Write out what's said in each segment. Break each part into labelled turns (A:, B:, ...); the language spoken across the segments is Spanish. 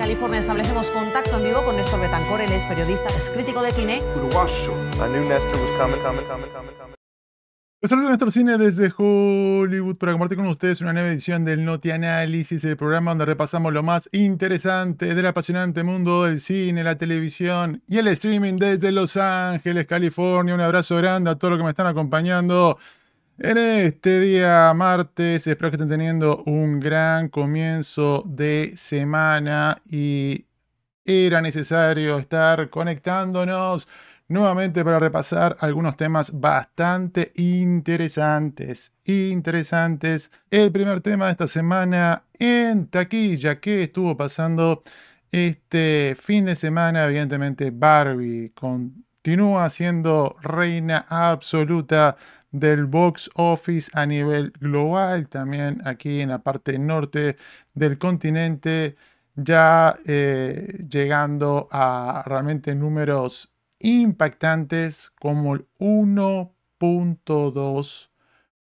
A: California establecemos contacto en vivo con Néstor Betancor, él es periodista, es crítico de cine.
B: Uruguayo. I knew Nestor was coming, coming, coming, coming, coming.
C: Les saludo Néstor Cine desde Hollywood para compartir con ustedes una nueva edición del Noti Análisis, el programa donde repasamos lo más interesante del apasionante mundo del cine, la televisión y el streaming desde Los Ángeles, California. Un abrazo grande a todos los que me están acompañando en este día martes. Espero que estén teniendo un gran comienzo de semana y era necesario estar conectándonos nuevamente para repasar algunos temas bastante interesantes. Interesantes. El primer tema de esta semana en taquilla que estuvo pasando este fin de semana, evidentemente Barbie continúa siendo reina absoluta del box office a nivel global, también aquí en la parte norte del continente, ya eh, llegando a realmente números impactantes como el 1.2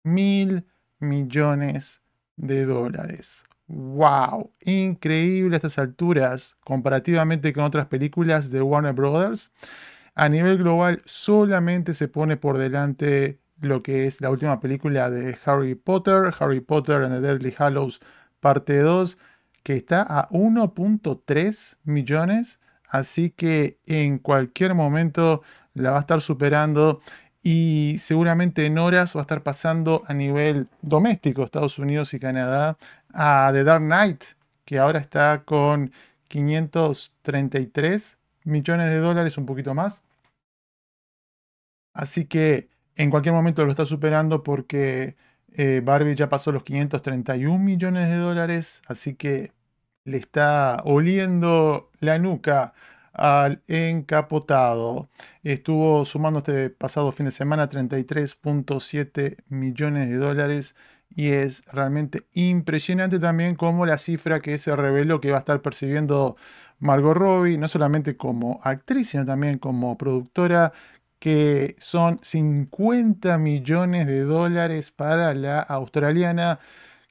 C: mil millones de dólares. ¡Wow! Increíble a estas alturas comparativamente con otras películas de Warner Brothers. A nivel global solamente se pone por delante lo que es la última película de Harry Potter, Harry Potter and the Deadly Hallows parte 2, que está a 1.3 millones así que en cualquier momento la va a estar superando y seguramente en horas va a estar pasando a nivel doméstico, Estados Unidos y Canadá, a The Dark Knight, que ahora está con 533 millones de dólares, un poquito más. Así que en cualquier momento lo está superando porque eh, Barbie ya pasó los 531 millones de dólares, así que le está oliendo la nuca al encapotado. Estuvo sumando este pasado fin de semana 33.7 millones de dólares y es realmente impresionante también como la cifra que se reveló que va a estar percibiendo Margot Robbie, no solamente como actriz, sino también como productora, que son 50 millones de dólares para la australiana,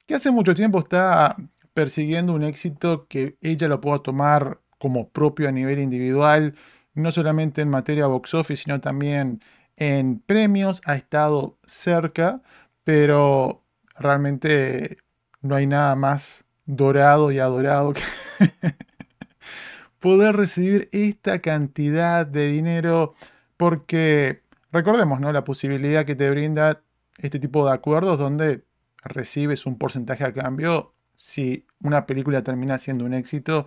C: que hace mucho tiempo está persiguiendo un éxito que ella lo pueda tomar como propio a nivel individual, no solamente en materia box office, sino también en premios, ha estado cerca, pero realmente no hay nada más dorado y adorado que poder recibir esta cantidad de dinero porque recordemos, ¿no? La posibilidad que te brinda este tipo de acuerdos donde recibes un porcentaje a cambio si una película termina siendo un éxito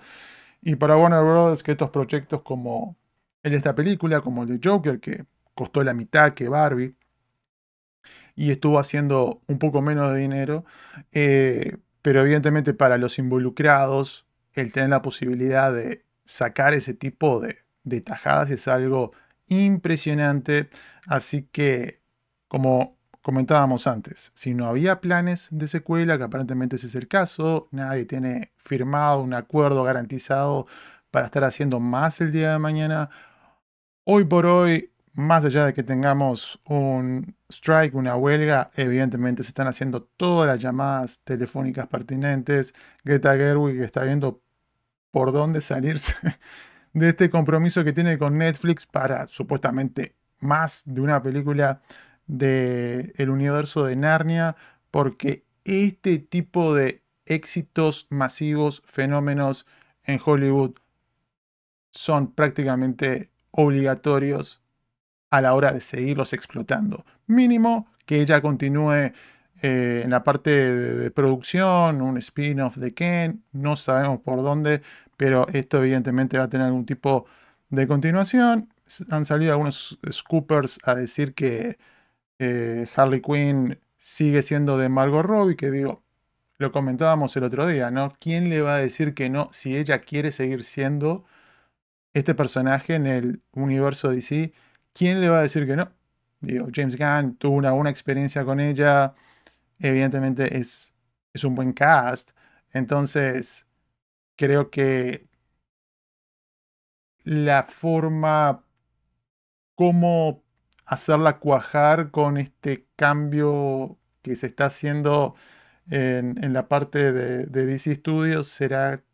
C: y para Warner Bros. que estos proyectos como el de esta película, como el de Joker, que costó la mitad que Barbie, y estuvo haciendo un poco menos de dinero, eh, pero evidentemente para los involucrados, el tener la posibilidad de sacar ese tipo de, de tajadas es algo impresionante. Así que, como comentábamos antes, si no había planes de secuela, que aparentemente ese es el caso, nadie tiene firmado un acuerdo garantizado para estar haciendo más el día de mañana, hoy por hoy, más allá de que tengamos un strike, una huelga, evidentemente se están haciendo todas las llamadas telefónicas pertinentes. Greta Gerwig está viendo por dónde salirse de este compromiso que tiene con Netflix para supuestamente más de una película del universo de Narnia, porque este tipo de éxitos masivos, fenómenos en Hollywood, son prácticamente obligatorios a la hora de seguirlos explotando. Mínimo que ella continúe eh, en la parte de, producción, un spin-off de Ken, no sabemos por dónde, pero esto evidentemente va a tener algún tipo de continuación. Han salido algunos scoopers a decir que Harley Quinn sigue siendo de Margot Robbie, que digo, lo comentábamos el otro día, ¿no? ¿Quién le va a decir que no si ella quiere seguir siendo este personaje en el universo DC? ¿Quién le va a decir que no? Digo, James Gunn tuvo una buena experiencia con ella, evidentemente es, es un buen cast, entonces creo que la forma como hacerla cuajar con este cambio que se está haciendo en, la parte de, DC Studios será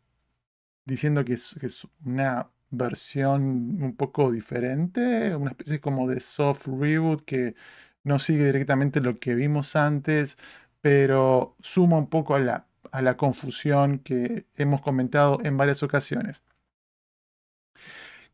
C: diciendo que es, que es una versión un poco diferente, una especie como de soft reboot que no sigue directamente lo que vimos antes, pero suma un poco a la, a la confusión que hemos comentado en varias ocasiones.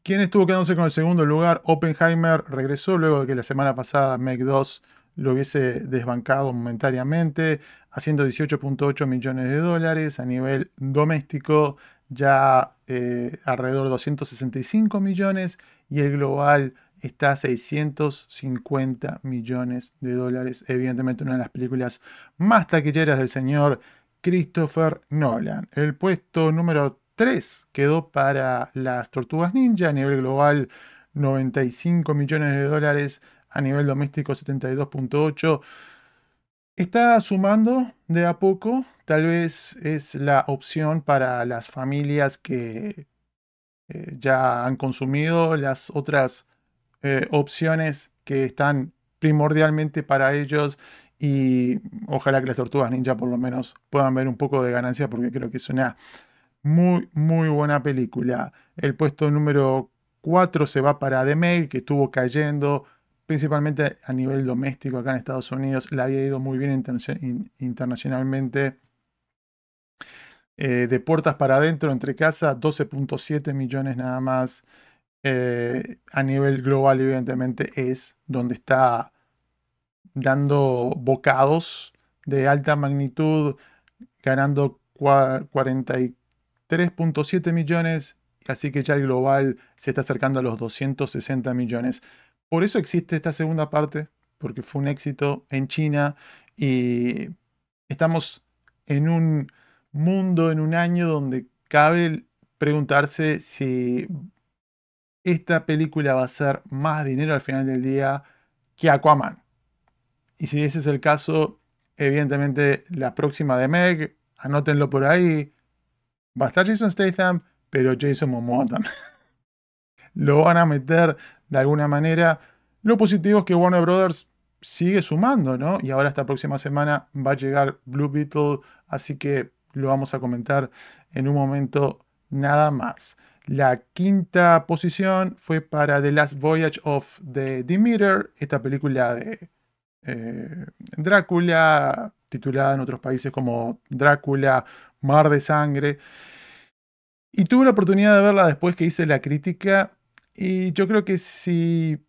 C: ¿Quién estuvo quedándose con el segundo lugar? Oppenheimer regresó luego de que la semana pasada Meg 2 lo hubiese desbancado momentáneamente, haciendo 18.8 millones de dólares a nivel doméstico, ya eh, alrededor de 265 millones y el global está a 650 millones de dólares. Evidentemente una de las películas más taquilleras del señor Christopher Nolan. El puesto número 3 quedó para las Tortugas Ninja a nivel global 95 millones de dólares, a nivel doméstico 72.8. Está sumando de a poco, tal vez es la opción para las familias que eh, ya han consumido las otras eh, opciones que están primordialmente para ellos y ojalá que las tortugas ninja por lo menos puedan ver un poco de ganancia porque creo que es una muy muy buena película. El puesto número 4 se va para The Mail que estuvo cayendo principalmente a nivel doméstico acá en Estados Unidos. Le había ido muy bien internacionalmente. Eh, de puertas para adentro, entre casa, 12.7 millones nada más. Eh, a nivel global, evidentemente, es donde está dando bocados de alta magnitud, ganando 43.7 millones, así que ya el global se está acercando a los 260 millones. Por eso existe esta segunda parte, porque fue un éxito en China y estamos en un mundo, en un año donde cabe preguntarse si esta película va a ser más dinero al final del día que Aquaman. Y si ese es el caso, evidentemente la próxima de Meg, anótenlo por ahí, va a estar Jason Statham, pero Jason Momoa también. Lo van a meter de alguna manera. Lo positivo es que Warner Brothers sigue sumando, ¿no? Y ahora esta próxima semana va a llegar Blue Beetle, así que lo vamos a comentar en un momento nada más. La quinta posición fue para The Last Voyage of the Demeter, esta película de eh, Drácula, titulada en otros países como Drácula, Mar de Sangre. Y tuve la oportunidad de verla después que hice la crítica. Y yo creo que si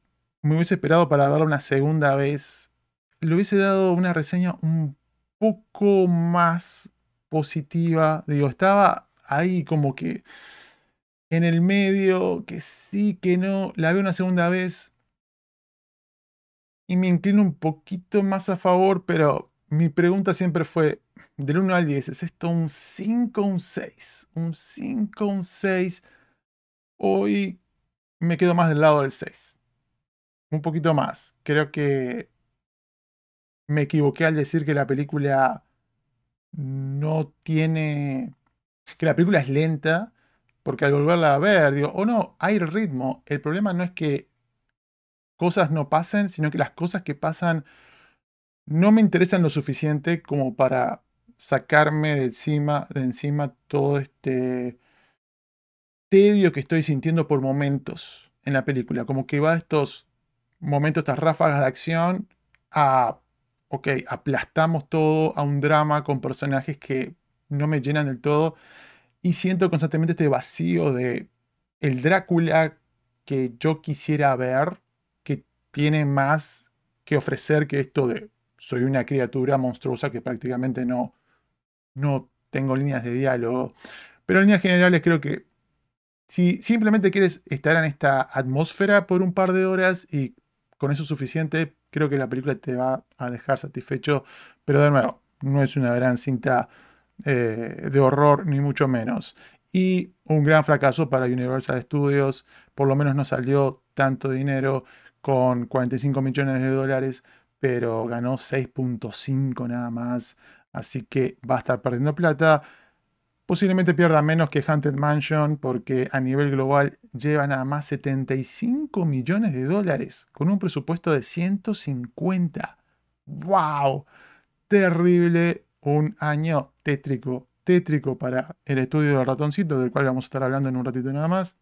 C: me hubiese esperado para verla una segunda vez, le hubiese dado una reseña un poco más positiva. Digo, estaba ahí como que en el medio, que sí, que no. La veo una segunda vez y me inclino un poquito más a favor, pero mi pregunta siempre fue, del 1 al 10, ¿es esto un 5 o un 6? Un 5 un 6. Hoy me quedo más del lado del 6. Un poquito más. Creo que me equivoqué al decir que la película no tiene... que la película es lenta porque al volverla a ver, digo, oh no, hay ritmo. El problema no es que cosas no pasen, sino que las cosas que pasan no me interesan lo suficiente como para sacarme de encima, de encima todo este tedio que estoy sintiendo por momentos en la película. Como que va estos momentos, estas ráfagas de acción a, ok, aplastamos todo a un drama con personajes que no me llenan del todo y siento constantemente este vacío de el Drácula que yo quisiera ver, tiene más que ofrecer que esto de soy una criatura monstruosa que prácticamente no, no tengo líneas de diálogo. Pero en líneas generales creo que si simplemente quieres estar en esta atmósfera por un par de horas y con eso es suficiente, creo que la película te va a dejar satisfecho. Pero de nuevo, no es una gran cinta eh, de horror, ni mucho menos. Y un gran fracaso para Universal Studios, por lo menos no salió tanto dinero con 45 millones de dólares, pero ganó 6.5 nada más, así que va a estar perdiendo plata. Posiblemente pierda menos que Haunted Mansion porque a nivel global lleva nada más 75 millones de dólares con un presupuesto de 150. ¡Wow! Terrible un año tétrico tétrico para el estudio del ratoncito, del cual vamos a estar hablando en un ratito nada más.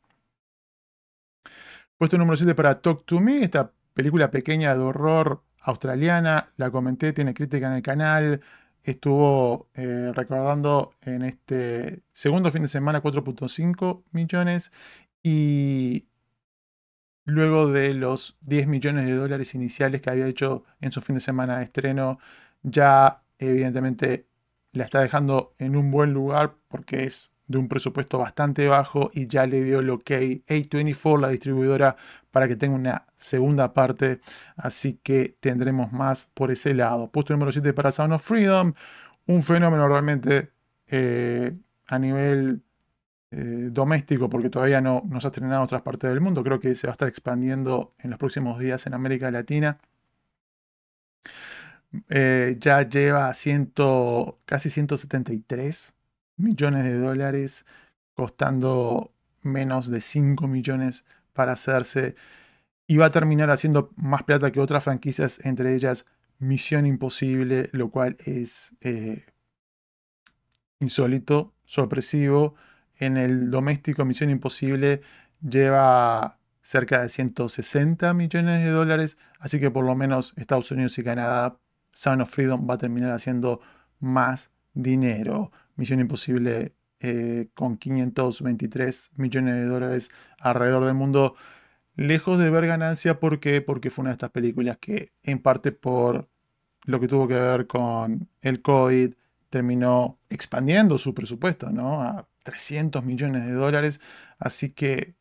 C: Puesto número 7 para Talk to Me, esta película pequeña de horror australiana, la comenté, tiene crítica en el canal, estuvo eh, recordando en este segundo fin de semana 4.5 millones y luego de los 10 millones de dólares iniciales que había hecho en su fin de semana de estreno, ya evidentemente la está dejando en un buen lugar porque es de un presupuesto bastante bajo y ya le dio el ok A24, la distribuidora, para que tenga una segunda parte. Así que tendremos más por ese lado. Puesto número 7 para Sound of Freedom. Un fenómeno realmente eh, a nivel eh, doméstico, porque todavía no, nos ha estrenado en otras partes del mundo. Creo que se va a estar expandiendo en los próximos días en América Latina. Eh, ya lleva ciento, casi 173 millones de dólares, costando menos de 5 millones para hacerse. Y va a terminar haciendo más plata que otras franquicias, entre ellas Misión Imposible, lo cual es eh, insólito, sorpresivo. En el doméstico Misión Imposible lleva cerca de 160 millones de dólares, así que por lo menos Estados Unidos y Canadá, Sound of Freedom va a terminar haciendo más dinero. Misión Imposible eh, con 523 millones de dólares alrededor del mundo. Lejos de ver ganancia, ¿por qué? Porque fue una de estas películas que, en parte por lo que tuvo que ver con el COVID, terminó expandiendo su presupuesto, ¿no? A 300 millones de dólares. Así que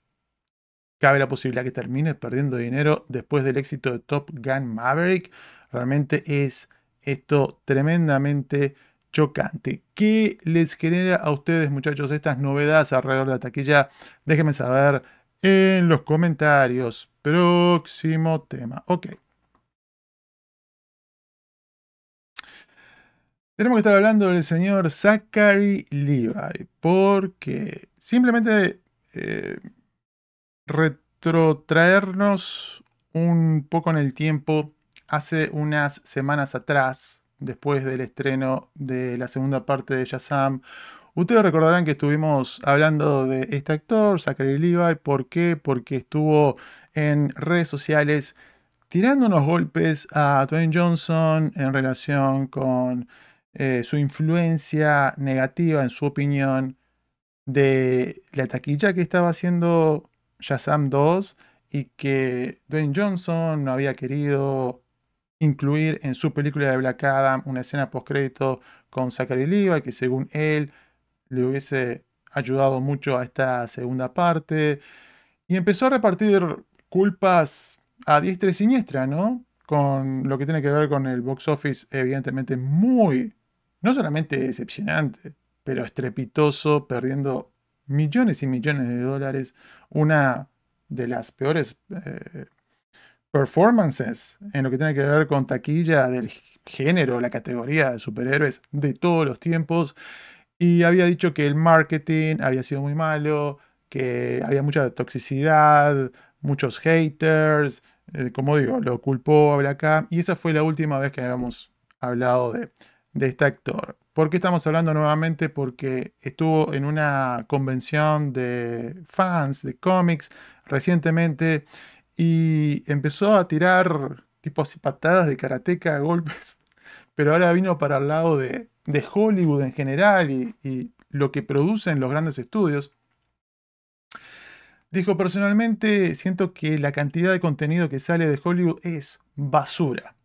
C: cabe la posibilidad que termine perdiendo dinero después del éxito de Top Gun Maverick. Realmente es esto tremendamente chocante. ¿Qué les genera a ustedes, muchachos, estas novedades alrededor de la taquilla? Déjenme saber en los comentarios. Próximo tema. Ok. Tenemos que estar hablando del señor Zachary Levi, porque simplemente eh, retrotraernos un poco en el tiempo, hace unas semanas atrás, después del estreno de la segunda parte de Shazam. Ustedes recordarán que estuvimos hablando de este actor, Zachary Levi. ¿Por qué? Porque estuvo en redes sociales tirando unos golpes a Dwayne Johnson en relación con eh, su influencia negativa, en su opinión, de la taquilla que estaba haciendo Shazam 2 y que Dwayne Johnson no había querido incluir en su película de Black Adam una escena postcrédito con Zachary Levi, que según él le hubiese ayudado mucho a esta segunda parte. Y empezó a repartir culpas a diestra y siniestra, ¿no? Con lo que tiene que ver con el box office, evidentemente muy, no solamente decepcionante, pero estrepitoso, perdiendo millones y millones de dólares. Una de las peores eh, performances en lo que tiene que ver con taquilla del género, la categoría de superhéroes de todos los tiempos. Y había dicho que el marketing había sido muy malo, que había mucha toxicidad, muchos haters. Eh, como digo, lo culpó a Black Y esa fue la última vez que habíamos hablado de, de este actor. ¿Por qué estamos hablando nuevamente? Porque estuvo en una convención de fans de cómics recientemente y empezó a tirar tipo así patadas de karateca, golpes, pero ahora vino para el lado de, Hollywood en general y, lo que producen los grandes estudios. Dijo, personalmente siento que la cantidad de contenido que sale de Hollywood es basura.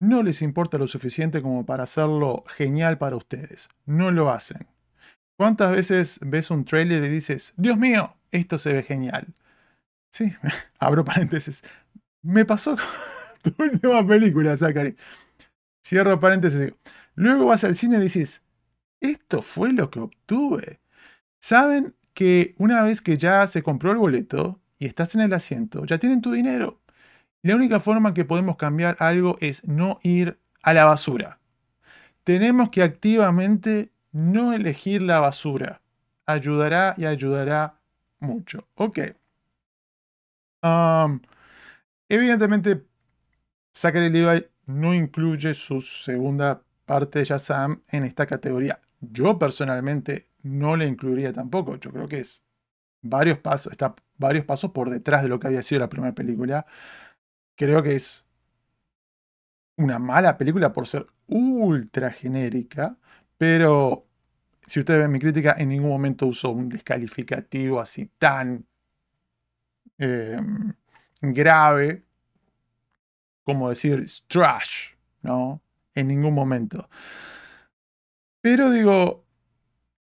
C: No les importa lo suficiente como para hacerlo genial para ustedes. No lo hacen. ¿Cuántas veces ves un trailer y dices, Dios mío, esto se ve genial? Sí, abro paréntesis. Me pasó con tu última película, Zachary. Cierro paréntesis. Luego vas al cine y dices, esto fue lo que obtuve. Saben que una vez que ya se compró el boleto y estás en el asiento, ya tienen tu dinero. La única forma que podemos cambiar algo es no ir a la basura. Tenemos que activamente no elegir la basura. Ayudará y ayudará mucho. Ok evidentemente, Zachary Levi no incluye su segunda parte de Shazam en esta categoría yo personalmente no le incluiría tampoco. Yo creo que es varios pasos, está varios pasos por detrás de lo que había sido la primera película. Creo que es una mala película por ser ultra genérica, pero si ustedes ven mi crítica, en ningún momento uso un descalificativo así tan em, grave como decir trash, ¿no? En ningún momento. Pero digo,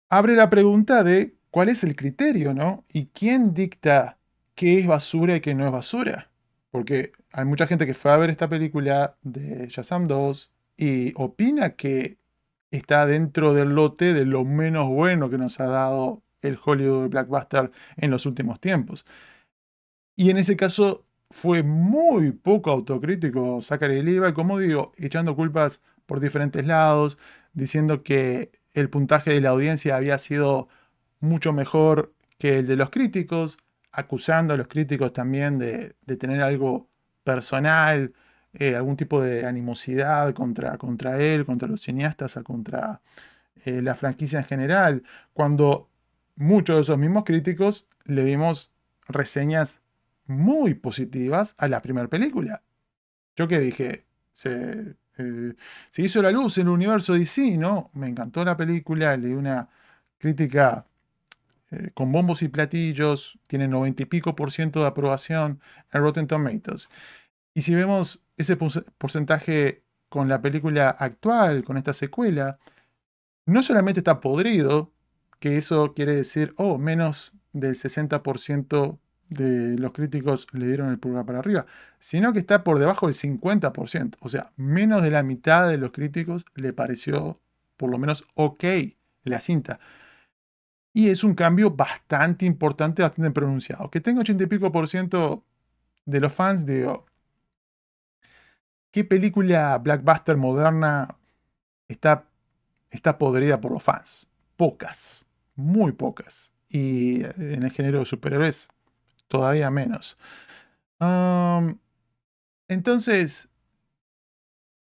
C: abre la pregunta de cuál es el criterio, ¿no? ¿Y quién dicta qué es basura y qué no es basura? Porque hay mucha gente que fue a ver esta película de Shazam 2 y opina que está dentro del lote de lo menos bueno que nos ha dado el Hollywood Blackbuster en los últimos tiempos. Y en ese caso fue muy poco autocrítico Zachary Levi, como digo, echando culpas por diferentes lados, diciendo que el puntaje de la audiencia había sido mucho mejor que el de los críticos, acusando a los críticos también de, tener algo personal, eh, algún tipo de animosidad contra, contra él, contra los cineastas, contra eh, la franquicia en general, cuando muchos de esos mismos críticos le dimos reseñas muy positivas a la primera película. Yo que dije, se, eh, se, hizo la luz en el universo DC, ¿no? Me encantó la película, leí una crítica eh, con bombos y platillos, tiene 90 y pico por ciento de aprobación en Rotten Tomatoes. Y si vemos ese porcentaje con la película actual, con esta secuela, no solamente está podrido, que eso quiere decir, oh, menos del 60% de los críticos le dieron el pulgar para arriba, sino que está por debajo del 50%. O sea, menos de la mitad de los críticos le pareció por lo menos ok la cinta. Y es un cambio bastante importante, bastante pronunciado. Que tenga 80 y pico por ciento de los fans, digo, ¿qué película blackbuster moderna está, está podrida por los fans? Pocas, muy pocas. Y en el género de superhéroes, todavía menos. entonces,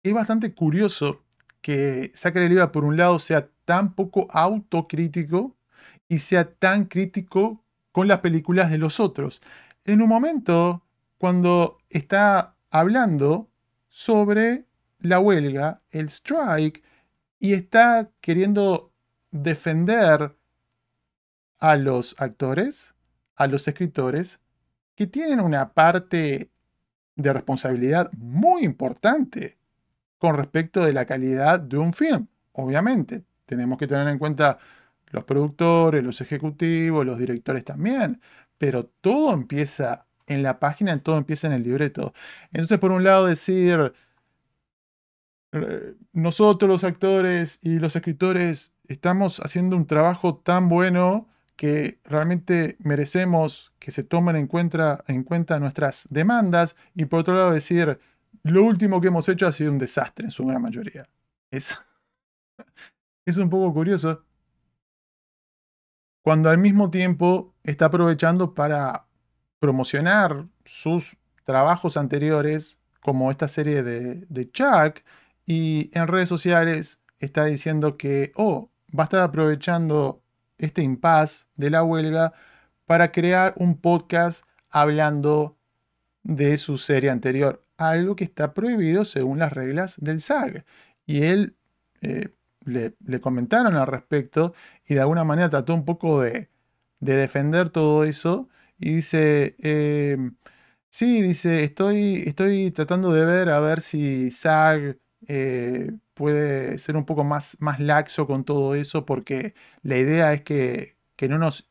C: es bastante curioso que Zachary Levi, por un lado, sea tan poco autocrítico y sea tan crítico con las películas de los otros. En un momento, cuando está hablando sobre la huelga, el strike, y está queriendo defender a los actores, a los escritores, que tienen una parte de responsabilidad muy importante con respecto de la calidad de un film. Obviamente, tenemos que tener en cuenta los productores, los ejecutivos, los directores también, pero todo empieza en la página, todo empieza en el libreto. Entonces, por un lado, decir, eh, nosotros los actores y los escritores estamos haciendo un trabajo tan bueno que realmente merecemos que se tomen en cuenta, en cuenta nuestras demandas y por otro lado decir, lo último que hemos hecho ha sido un desastre en su gran mayoría. Es, es un poco curioso cuando al mismo tiempo está aprovechando para promocionar sus trabajos anteriores, como esta serie de, de Chuck, y en redes sociales está diciendo que, oh, va a estar aprovechando este impas de la huelga para crear un podcast hablando de su serie anterior, algo que está prohibido según las reglas del SAG. Y él eh, le, comentaron al respecto y de alguna manera trató un poco de, defender todo eso y dice, em, sí, dice, estoy, estoy tratando de ver a ver si SAG eh, puede ser un poco más, más laxo con todo eso porque la idea es que, que no nos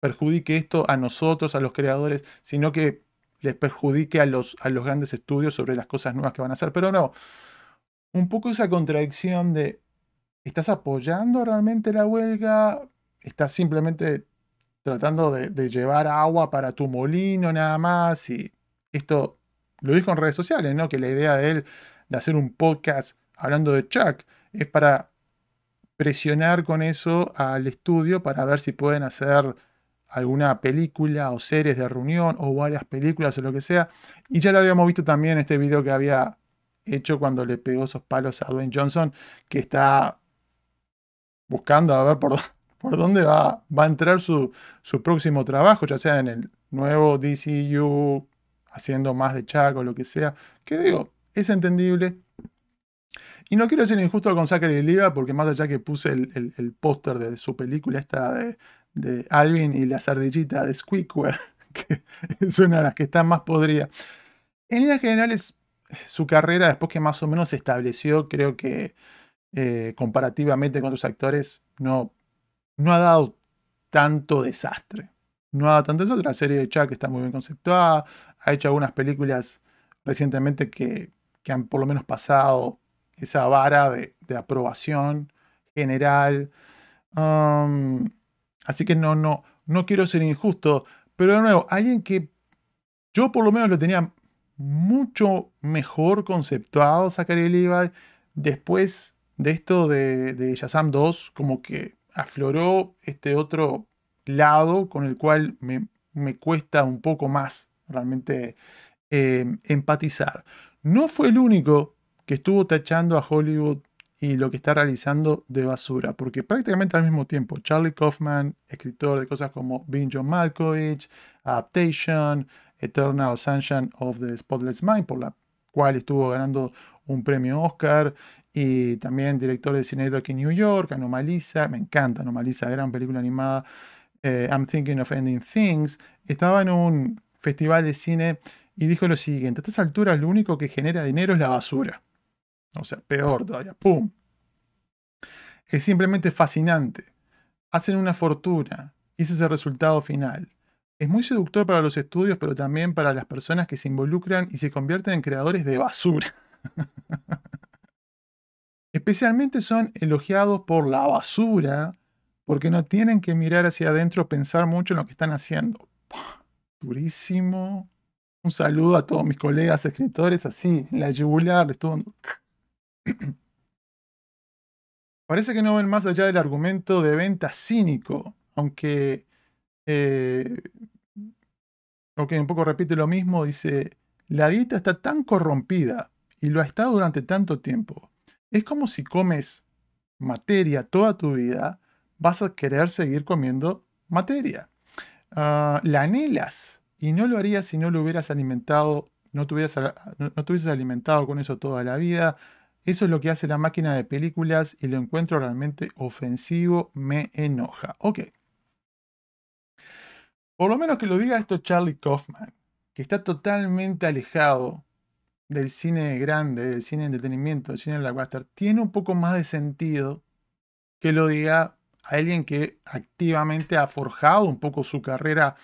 C: perjudique esto a nosotros, a los creadores, sino que les perjudique a los, a los grandes estudios sobre las cosas nuevas que van a hacer. Pero no, un poco esa contradicción de ¿Estás apoyando realmente la huelga? ¿Estás simplemente tratando de, llevar agua para tu molino nada más? Y esto lo dijo en redes sociales, ¿no? Que la idea de él de hacer un podcast hablando de Chuck es para presionar con eso al estudio para ver si pueden hacer alguna película o series de reunión o varias películas o lo que sea. Y ya lo habíamos visto también en este video que había hecho cuando le pegó esos palos a Dwayne Johnson, que está buscando a ver por, por dónde va, va a entrar su, su próximo trabajo, ya sea en el nuevo DCU, haciendo más de Chuck o lo que sea. Que digo, es entendible. Y no quiero ser injusto con Zachary Liva, porque más allá que puse el, el, póster de su película esta de, de, Alvin y la sardillita de Squeakware, que es una de las que está más podrida. En líneas generales, su carrera, después que más o menos se estableció, creo que eh, comparativamente con otros actores, no, no ha dado tanto desastre. No ha dado tanto desastre. La serie de Chuck está muy bien conceptuada. Ha hecho algunas películas recientemente que, han por lo menos pasado esa vara de, aprobación general. Um, así que no, no, no quiero ser injusto. Pero de nuevo, alguien que yo por lo menos lo tenía mucho mejor conceptuado, Zachary Levi, después de esto de, de Shazam 2, como que afloró este otro lado con el cual me, cuesta un poco más realmente eh, empatizar. No fue el único que estuvo tachando a Hollywood y lo que está realizando de basura, porque prácticamente al mismo tiempo Charlie Kaufman, escritor de cosas como Being John Malkovich, Adaptation, Eternal Sunshine of the Spotless Mind, por la cual estuvo ganando un premio Oscar, y también director de cine aquí en New York, Anomalisa, me encanta Anomalisa, gran película animada, eh, I'm Thinking of Ending Things, estaba en un festival de cine y dijo lo siguiente, a estas alturas lo único que genera dinero es la basura. O sea, peor todavía, ¡pum! Es simplemente fascinante. Hacen una fortuna y ese es el resultado final. Es muy seductor para los estudios, pero también para las personas que se involucran y se convierten en creadores de basura. Especialmente son elogiados por la basura, porque no tienen que mirar hacia adentro, pensar mucho en lo que están haciendo. Durísimo. Un saludo a todos mis colegas escritores, así, en la yugular, estuvo... Parece que no ven más allá del argumento de venta cínico, aunque... Eh, ok, un poco repite lo mismo, dice, la dieta está tan corrompida y lo ha estado durante tanto tiempo es como si comes materia toda tu vida, vas a querer seguir comiendo materia. Ah, la anhelas y no lo harías si no lo hubieras alimentado, no te, no, hubieses alimentado con eso toda la vida. Eso es lo que hace la máquina de películas y lo encuentro realmente ofensivo, me enoja. Ok. Por lo menos que lo diga esto Charlie Kaufman, que está totalmente alejado del cine grande, del cine de entretenimiento, del cine de blockbuster, tiene un poco más de sentido que lo diga a alguien que activamente ha forjado un poco su carrera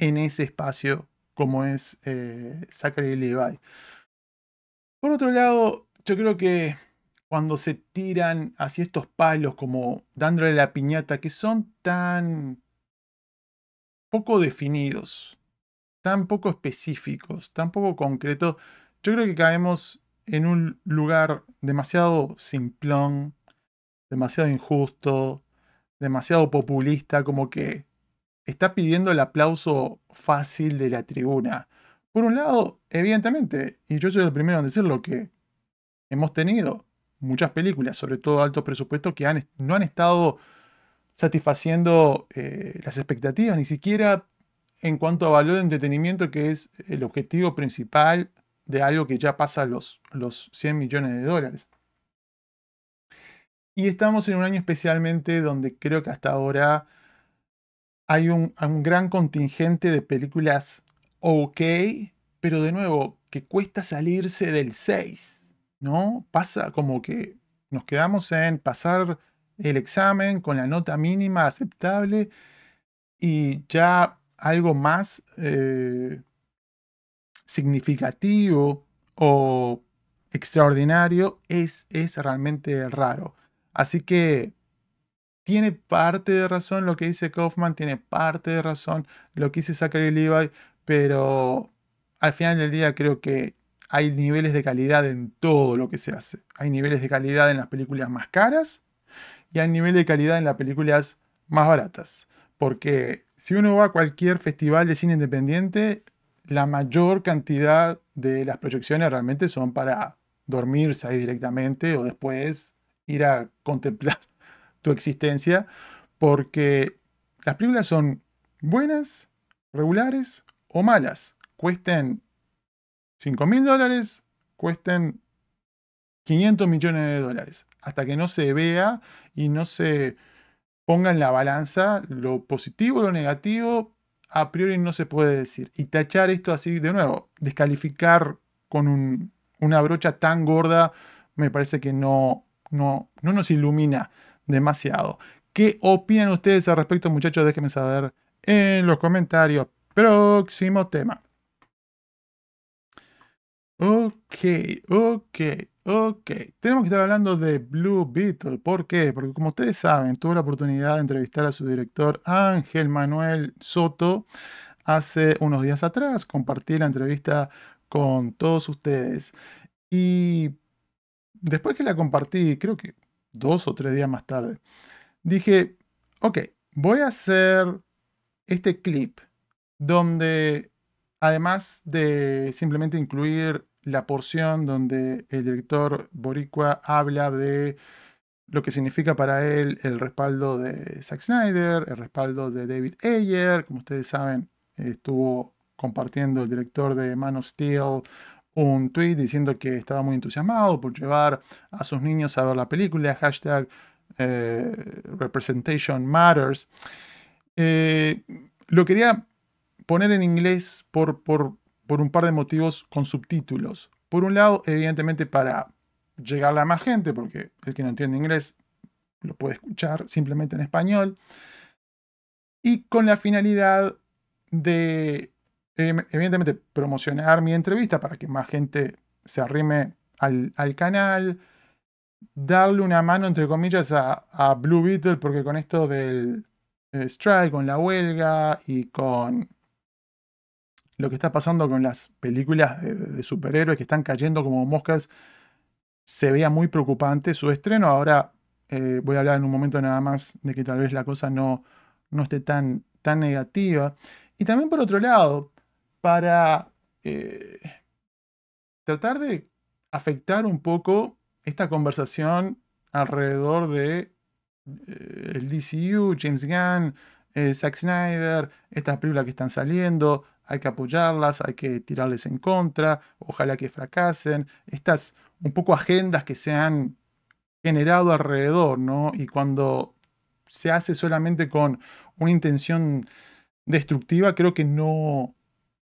C: en ese espacio como es eh, Zachary Levi. Por otro lado, yo creo que cuando se tiran hacia estos palos como dándole la piñata, que son tan poco definidos, tan poco específicos, tan poco concretos, yo creo que caemos en un lugar demasiado simplón, demasiado injusto, demasiado populista, como que está pidiendo el aplauso fácil de la tribuna. Por un lado, evidentemente, y yo soy el primero en decirlo, que hemos tenido muchas películas, sobre todo alto presupuesto, que no han estado satisfaciendo eh, las expectativas, ni siquiera en cuanto a valor de entretenimiento, que es el objetivo principal de algo que ya pasa los, los 100 millones de dólares. Y estamos en un año especialmente donde creo que hasta ahora hay un, gran contingente de películas ok, pero de nuevo, que cuesta salirse del 6, ¿no? Pasa como que nos quedamos en pasar el examen con la nota mínima aceptable y ya algo más eh, significativo o extraordinario es, es realmente raro. Así que tiene parte de razón lo que dice Kaufman, tiene parte de razón lo que dice Zachary Levi, pero al final del día creo que hay niveles de calidad en todo lo que se hace. Hay niveles de calidad en las películas más caras y hay niveles de calidad en las películas más baratas. Porque si uno va a cualquier festival de cine independiente, la mayor cantidad de las proyecciones realmente son para dormirse ahí directamente o después ir a contemplar tu existencia, porque las películas son buenas, regulares o malas. Cuesten 5 mil dólares, cuesten 500 millones de dólares. Hasta que no se vea y no se ponga en la balanza lo positivo, lo negativo, a priori no se puede decir. Y tachar esto así de nuevo, descalificar con una brocha tan gorda, me parece que no, no, no nos ilumina demasiado. ¿Qué opinan ustedes al respecto, muchachos? Déjenme saber en los comentarios. Próximo tema. Ok, ok, ok. Tenemos que estar hablando de Blue Beetle. ¿Por qué? Porque como ustedes saben, tuve la oportunidad de entrevistar a su director Ángel Manuel Soto hace unos días atrás. Compartí la entrevista con todos ustedes. Y después que la compartí, creo que dos o tres días más tarde, dije, ok, voy a hacer este clip donde además de simplemente incluir la porción donde el director Boricua habla de lo que significa para él el respaldo de Zack Snyder, el respaldo de David Ayer, como ustedes saben, estuvo compartiendo el director de Man of Steel un tweet diciendo que estaba muy entusiasmado por llevar a sus niños a ver la película, hashtag eh, Representation Matters. Eh, lo quería poner en inglés por, por, por un par de motivos con subtítulos. Por un lado, evidentemente para llegarle a más gente, porque el que no entiende inglés lo puede escuchar simplemente en español. Y con la finalidad de, evidentemente, promocionar mi entrevista para que más gente se arrime al, canal, darle una mano, entre comillas, a Blue Beetle, porque con esto del, strike, con la huelga y con lo que está pasando con las películas de, superhéroes que están cayendo como moscas, se veía muy preocupante su estreno. Ahora eh, voy a hablar en un momento nada más de que tal vez la cosa no, no esté tan, tan negativa. Y también por otro lado, para eh, tratar de afectar un poco esta conversación alrededor de eh, el DCU, James Gunn, eh, Zack Snyder, estas películas que están saliendo, hay que apoyarlas, hay que tirarles en contra, ojalá que fracasen. Estas un poco agendas que se han generado alrededor, ¿no? Y cuando se hace solamente con una intención destructiva, creo que no,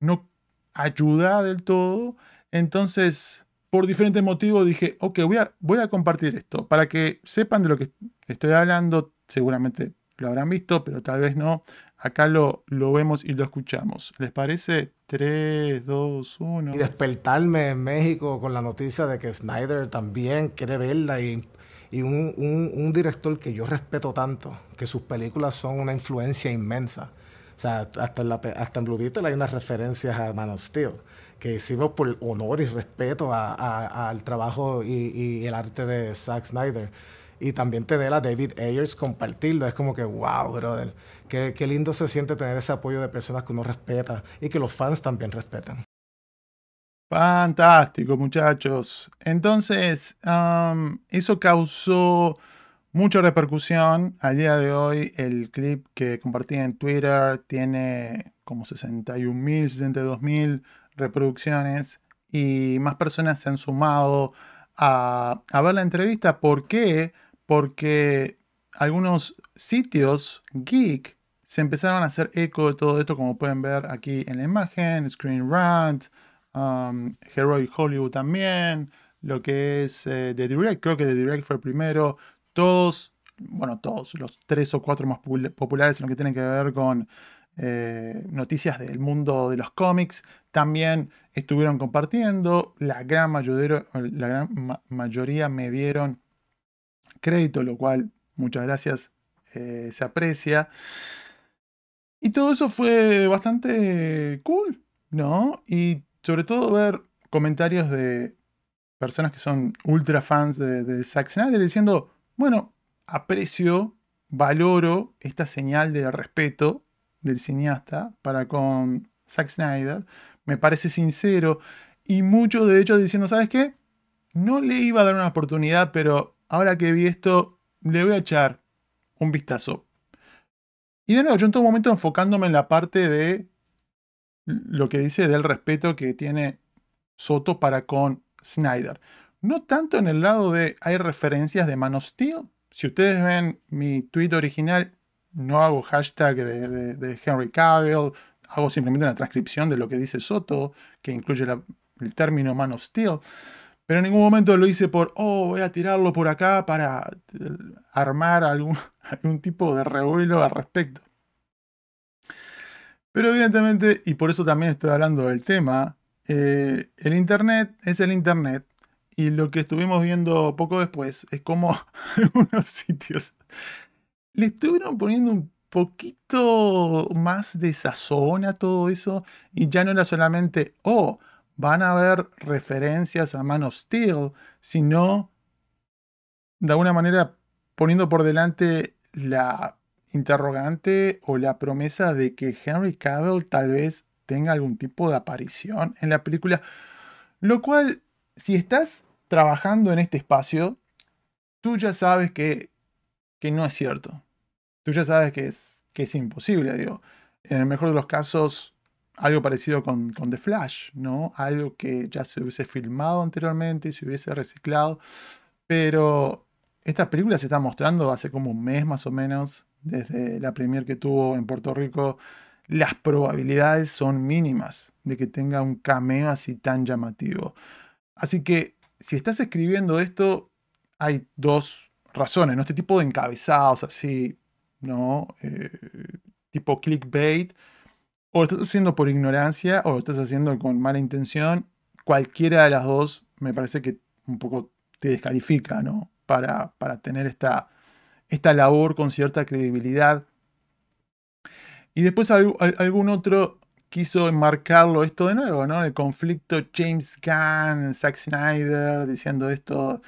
C: no ayuda del todo. Entonces, por diferentes motivos dije, ok, voy a, voy a compartir esto para que sepan de lo que estoy hablando. Seguramente lo habrán visto, pero tal vez no. Acá lo, lo vemos y lo escuchamos. ¿Les parece? 3, 2, 1.
D: Y despertarme en México con la noticia de que Snyder también quiere verla y, y un, un, un director que yo respeto tanto, que sus películas son una influencia inmensa. O sea, hasta en, la, Blue Beetle hay unas referencias a Man of Steel que hicimos por honor y respeto al trabajo y, el arte de Zack Snyder. Y también tener a David Ayers compartirlo. Es como que, wow, brother. Qué, qué lindo se siente tener ese apoyo de personas que uno respeta y que los fans también respetan.
C: Fantástico, muchachos. Entonces, eso causó mucha repercusión. Al día de hoy, el clip que compartí en Twitter tiene como 61.000, 62.000 reproducciones y más personas se han sumado a, ver la entrevista. ¿Por qué? Porque algunos sitios geek se empezaron a hacer eco de todo esto, como pueden ver aquí en la imagen, Screen Rant, um, Heroic Hollywood también, lo que es eh, The Direct, creo que The Direct fue el primero, todos, bueno, todos, los tres o cuatro más populares en lo que tienen que ver con eh, noticias del mundo de los cómics, también estuvieron compartiendo, la gran mayoría, me dieron crédito, lo cual muchas gracias, eh, se aprecia. Y todo eso fue bastante cool, ¿no? Y sobre todo ver comentarios de personas que son ultra fans de, de Zack Snyder diciendo, bueno, aprecio, valoro esta señal de respeto del cineasta para con Zack Snyder. Me parece sincero y muchos de hecho diciendo, ¿sabes qué? No le iba a dar una oportunidad, pero ahora que vi esto, le voy a echar un vistazo. Y de nuevo, yo en todo momento enfocándome en la parte de lo que dice del respeto que tiene Soto para con Snyder. No tanto en el lado de hay referencias de Man of Steel. Si ustedes ven mi tweet original, no hago hashtag de, Henry Cavill, hago simplemente una transcripción de lo que dice Soto, que incluye el término Man of Steel. Pero en ningún momento lo hice por, oh, voy a tirarlo por acá para eh, armar algún, algún tipo de revuelo al respecto. Pero evidentemente, y por eso también estoy hablando del tema, eh, el Internet es el Internet. Y lo que estuvimos viendo poco después es como algunos sitios le estuvieron poniendo un poquito más de sazón a todo eso. Y ya no era solamente, oh, van a haber referencias a Man of Steel, sino de alguna manera poniendo por delante la interrogante o la promesa de que Henry Cavill tal vez tenga algún tipo de aparición en la película. Lo cual, si estás trabajando en este espacio, tú ya sabes que, que no es cierto. Tú ya sabes que es, que es imposible, digo. En el mejor de los casos, algo parecido con, con, The Flash, ¿no? Algo que ya se hubiese filmado anteriormente, se hubiese reciclado. Pero esta película se está mostrando hace como un mes más o menos, desde la premier que tuvo en Puerto Rico. Las probabilidades son mínimas de que tenga un cameo así tan llamativo. Así que si estás escribiendo esto, hay dos razones, ¿no? Este tipo de encabezados así, ¿no? Eh, tipo clickbait o lo estás haciendo por ignorancia o lo estás haciendo con mala intención. Cualquiera de las dos me parece que un poco te descalifica, ¿no? Para, para tener esta, esta labor con cierta credibilidad. Y después algún otro quiso enmarcarlo esto de nuevo, ¿no? El conflicto James Gunn, Zack Snyder, diciendo esto,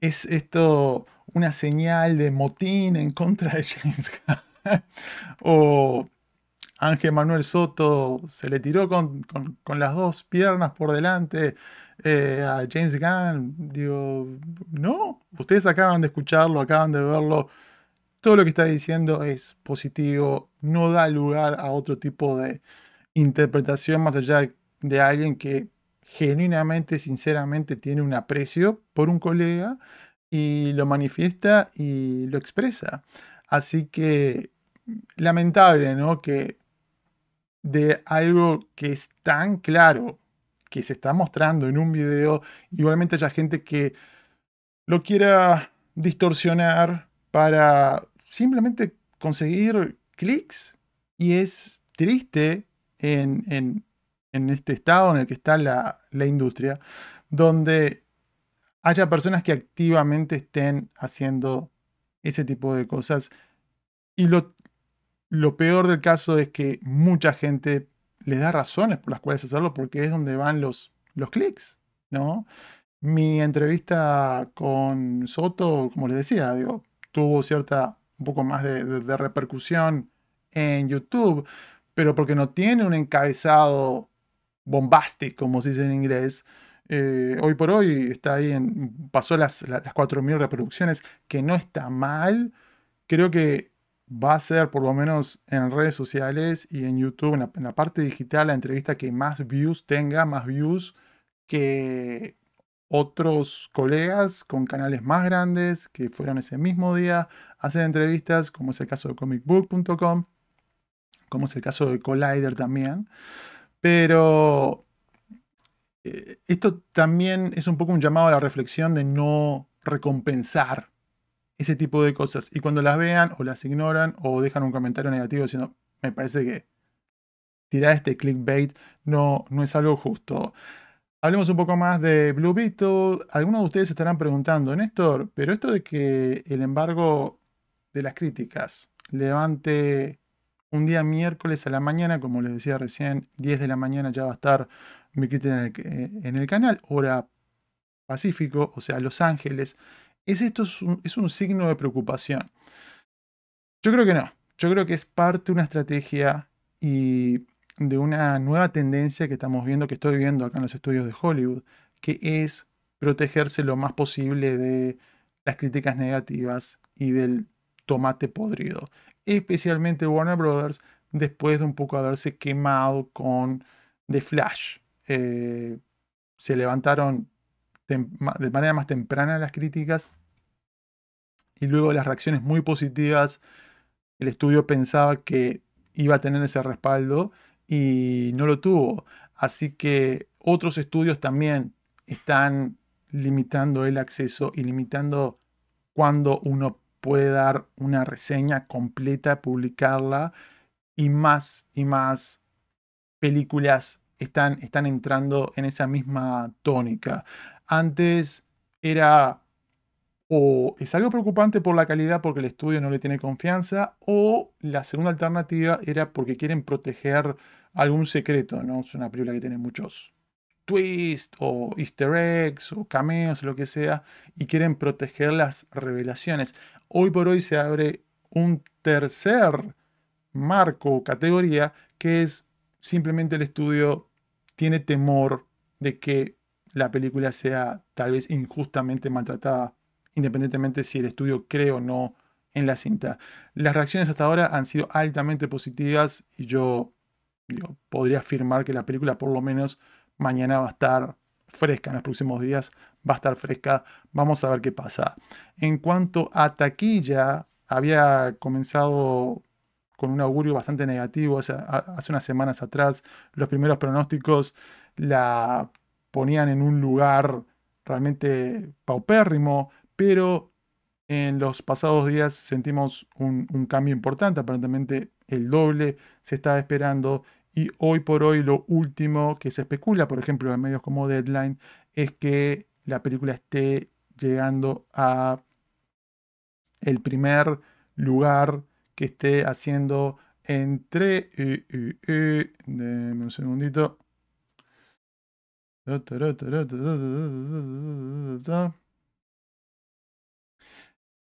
C: es esto una señal de motín en contra de James Gunn. o Ángel Manuel Soto se le tiró con, las dos piernas por delante eh, a James Gunn. Digo, no, ustedes acaban de escucharlo, acaban de verlo. Todo lo que está diciendo es positivo, no da lugar a otro tipo de interpretación más allá de alguien que genuinamente, sinceramente tiene un aprecio por un colega y lo manifiesta y lo expresa. Así que lamentable, ¿no? Que de algo que es tan claro que se está mostrando en un video, igualmente haya gente que lo quiera distorsionar para simplemente conseguir clics. Y es triste en, este estado en el que está la, industria, donde haya personas que activamente estén haciendo ese tipo de cosas. Y lo, lo peor del caso es que mucha gente le da razones por las cuales hacerlo porque es donde van los, los clics, ¿no? Mi entrevista con Soto, como les decía, digo, tuvo cierta, un poco más de, de repercusión en YouTube, pero porque no tiene un encabezado bombastic, como se dice en inglés. Eh, hoy por hoy está ahí en, pasó las, las 4.000 reproducciones, que no está mal. Creo que va a ser, por lo menos en redes sociales y en YouTube, en la, parte digital, la entrevista que más views tenga, más views que otros colegas con canales más grandes que fueron ese mismo día a hacer entrevistas, como es el caso de comicbook.com, como es el caso de Collider también. Pero eh, esto también es un poco un llamado a la reflexión de no recompensar ese tipo de cosas. Y cuando las vean o las ignoran o dejan un comentario negativo diciendo, me parece que tirar este clickbait no, no es algo justo. Hablemos un poco más de Blue Beetle. Algunos de ustedes estarán preguntando, Néstor, pero esto de que el embargo de las críticas levante un día miércoles a la mañana, como les decía recién, 10 de la mañana ya va a estar mi crítica en el, canal, hora Pacífico, o sea, Los Ángeles. ¿Es esto es un, signo de preocupación? Yo creo que no. Yo creo que es parte de una estrategia y de una nueva tendencia que estamos viendo, que estoy viendo acá en los estudios de Hollywood, que es protegerse lo más posible de las críticas negativas y del tomate podrido. Especialmente Warner Brothers después de un poco haberse quemado con The Flash. Eh, se levantaron de manera más temprana las críticas y luego las reacciones muy positivas. El estudio pensaba que iba a tener ese respaldo y no lo tuvo. Así que otros estudios también están limitando el acceso y limitando cuando uno puede dar una reseña completa, publicarla y más y más películas están, están entrando en esa misma tónica. Antes era o es algo preocupante por la calidad porque el estudio no le tiene confianza, o la segunda alternativa era porque quieren proteger algún secreto, ¿no? Es una película que tiene muchos twists o easter eggs o cameos, lo que sea, y quieren proteger las revelaciones. Hoy por hoy se abre un tercer marco o categoría que es simplemente el estudio tiene temor de que la película sea tal vez injustamente maltratada, independientemente si el estudio cree o no en la cinta. Las reacciones hasta ahora han sido altamente positivas y yo podría afirmar que la película por lo menos mañana va a estar fresca, en los próximos días va a estar fresca. Vamos a ver qué pasa. En cuanto a taquilla, había comenzado con un augurio bastante negativo hace, unas semanas atrás. Los primeros pronósticos la ponían en un lugar realmente paupérrimo, pero en los pasados días sentimos un, cambio importante, aparentemente el doble se estaba esperando y hoy por hoy lo último que se especula, por ejemplo, en medios como Deadline, es que la película esté llegando a el primer lugar que esté haciendo entre... Eh, eh, un segundito.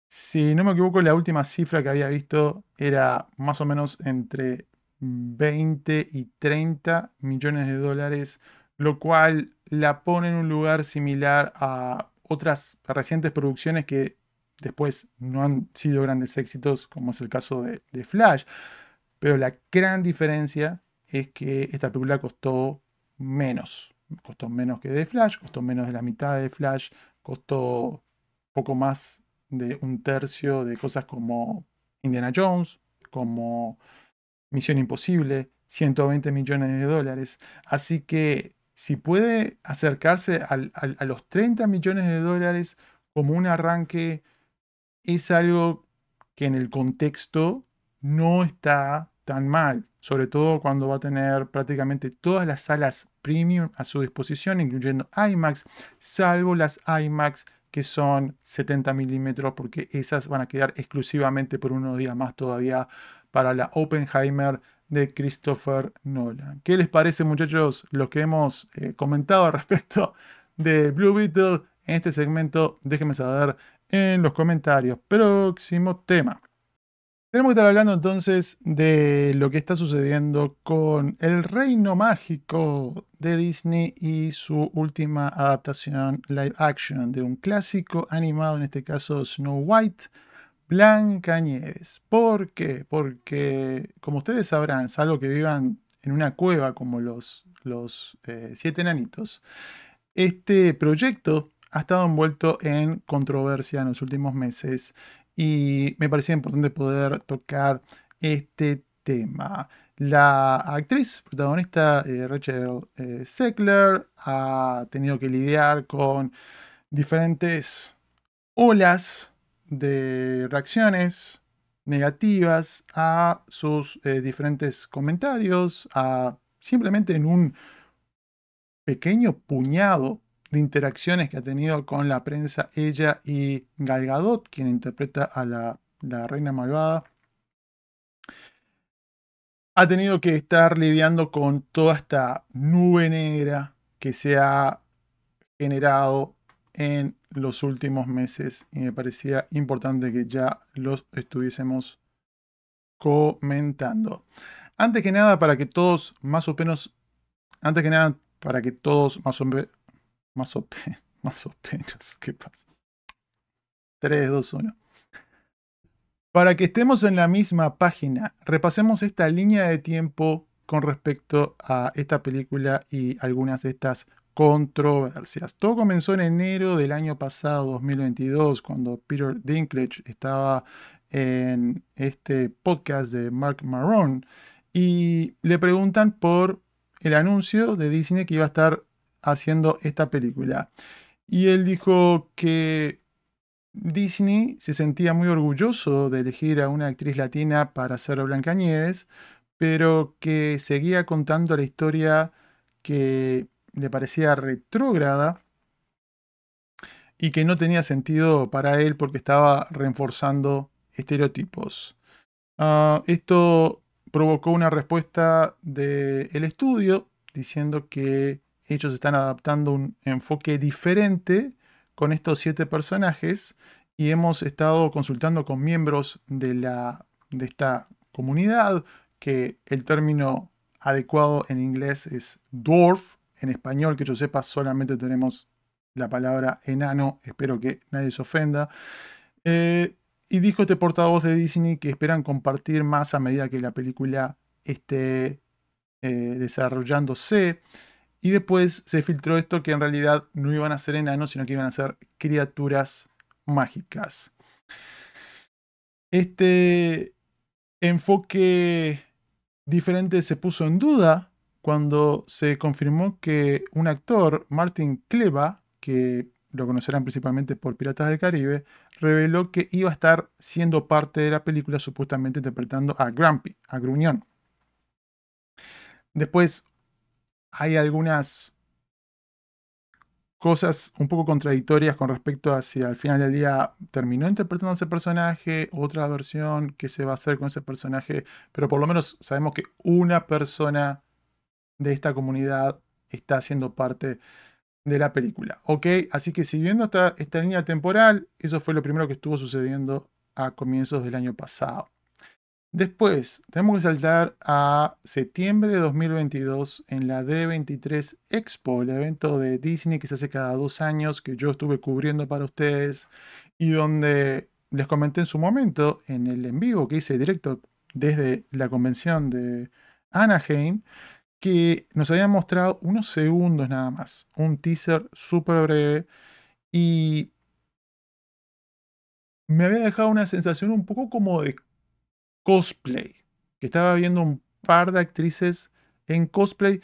C: Si no me equivoco, la última cifra que había visto era más o menos entre 20 y 30 millones de dólares, lo cual la pone en un lugar similar a otras recientes producciones que después no han sido grandes éxitos, como es el caso de, Flash. Pero la gran diferencia es que esta película costó menos costó menos que de Flash, costó menos de la mitad de Flash, costó poco más de un tercio de cosas como Indiana Jones, como Misión Imposible, 120 millones de dólares. Así que si puede acercarse a los 30 millones de dólares como un arranque, es algo que en el contexto no está tan mal, sobre todo cuando va a tener prácticamente todas las salas premium a su disposición, incluyendo IMAX, salvo las IMAX que son 70 milímetros, porque esas van a quedar exclusivamente por unos días más todavía para la Oppenheimer de Christopher Nolan. ¿Qué les parece, muchachos, lo que hemos eh, comentado respecto de Blue Beetle en este segmento? Déjenme saber en los comentarios. Próximo tema. Tenemos que estar hablando entonces de lo que está sucediendo con el reino mágico de Disney y su última adaptación live action de un clásico animado, en este caso Snow White, Blanca Nieves. ¿Por qué? Porque, como ustedes sabrán, salvo que vivan en una cueva como los, los eh, siete enanitos, este proyecto ha estado envuelto en controversia en los últimos meses y me parecía importante poder tocar este tema. La actriz protagonista eh, Rachel eh, ha tenido que lidiar con diferentes olas de reacciones negativas a sus eh, diferentes comentarios, a simplemente en un pequeño puñado de interacciones que ha tenido con la prensa ella y Gal Gadot, quien interpreta a la, reina malvada. Ha tenido que estar lidiando con toda esta nube negra que se ha generado en los últimos meses y me parecía importante que ya los estuviésemos comentando. Antes que nada, para que todos más o menos, antes que nada, para que todos más o menos, más o, menos. ¿Qué pasa? 3, 2, 1. Para que estemos en la misma página, repasemos esta línea de tiempo con respecto a esta película y algunas de estas controversias. Todo comenzó en enero del año pasado, 2022, cuando Peter Dinklage estaba en este podcast de Mark Maron y le preguntan por el anuncio de Disney que iba a estar haciendo esta película. Y él dijo que Disney se sentía muy orgulloso de elegir a una actriz latina para hacer Blancanieves, pero que seguía contando la historia que le parecía retrógrada y que no tenía sentido para él porque estaba reforzando estereotipos. Ah, esto provocó una respuesta del estudio diciendo que ellos están adaptando un enfoque diferente con estos siete personajes y hemos estado consultando con miembros de, la, de esta comunidad que el término adecuado en inglés es dwarf, en español que yo sepa solamente tenemos la palabra enano, espero que nadie se ofenda. Eh, y dijo este portavoz de Disney que esperan compartir más a medida que la película esté eh, desarrollándose. Y después se filtró esto que en realidad no iban a ser enanos, sino que iban a ser criaturas mágicas. Este enfoque diferente se puso en duda cuando se confirmó que un actor, Martin Kleba, que lo conocerán principalmente por Piratas del Caribe, reveló que iba a estar siendo parte de la película supuestamente interpretando a Grumpy, a Gruñón. Después hay algunas cosas un poco contradictorias con respecto a si al final del día terminó interpretando a ese personaje, otra versión, qué se va a hacer con ese personaje, pero por lo menos sabemos que una persona de esta comunidad está siendo parte de la película. ¿Ok? Así que siguiendo esta, esta línea temporal, eso fue lo primero que estuvo sucediendo a comienzos del año pasado. Después, tenemos que saltar a septiembre de 2022 en la D23 Expo, el evento de Disney que se hace cada dos años, que yo estuve cubriendo para ustedes y donde les comenté en su momento, en el en vivo que hice directo desde la convención de Anaheim, que nos habían mostrado unos segundos nada más, un teaser súper breve y me había dejado una sensación un poco como de cosplay, que estaba viendo un par de actrices en cosplay,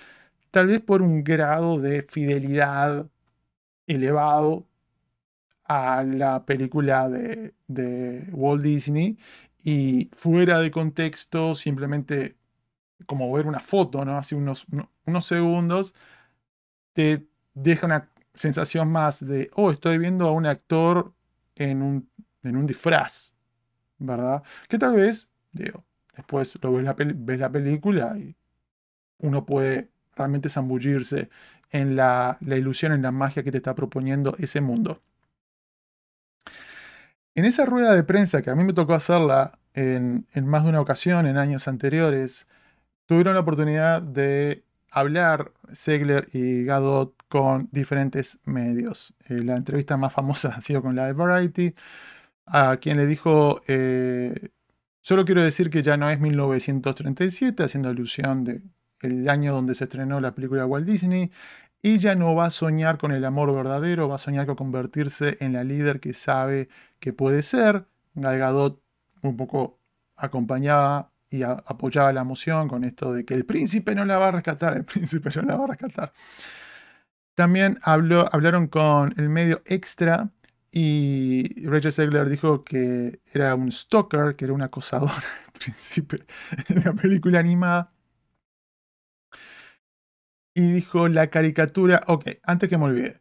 C: tal vez por un grado de fidelidad elevado a la película de, Walt Disney y fuera de contexto, simplemente como ver una foto, ¿no? Hace unos, unos segundos, te deja una sensación más de, oh, estoy viendo a un actor en un, en un disfraz, ¿verdad? Que tal vez después lo ves la, ves la película y uno puede realmente zambullirse en la, ilusión, en la magia que te está proponiendo ese mundo. En esa rueda de prensa, que a mí me tocó hacerla en, más de una ocasión en años anteriores, tuvieron la oportunidad de hablar Segler y Gadot con diferentes medios. Eh, la entrevista más famosa ha sido con la de Variety, a quien le dijo eh, Solo quiero decir que ya no es 1937, haciendo alusión del año donde se estrenó la película Walt Disney. Ella no va a soñar con el amor verdadero, va a soñar con convertirse en la líder que sabe que puede ser. Gal Gadot un poco acompañaba y apoyaba la emoción con esto de que el príncipe no la va a rescatar, el príncipe no la va a rescatar. También hablaron con el medio extra y Rachel Segler dijo que era un stalker, que era un acosador al principio de la película animada. Y dijo la caricatura. Ok, antes que me olvide.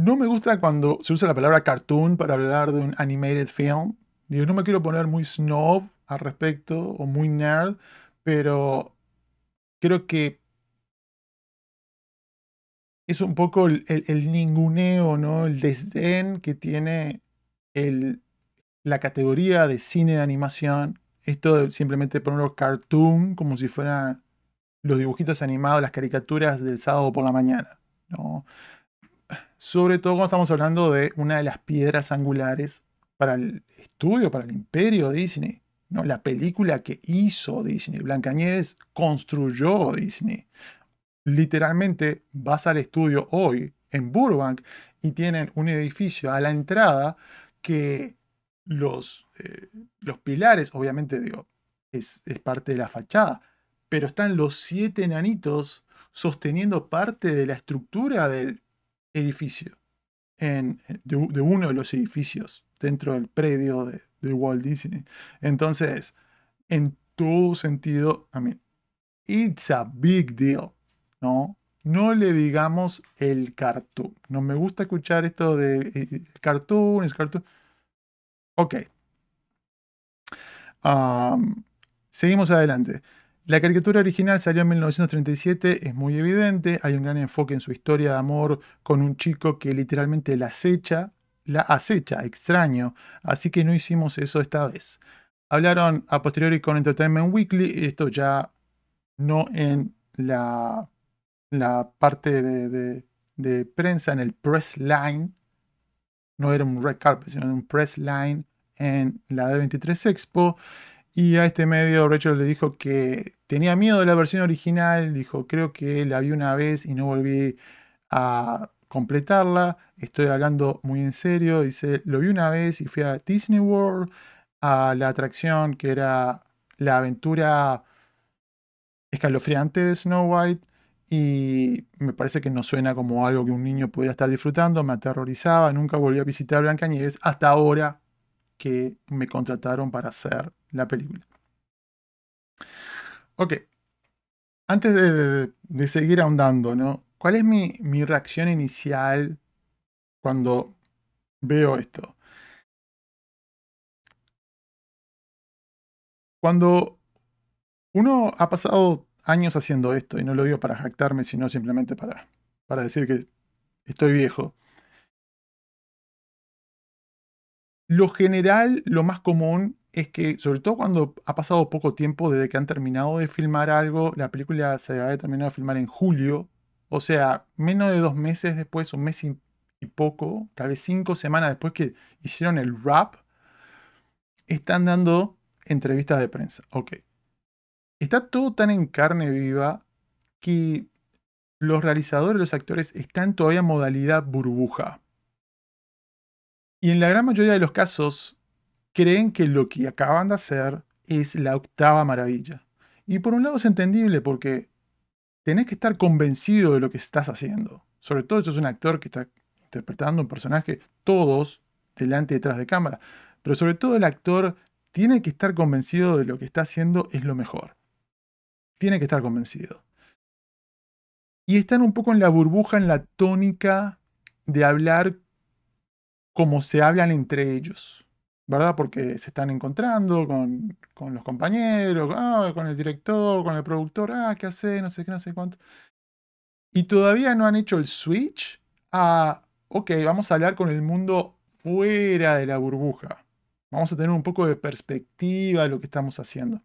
C: No me gusta cuando se usa la palabra cartoon para hablar de un animated film. Digo, no me quiero poner muy snob al respecto o muy nerd, pero creo que es un poco el, ninguneo, ¿no? El desdén que tiene la categoría de cine de animación. Esto de simplemente ponerlo cartoon como si fueran los dibujitos animados, las caricaturas del sábado por la mañana. ¿no? Sobre todo cuando estamos hablando de una de las piedras angulares para el estudio, para el imperio Disney. ¿no? La película que hizo Disney. Blancanieves construyó Disney. Literalmente vas al estudio hoy en Burbank y tienen un edificio a la entrada que los, eh, los pilares, obviamente es, es parte de la fachada, pero están los siete enanitos sosteniendo parte de la estructura del edificio, en, de, uno de los edificios dentro del predio de, Walt Disney. Entonces, en todo sentido, I mean, it's a big deal, ¿no? No le digamos el cartoon. No me gusta escuchar esto de eh, cartoon, es cartoon. Ok. seguimos adelante. La caricatura original salió en 1937, es muy evidente, hay un gran enfoque en su historia de amor con un chico que literalmente la acecha, la acecha, extraño, así que no hicimos eso esta vez. Hablaron a posteriori con Entertainment Weekly, esto ya no en la, parte de, de prensa, en el press line, no era un red carpet, sino un press line en la D23 Expo. Y a este medio Rachel le dijo que tenía miedo de la versión original, dijo, creo que la vi una vez y no volví a completarla, estoy hablando muy en serio, dice, lo vi una vez y fui a Disney World, a la atracción que era la aventura escalofriante de Snow White y me parece que no suena como algo que un niño pudiera estar disfrutando, me aterrorizaba, nunca volví a visitar Blancanieves hasta ahora que me contrataron para hacer la película. Ok. Antes de, seguir ahondando, ¿no? ¿Cuál es mi, reacción inicial cuando veo esto? Cuando uno ha pasado años haciendo esto, y no lo digo para jactarme, sino simplemente para, para decir que estoy viejo, lo general, lo más común es que, sobre todo cuando ha pasado poco tiempo desde que han terminado de filmar algo, la película se ha terminado de filmar en julio, o sea, menos de dos meses después, un mes y, poco, tal vez cinco semanas después que hicieron el rap, están dando entrevistas de prensa. Ok. Está todo tan en carne viva que los realizadores, los actores están todavía en modalidad burbuja. Y en la gran mayoría de los casos, creen que lo que acaban de hacer es la octava maravilla. Y por un lado es entendible porque tenés que estar convencido de lo que estás haciendo. Sobre todo si es un actor que está interpretando un personaje, todos delante y detrás de cámara. Pero sobre todo el actor tiene que estar convencido de lo que está haciendo es lo mejor. Tiene que estar convencido. Y están un poco en la burbuja, en la tónica de hablar como se hablan entre ellos. ¿Verdad? Porque se están encontrando con, los compañeros, ah, con el director, con el productor, ah, ¿qué hace? No sé qué, no sé cuánto. Y todavía no han hecho el switch a, ok, vamos a hablar con el mundo fuera de la burbuja. Vamos a tener un poco de perspectiva de lo que estamos haciendo.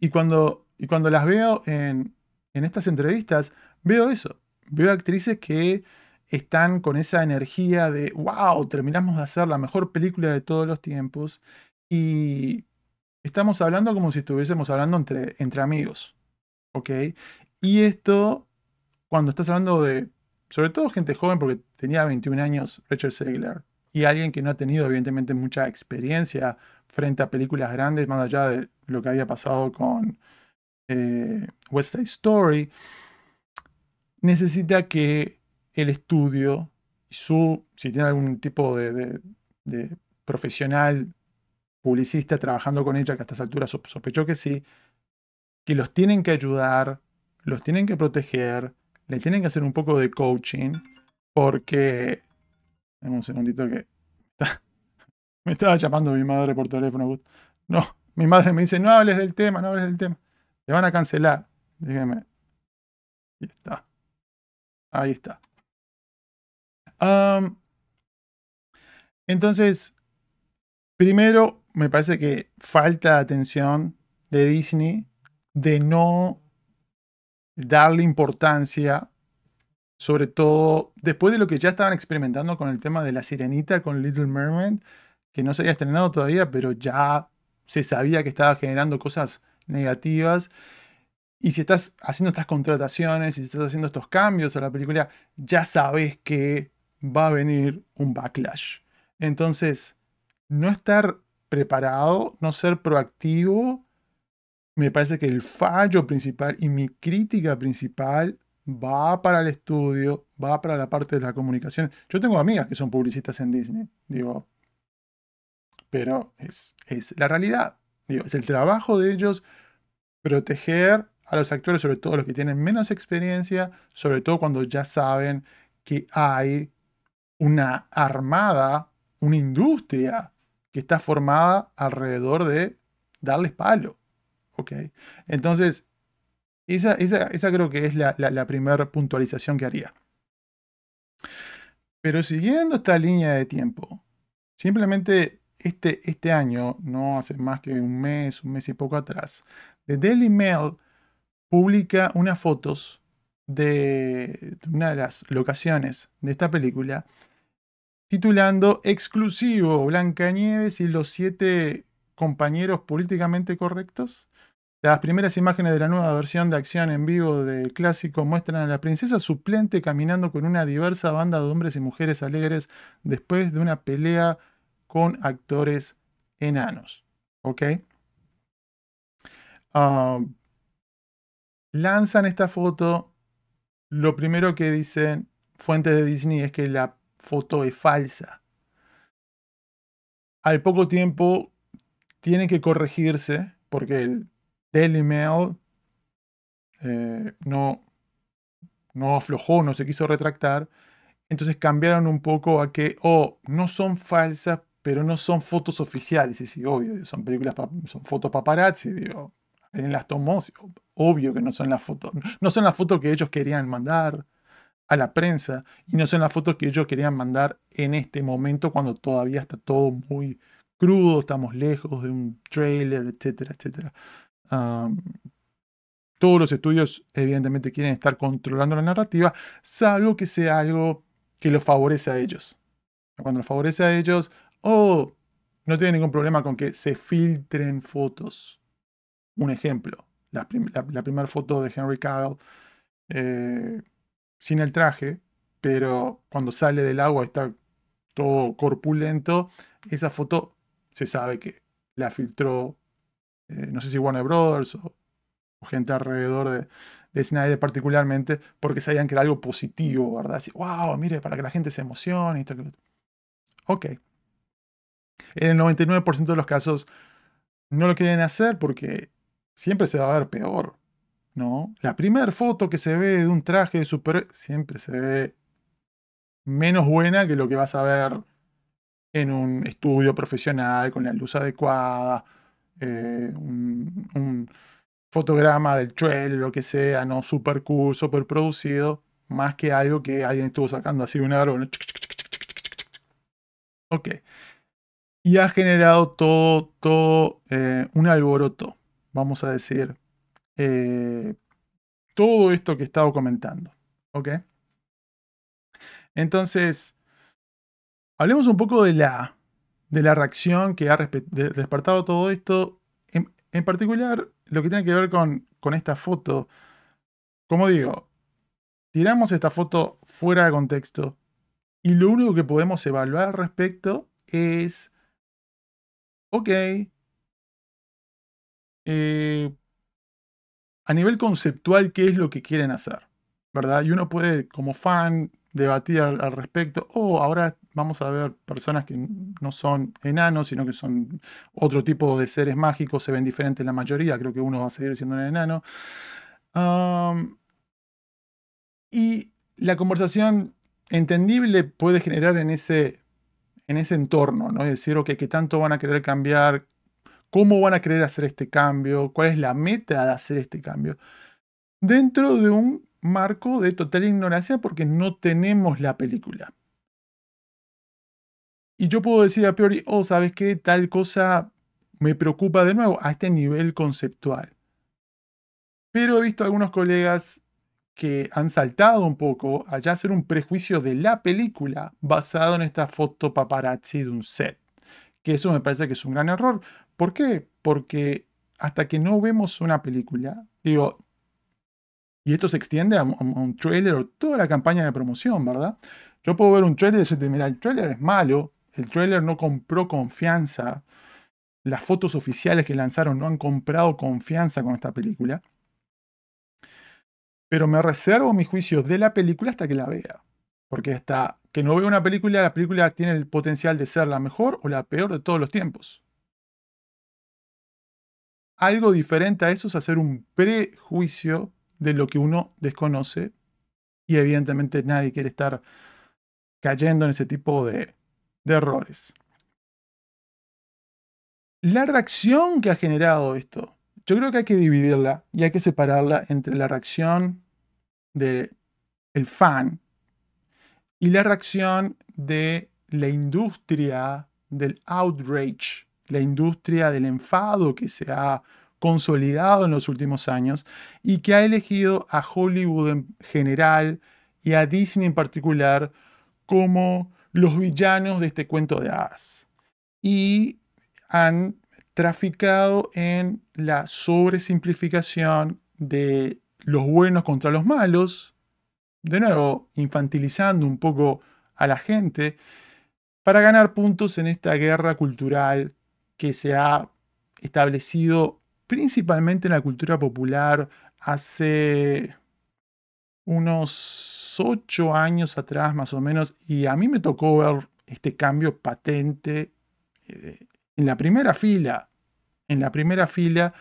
C: Y cuando, y cuando las veo en, en estas entrevistas, veo eso. Veo actrices que están con esa energía de, wow, terminamos de hacer la mejor película de todos los tiempos y estamos hablando como si estuviésemos hablando entre, entre amigos, ¿ok? Y esto, cuando estás hablando de, sobre todo gente joven, porque tenía 21 años Richard Segler, y alguien que no ha tenido evidentemente mucha experiencia frente a películas grandes, más allá de lo que había pasado con eh, West Side Story, necesita que el estudio y su, si tiene algún tipo de, profesional publicista trabajando con ella, que a estas alturas sospechó que sí, que los tienen que ayudar, los tienen que proteger, le tienen que hacer un poco de coaching, porque... Dame un segundito que... me estaba llamando mi madre por teléfono. No, mi madre me dice, no hables del tema, no hables del tema. Te van a cancelar. Dígame. Ahí está. Ahí está entonces, primero, me parece que falta atención de Disney de no darle importancia, sobre todo después de lo que ya estaban experimentando con el tema de la sirenita con Little Mermaid, que no se había estrenado todavía, pero ya se sabía que estaba generando cosas negativas. Y si estás haciendo estas contrataciones, si estás haciendo estos cambios a la película, ya sabes que va a venir un backlash. Entonces, no estar preparado, no ser proactivo, me parece que el fallo principal y mi crítica principal va para el estudio, va para la parte de la comunicación. Yo tengo amigas que son publicistas en Disney, digo, pero es, es la realidad. Es el trabajo de ellos proteger a los actores, sobre todo los que tienen menos experiencia, sobre todo cuando ya saben que hay una armada, una industria que está formada alrededor de darles palo. Entonces, esa, esa, creo que es la, la primera puntualización que haría. Pero siguiendo esta línea de tiempo, simplemente este, este año, no hace más que un mes, un mes y poco atrás, The Daily Mail publica unas fotos de una de las locaciones de esta película, titulando Exclusivo Blancanieves y los siete compañeros políticamente correctos. Las primeras imágenes de la nueva versión de acción en vivo del clásico muestran a la princesa suplente caminando con una diversa banda de hombres y mujeres alegres después de una pelea con actores enanos. ¿Ok? Ah, lanzan esta foto. Lo primero que dicen fuentes de Disney es que la foto es falsa. Al poco tiempo tiene que corregirse porque el Daily Mail eh, no, no aflojó, no se quiso retractar. Entonces cambiaron un poco a que, oh, no son falsas, pero no son fotos oficiales. Y sí, obvio, son películas, son fotos paparazzi, digo. En las tomó, obvio que no son las fotos. No son las fotos que ellos querían mandar a la prensa y no son las fotos que ellos querían mandar en este momento cuando todavía está todo muy crudo, estamos lejos de un trailer, etcétera, etcétera. todos los estudios evidentemente quieren estar controlando la narrativa, salvo que sea algo que los favorece a ellos. Cuando los favorece a ellos, o no tiene ningún problema con que se filtren fotos. Un ejemplo, la, primera foto de Henry Cavill eh, sin el traje, pero cuando sale del agua está todo corpulento. Esa foto se sabe que la filtró, eh, no sé si Warner Brothers o, gente alrededor de, de, Snyder particularmente, porque sabían que era algo positivo, ¿verdad? Así, wow, mire, para que la gente se emocione y tal. Ok. En el 99% de los casos no lo quieren hacer porque siempre se va a ver peor, ¿no? La primera foto que se ve de un traje de super siempre se ve menos buena que lo que vas a ver en un estudio profesional con la luz adecuada, eh, un, fotograma del trailer, lo que sea, no super cool, super producido, más que algo que alguien estuvo sacando así de un árbol. Ok y ha generado todo, todo eh, un alboroto, vamos a decir, eh, todo esto que he estado comentando. ¿Ok? Entonces, hablemos un poco de la, de la reacción que ha despertado todo esto. En, particular, lo que tiene que ver con, con esta foto. Como digo, tiramos esta foto fuera de contexto y lo único que podemos evaluar al respecto es ok, eh, a nivel conceptual, ¿qué es lo que quieren hacer? ¿Verdad? Y uno puede, como fan, debatir al, respecto. O oh, ahora vamos a ver personas que no son enanos, sino que son otro tipo de seres mágicos, se ven diferentes la mayoría. Creo que uno va a seguir siendo un enano. y la conversación entendible puede generar en ese en ese entorno, ¿no? Es decir, ok, ¿qué tanto van a querer cambiar? ¿Cómo van a querer hacer este cambio? ¿Cuál es la meta de hacer este cambio? Dentro de un marco de total ignorancia porque no tenemos la película. Y yo puedo decir a priori, oh, ¿sabes qué? Tal cosa me preocupa de nuevo a este nivel conceptual. Pero he visto algunos colegas que han saltado un poco a hacer un prejuicio de la película basado en esta foto paparazzi de un set. Que eso me parece que es un gran error. ¿Por qué? Porque hasta que no vemos una película, digo, y esto se extiende a, un trailer o toda la campaña de promoción, ¿verdad? Yo puedo ver un trailer y decirte, mira, el trailer es malo, el trailer no compró confianza, las fotos oficiales que lanzaron no han comprado confianza con esta película. Pero me reservo mis juicios de la película hasta que la vea. Porque hasta que no vea una película, la película tiene el potencial de ser la mejor o la peor de todos los tiempos. Algo diferente a eso es hacer un prejuicio de lo que uno desconoce y evidentemente nadie quiere estar cayendo en ese tipo de, de errores. La reacción que ha generado esto, yo creo que hay que dividirla y hay que separarla entre la reacción del el fan y la reacción de la industria del outrage, la industria del enfado que se ha consolidado en los últimos años y que ha elegido a Hollywood en general y a Disney en particular como los villanos de este cuento de hadas. Y han traficado en la sobresimplificación de los buenos contra los malos, de nuevo, infantilizando un poco a la gente, para ganar puntos en esta guerra cultural que se ha establecido principalmente en la cultura popular hace unos ocho años atrás más o menos, y a mí me tocó ver este cambio patente eh, en la primera fila, en la primera fila,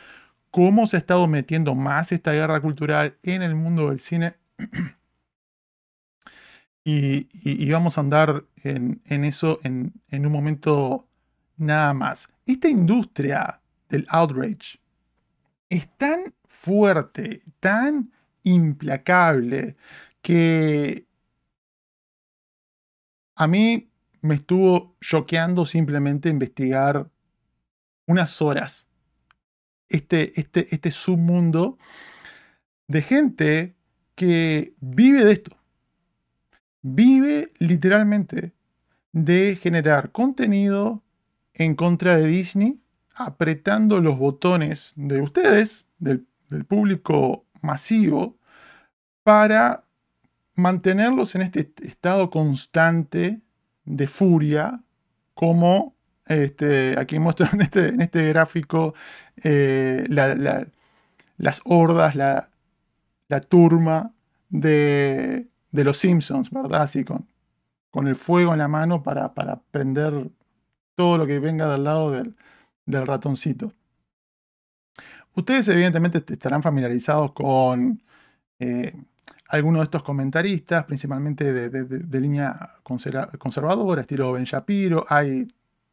C: cómo se ha estado metiendo más esta guerra cultural en el mundo del cine. y, vamos a andar en, eso en, en un momento nada más. Esta industria del outrage es tan fuerte, tan implacable, que a mí me estuvo choqueando simplemente investigar unas horas este, este, este submundo de gente que vive de esto. Vive literalmente de generar contenido en contra de Disney apretando los botones de ustedes, del, público masivo, para mantenerlos en este estado constante de furia, como este, aquí muestran en este, en este gráfico eh, las hordas, la, turma de, los Simpsons, ¿verdad? Así con, con el fuego en la mano para, para prender todo lo que venga del lado del, del ratoncito. Ustedes evidentemente estarán familiarizados con eh, algunos de estos comentaristas, principalmente de, línea conservadora, estilo Ben Shapiro. Hay,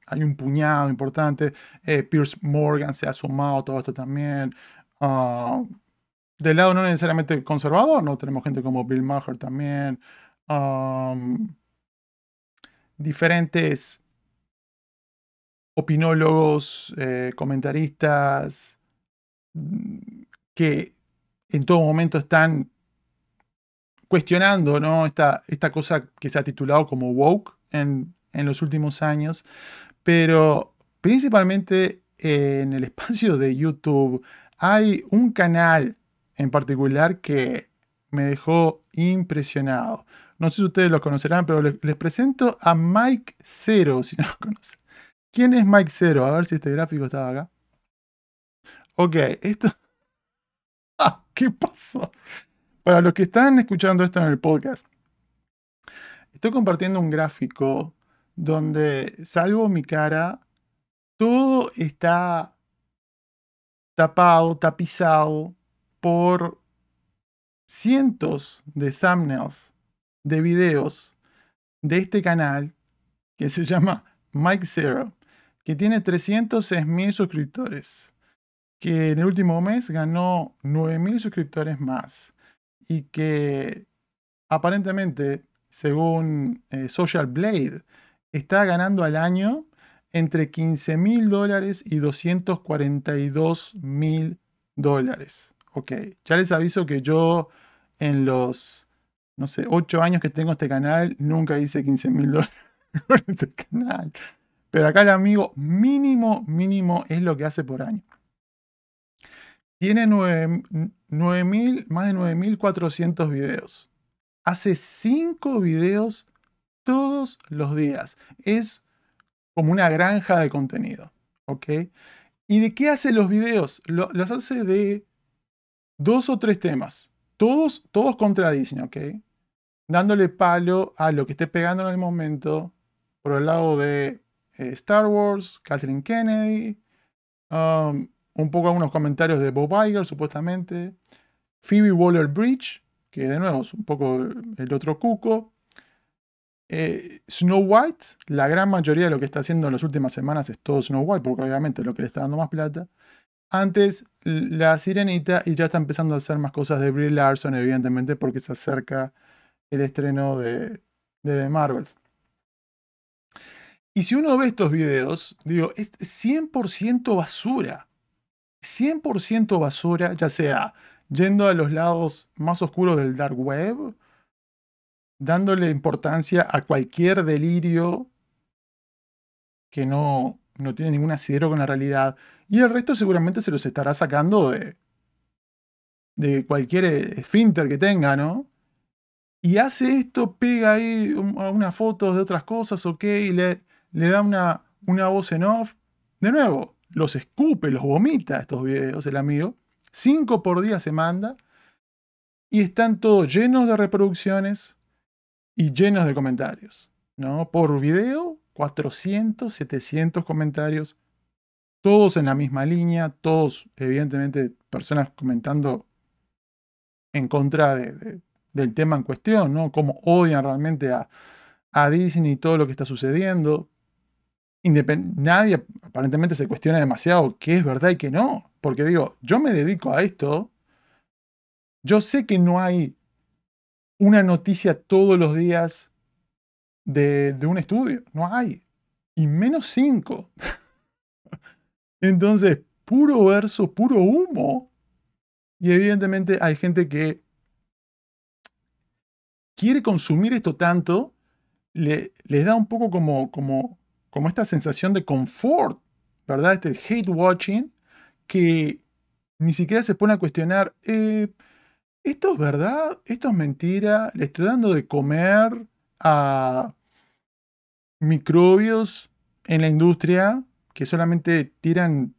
C: hay un puñado importante. Eh, Pierce Morgan se ha sumado a todo esto también. Ah, del lado no necesariamente conservador, ¿no? Tenemos gente como Bill Maher también. diferentes opinólogos, eh, comentaristas, mm, que en todo momento están cuestionando ¿no? esta, esta cosa que se ha titulado como woke en, los últimos años, pero principalmente en el espacio de YouTube hay un canal en particular que me dejó impresionado. No sé si ustedes lo conocerán, pero les, les presento a Mike Zero, si no lo conocen. ¿Quién es Mike Zero? A ver si este gráfico estaba acá. Ok, esto... Ah, ¿Qué pasó? Para los que están escuchando esto en el podcast, estoy compartiendo un gráfico donde, salvo mi cara, todo está tapado, tapizado por cientos de thumbnails de videos de este canal que se llama Mike Zero que tiene 306 mil suscriptores, que en el último mes ganó 9 mil suscriptores más y que aparentemente, según eh, Social Blade, está ganando al año entre 15 mil dólares y 242 mil dólares. Ok, ya les aviso que yo en los, no sé, 8 años que tengo este canal, nunca hice 15 mil dólares por este canal. Pero acá el amigo mínimo, mínimo es lo que hace por año. Tiene 9, 9.000, más de 9.400 videos. Hace 5 videos todos los días. Es como una granja de contenido. ¿Y de qué hace los videos? los hace de dos o tres temas. Todos, todos contra Disney. Dándole palo a lo que esté pegando en el momento. Por el lado de eh, Star Wars, Kathleen Kennedy. Um, un poco algunos comentarios de Bob Iger, supuestamente. Phoebe Waller Bridge, que de nuevo es un poco el otro cuco. Eh, Snow White, la gran mayoría de lo que está haciendo en las últimas semanas es todo Snow White, porque obviamente es lo que le está dando más plata. Antes la sirenita y ya está empezando a hacer más cosas de Brie Larson, evidentemente, porque se acerca el estreno de, de The Marvels. Y si uno ve estos videos, digo, es 100% basura. 100% basura, ya sea yendo a los lados más oscuros del dark web, dándole importancia a cualquier delirio que no, no tiene ningún asidero con la realidad. Y el resto seguramente se los estará sacando de, de cualquier eh, finter que tenga, ¿no? Y hace esto, pega ahí unas fotos de otras cosas, ok, y le, le da una, una voz en off. De nuevo, los escupe, los vomita estos videos el amigo. Cinco por día se manda. Y están todos llenos de reproducciones, y llenos de comentarios. ¿no? Por video, 400, 700 comentarios, todos en la misma línea, todos, evidentemente, personas comentando en contra del tema en cuestión, ¿no? Cómo odian realmente a, a Disney y todo lo que está sucediendo. Nadie aparentemente se cuestiona demasiado qué es verdad y qué no. Porque digo, yo me dedico a esto. Yo sé que no hay una noticia todos los días de, un estudio. No hay. Y menos cinco. Entonces, puro verso, puro humo. Y evidentemente hay gente que quiere consumir esto tanto, le, les da un poco como, como, como esta sensación de confort, ¿verdad? Este hate watching, que ni siquiera se pone a cuestionar, eh, ¿esto es verdad? ¿Esto es mentira? ¿Le estoy dando de comer a microbios en la industria que solamente tiran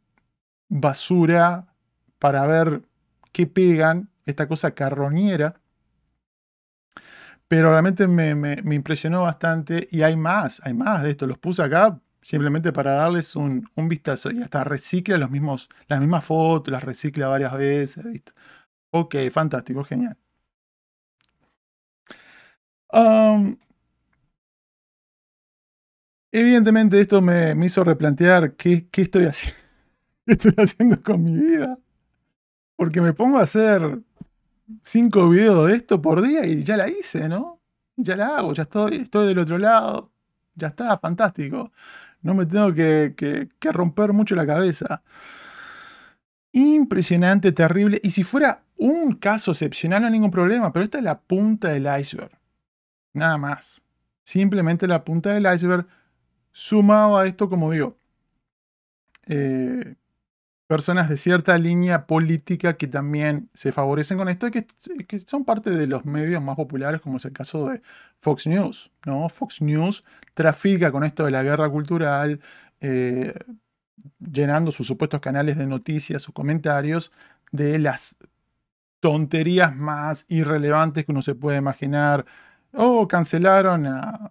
C: basura para ver qué pegan, esta cosa carroñera? Pero realmente me, impresionó bastante y hay más, hay más de esto. Los puse acá simplemente para darles un, vistazo y hasta recicla los mismos, las mismas fotos, las recicla varias veces. ¿viste? Ok, fantástico, genial. evidentemente esto me, hizo replantear qué, estoy haciendo, qué estoy haciendo con mi vida. Porque me pongo a hacer cinco videos de esto por día y ya la hice, ¿no? Ya la hago, ya estoy, estoy del otro lado. Ya está, fantástico. No me tengo que, que romper mucho la cabeza impresionante, terrible. Y si fuera un caso excepcional, no hay ningún problema, pero esta es la punta del iceberg. Nada más. Simplemente la punta del iceberg sumado a esto, como digo, eh, personas de cierta línea política que también se favorecen con esto y que, son parte de los medios más populares, como es el caso de Fox News. ¿no? Fox News trafica con esto de la guerra cultural, eh, llenando sus supuestos canales de noticias o comentarios de las tonterías más irrelevantes que uno se puede imaginar. Oh, cancelaron a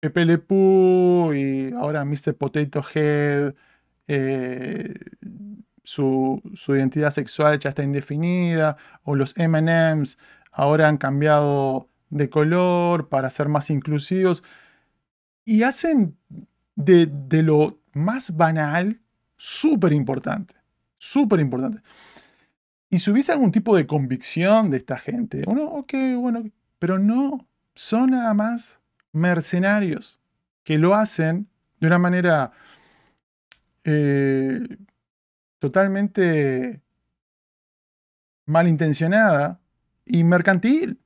C: Pepe Le Pew y ahora Mr. Potato Head. Eh, su, su, identidad sexual ya está indefinida. O los MMs ahora han cambiado de color para ser más inclusivos. Y hacen de, de lo más banal, súper importante. Súper importante. Y si hubiese algún tipo de convicción de esta gente, uno, ok, bueno, pero no, son nada más mercenarios que lo hacen de una manera eh, totalmente malintencionada y mercantil,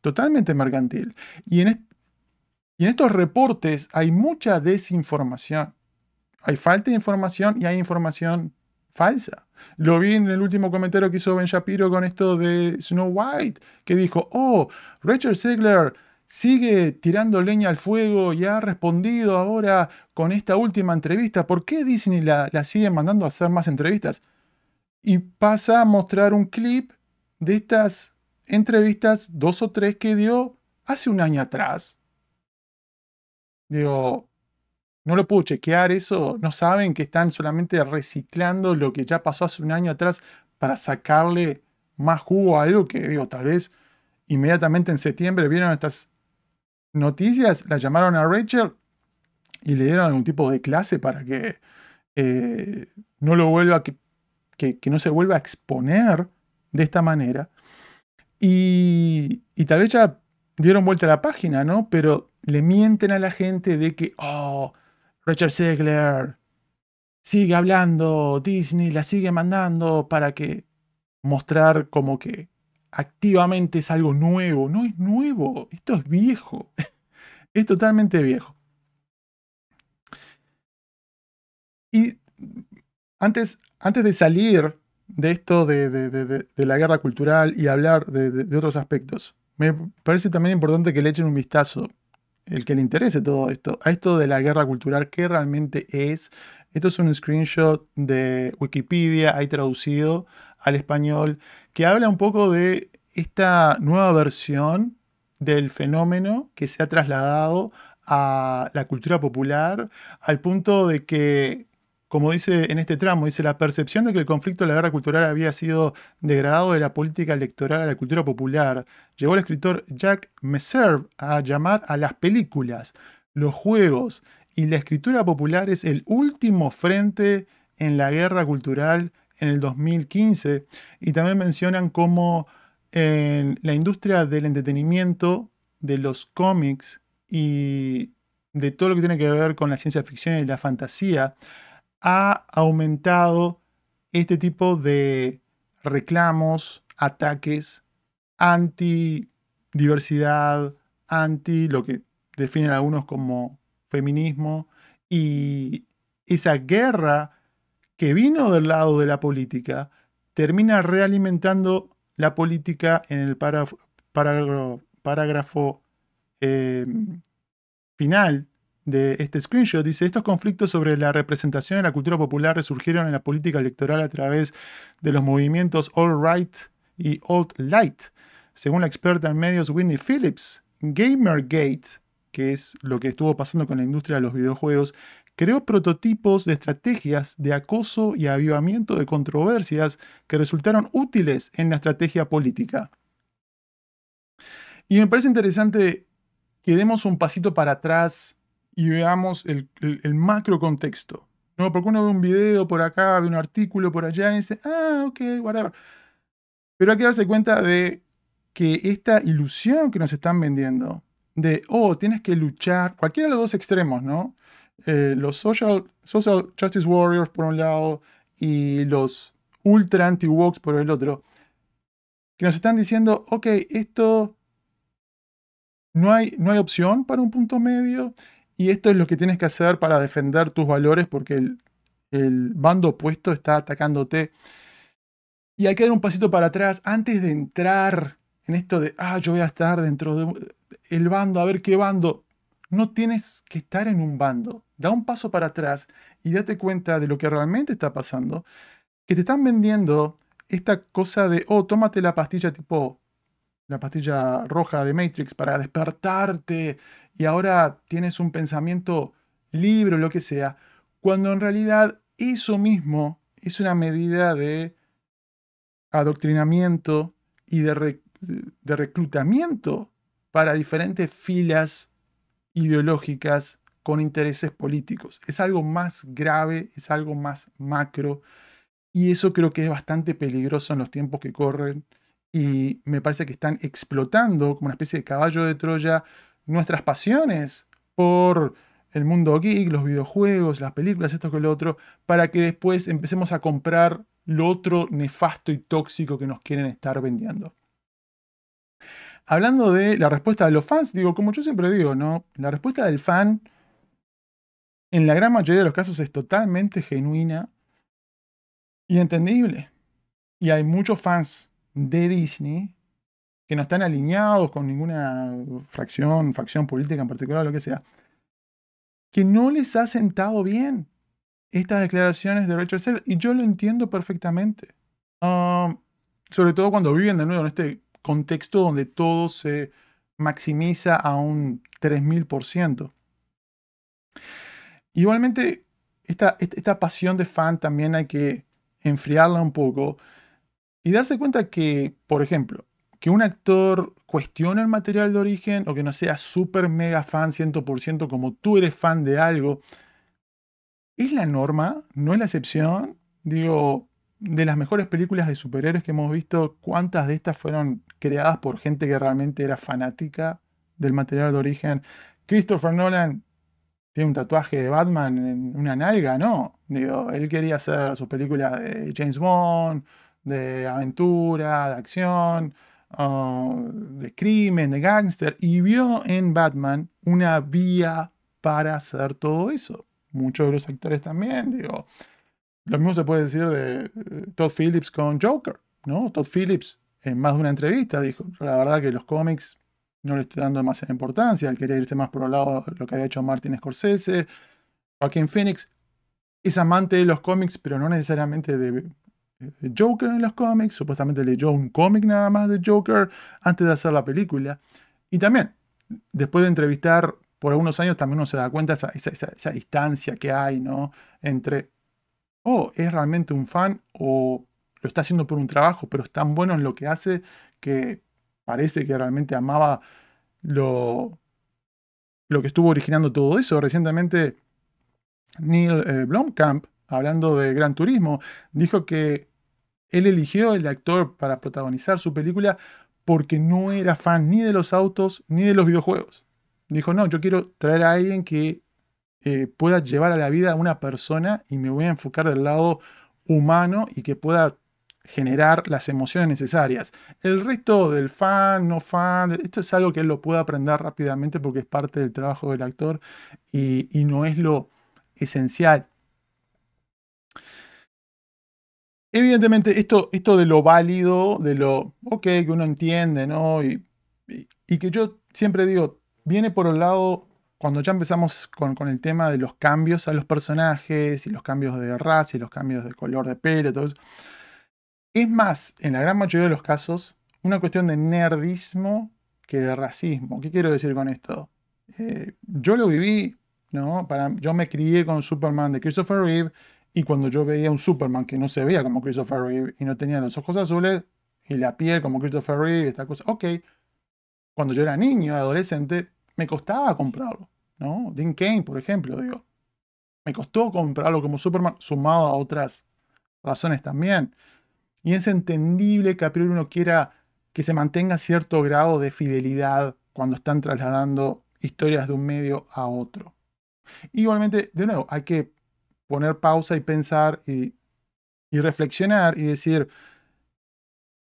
C: totalmente mercantil. Y en, estos reportes hay mucha desinformación. Hay falta de información y hay información falsa. Lo vi en el último comentario que hizo Ben Shapiro con esto de Snow White, que dijo, oh, Richard Segler sigue tirando leña al fuego y ha respondido ahora con esta última entrevista. ¿Por qué Disney la, sigue mandando a hacer más entrevistas? Y pasa a mostrar un clip de estas entrevistas, dos o tres que dio hace un año atrás. Digo, no lo puedo chequear eso. No saben que están solamente reciclando lo que ya pasó hace un año atrás para sacarle más jugo a algo que, digo, tal vez inmediatamente en septiembre vieron estas noticias, la llamaron a Rachel y le dieron algún tipo de clase para que eh, no lo vuelva, que, que, no se vuelva a exponer de esta manera. Y, y, tal vez ya dieron vuelta a la página, ¿no? Pero le mienten a la gente de que, oh, Richard Segler sigue hablando, Disney la sigue mandando para que mostrar como que activamente es algo nuevo. No es nuevo, esto es viejo. es totalmente viejo. Y antes, antes de salir de esto de, la guerra cultural y hablar de, otros aspectos, me parece también importante que le echen un vistazo, el que le interese todo esto, a esto de la guerra cultural, qué realmente es. Esto es un screenshot de Wikipedia, hay traducido al español, que habla un poco de esta nueva versión del fenómeno que se ha trasladado a la cultura popular al punto de que, como dice en este tramo, dice la percepción de que el conflicto de la guerra cultural había sido degradado de la política electoral a la cultura popular, llegó el escritor Jack Messer a llamar a las películas, los juegos y la escritura popular es el último frente en la guerra cultural en el 2015 y también mencionan cómo en la industria del entretenimiento, de los cómics y de todo lo que tiene que ver con la ciencia ficción y la fantasía, ha aumentado este tipo de reclamos, ataques anti diversidad, anti lo que definen algunos como feminismo y esa guerra que vino del lado de la política termina realimentando la política en el parágrafo, eh, final de este screenshot. Dice, estos conflictos sobre la representación en la cultura popular resurgieron en la política electoral a través de los movimientos alt-right y alt-light. Según la experta en medios Whitney Phillips, Gamergate, que es lo que estuvo pasando con la industria de los videojuegos, creó prototipos de estrategias de acoso y avivamiento de controversias que resultaron útiles en la estrategia política. Y me parece interesante que demos un pasito para atrás y veamos el, macro contexto. ¿no? Porque uno ve un video por acá, ve un artículo por allá y dice, ah, ok, whatever. Pero hay que darse cuenta de que esta ilusión que nos están vendiendo, de, oh, tienes que luchar, cualquiera de los dos extremos, ¿no? Eh, los social, social Justice Warriors por un lado y los ultra anti-woke por el otro, que nos están diciendo, ok, esto no hay, no hay opción para un punto medio y esto es lo que tienes que hacer para defender tus valores porque el, el bando opuesto está atacándote. Y hay que dar un pasito para atrás antes de entrar en esto de, ah, yo voy a estar dentro del bando, a ver qué bando. No tienes que estar en un bando. Da un paso para atrás y date cuenta de lo que realmente está pasando. Que te están vendiendo esta cosa de, oh, tómate la pastilla tipo, la pastilla roja de Matrix para despertarte y ahora tienes un pensamiento libre o lo que sea. Cuando en realidad eso mismo es una medida de adoctrinamiento y de, de reclutamiento para diferentes filas ideológicas con intereses políticos. Es algo más grave, es algo más macro y eso creo que es bastante peligroso en los tiempos que corren y me parece que están explotando como una especie de caballo de Troya nuestras pasiones por el mundo geek, los videojuegos, las películas, esto que lo otro, para que después empecemos a comprar lo otro nefasto y tóxico que nos quieren estar vendiendo. Hablando de la respuesta de los fans, digo, como yo siempre digo, ¿no? La respuesta del fan en la gran mayoría de los casos es totalmente genuina y entendible. Y hay muchos fans de Disney que no están alineados con ninguna fracción, facción política en particular, lo que sea, que no les ha sentado bien estas declaraciones de Richard Seller. Y yo lo entiendo perfectamente. Um, sobre todo cuando viven de nuevo en este contexto donde todo se maximiza a un 3000%. Igualmente, esta, esta pasión de fan también hay que enfriarla un poco y darse cuenta que, por ejemplo, que un actor cuestione el material de origen o que no sea súper mega fan 100% como tú eres fan de algo, es la norma, no es la excepción. Digo, de las mejores películas de superhéroes que hemos visto, ¿cuántas de estas fueron creadas por gente que realmente era fanática del material de origen? Christopher Nolan tiene un tatuaje de Batman en una nalga, ¿no? Digo, él quería hacer sus películas de James Bond, de aventura, de acción, de crimen, de gángster, y vio en Batman una vía para hacer todo eso. Muchos de los actores también, digo. Lo mismo se puede decir de eh, Todd Phillips con Joker, ¿no? Todd Phillips en más de una entrevista dijo, la verdad que los cómics no le estoy dando demasiada importancia, él quería irse más por el lado de lo que había hecho Martin Scorsese. Joaquin Phoenix es amante de los cómics, pero no necesariamente de, Joker en los cómics, supuestamente leyó un cómic nada más de Joker antes de hacer la película. Y también, después de entrevistar por algunos años, también uno se da cuenta esa, esa distancia que hay, ¿no? Entre o es realmente un fan o lo está haciendo por un trabajo, pero es tan bueno en lo que hace que parece que realmente amaba lo, lo que estuvo originando todo eso. Recientemente Neil eh, Blomkamp, hablando de Gran Turismo, dijo que él eligió el actor para protagonizar su película porque no era fan ni de los autos ni de los videojuegos. Dijo, no, yo quiero traer a alguien que eh, pueda llevar a la vida a una persona y me voy a enfocar del lado humano y que pueda generar las emociones necesarias. El resto del fan, no fan, esto es algo que él lo puede aprender rápidamente porque es parte del trabajo del actor y, no es lo esencial. Evidentemente, esto, esto de lo válido, de lo, ok, que uno entiende, ¿no? y, y que yo siempre digo, viene por el lado cuando ya empezamos con, el tema de los cambios a los personajes y los cambios de raza y los cambios de color de pelo, todo eso, es más, en la gran mayoría de los casos, una cuestión de nerdismo que de racismo. ¿Qué quiero decir con esto? Eh, yo lo viví, ¿no? Yo me crié con Superman de Christopher Reeve y cuando yo veía un Superman que no se veía como Christopher Reeve y no tenía los ojos azules y la piel como Christopher Reeve, esta cosa, ok. Cuando yo era niño, adolescente, me costaba comprarlo. ¿No? Dean Kane, por ejemplo, digo. Me costó comprarlo como Superman, sumado a otras razones también. Y es entendible que a priori uno quiera que se mantenga cierto grado de fidelidad cuando están trasladando historias de un medio a otro. Igualmente, de nuevo, hay que poner pausa y pensar y, y reflexionar y decir,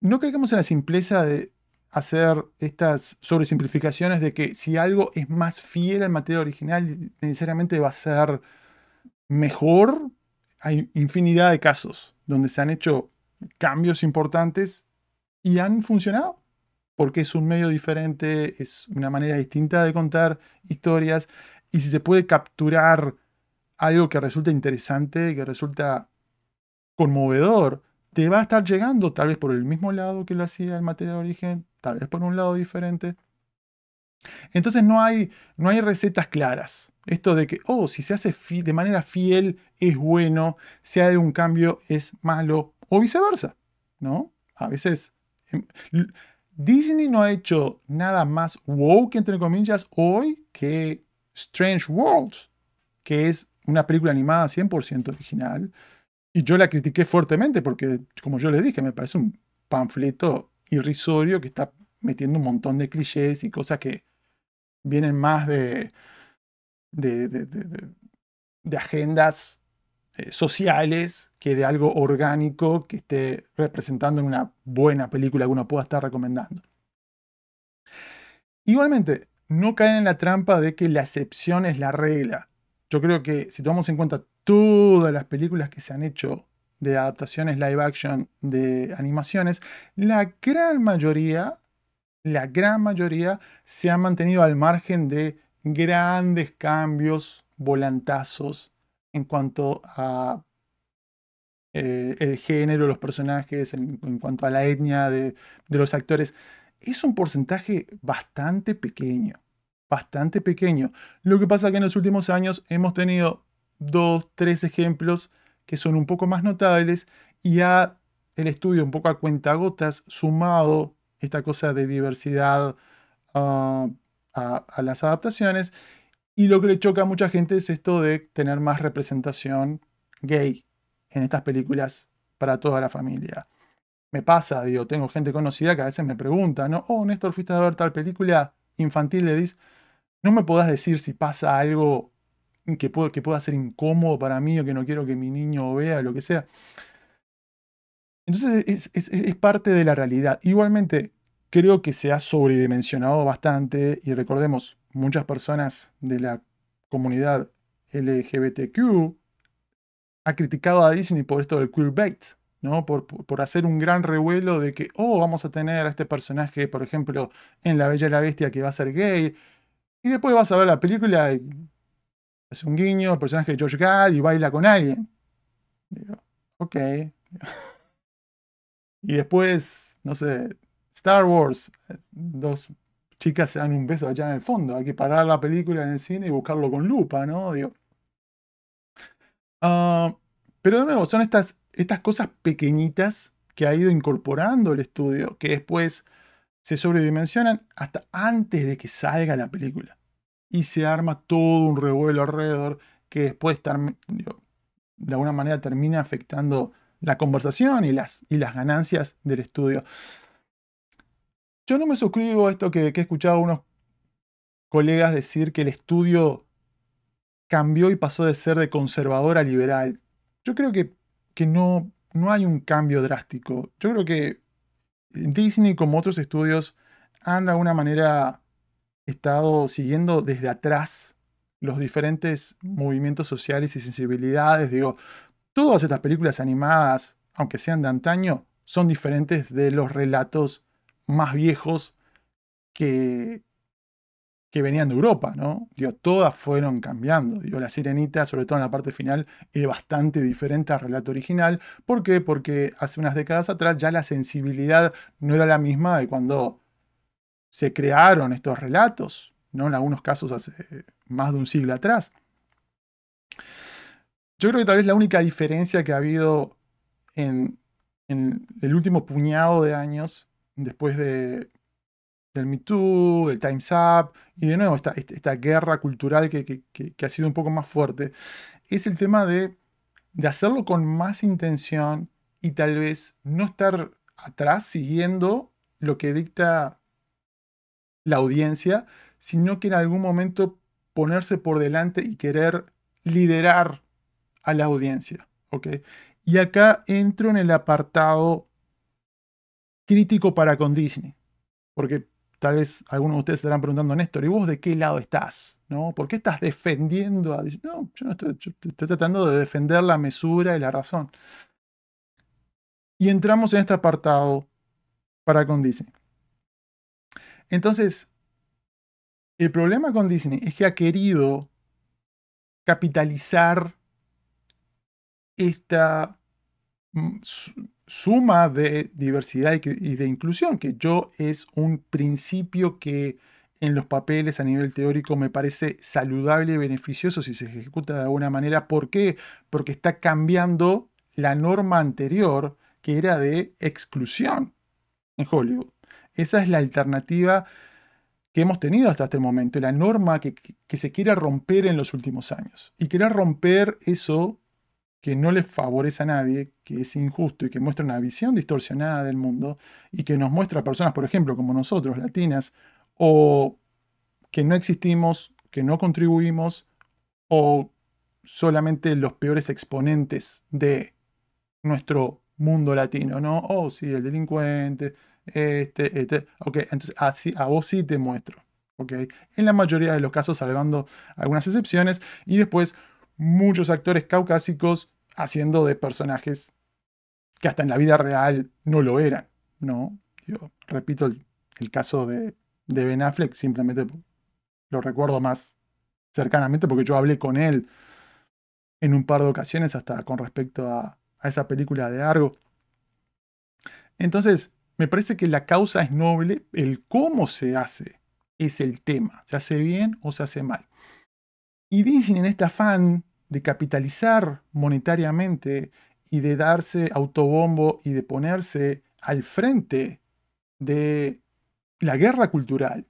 C: no caigamos en la simpleza de hacer estas sobresimplificaciones de que si algo es más fiel al material original, necesariamente va a ser mejor. Hay infinidad de casos donde se han hecho cambios importantes y han funcionado, porque es un medio diferente, es una manera distinta de contar historias, y si se puede capturar algo que resulta interesante, que resulta conmovedor, te va a estar llegando tal vez por el mismo lado que lo hacía el material de origen, tal vez por un lado diferente. Entonces no hay, no hay recetas claras. Esto de que, oh, si se hace de manera fiel es bueno, si hay un cambio es malo, o viceversa, ¿no? A veces em, Disney no ha hecho nada más woke, entre comillas, hoy que Strange Worlds, que es una película animada 100% original. Y yo la critiqué fuertemente porque, como yo le dije, me parece un panfleto irrisorio que está metiendo un montón de clichés y cosas que vienen más de, de, agendas eh, sociales que de algo orgánico que esté representando en una buena película que uno pueda estar recomendando. Igualmente, no caen en la trampa de que la excepción es la regla. Yo creo que si tomamos en cuenta todas las películas que se han hecho de adaptaciones live action de animaciones, la gran mayoría, la gran mayoría se han mantenido al margen de grandes cambios, volantazos en cuanto a eh, el género, los personajes, en, en cuanto a la etnia de, de los actores. Es un porcentaje bastante pequeño, bastante pequeño. Lo que pasa es que en los últimos años hemos tenido dos, tres ejemplos que son un poco más notables y ha el estudio un poco a cuentagotas sumado esta cosa de diversidad ah, a, a las adaptaciones y lo que le choca a mucha gente es esto de tener más representación gay en estas películas para toda la familia. Me pasa, digo, tengo gente conocida que a veces me pregunta, ¿no? Oh, Néstor, fuiste a ver tal película infantil, le dices, no me podás decir si pasa algo que, puede, que pueda ser incómodo para mí o que no quiero que mi niño vea, lo que sea. Entonces es, es, es parte de la realidad. Igualmente, creo que se ha sobredimensionado bastante y recordemos, muchas personas de la comunidad LGBTQ ha criticado a Disney por esto del queerbait, ¿no? Por, por, hacer un gran revuelo de que, oh, vamos a tener a este personaje, por ejemplo, en La Bella y la Bestia que va a ser gay. Y después vas a ver la película y hace un guiño, el personaje de Josh Gad y baila con alguien. Digo, ok. y después, no sé, Star Wars, dos chicas se dan un beso allá en el fondo. Hay que parar la película en el cine y buscarlo con lupa, ¿no? Digo, Uh, pero de nuevo, son estas, estas cosas pequeñitas que ha ido incorporando el estudio, que después se sobredimensionan hasta antes de que salga la película. Y se arma todo un revuelo alrededor que después de alguna manera termina afectando la conversación y las, y las ganancias del estudio. Yo no me suscribo a esto que, que he escuchado a unos colegas decir que el estudio cambió y pasó de ser de conservador a liberal. Yo creo que, que no, no hay un cambio drástico. Yo creo que Disney, como otros estudios, han de alguna manera estado siguiendo desde atrás los diferentes movimientos sociales y sensibilidades. Digo, todas estas películas animadas, aunque sean de antaño, son diferentes de los relatos más viejos que, que venían de Europa, ¿no? Digo, todas fueron cambiando. Digo, la sirenita, sobre todo en la parte final, es bastante diferente al relato original. ¿Por qué? Porque hace unas décadas atrás ya la sensibilidad no era la misma de cuando se crearon estos relatos, ¿no? En algunos casos hace más de un siglo atrás. Yo creo que tal vez la única diferencia que ha habido en, el último puñado de años, después de del Me Too, del Time's Up, y de nuevo esta, esta guerra cultural que, que, que, ha sido un poco más fuerte, es el tema de, de hacerlo con más intención y tal vez no estar atrás siguiendo lo que dicta la audiencia, sino que en algún momento ponerse por delante y querer liderar a la audiencia. ¿okay? Y acá entro en el apartado crítico para con Disney. Porque Tal vez algunos de ustedes estarán preguntando, Néstor, ¿y vos de qué lado estás? ¿No? ¿Por qué estás defendiendo a No, yo no estoy, estoy tratando de defender la mesura y la razón. Y entramos en este apartado para con Disney. Entonces, el problema con Disney es que ha querido capitalizar esta mm, suma de diversidad y de inclusión, que yo es un principio que en los papeles a nivel teórico me parece saludable y beneficioso si se ejecuta de alguna manera. ¿Por qué? Porque está cambiando la norma anterior que era de exclusión en Hollywood. Esa es la alternativa que hemos tenido hasta este momento, la norma que, se quiere romper en los últimos años. Y querer romper eso que no le favorece a nadie, que es injusto y que muestra una visión distorsionada del mundo y que nos muestra a personas, por ejemplo, como nosotros, latinas, o que no existimos, que no contribuimos, o solamente los peores exponentes de nuestro mundo latino, ¿no? Oh, sí, el delincuente, este, este. Ok, entonces así, a vos sí te muestro. ¿ok? En la mayoría de los casos, salvando algunas excepciones, y después muchos actores caucásicos haciendo de personajes que hasta en la vida real no lo eran, ¿no? Repito el, el caso de, de Ben Affleck, simplemente lo recuerdo más cercanamente porque yo hablé con él en un par de ocasiones hasta con respecto a, a esa película de Argo. Entonces, me parece que la causa es noble, el cómo se hace es el tema, se hace bien o se hace mal. Y Disney en este afán de capitalizar monetariamente y de darse autobombo y de ponerse al frente de la guerra cultural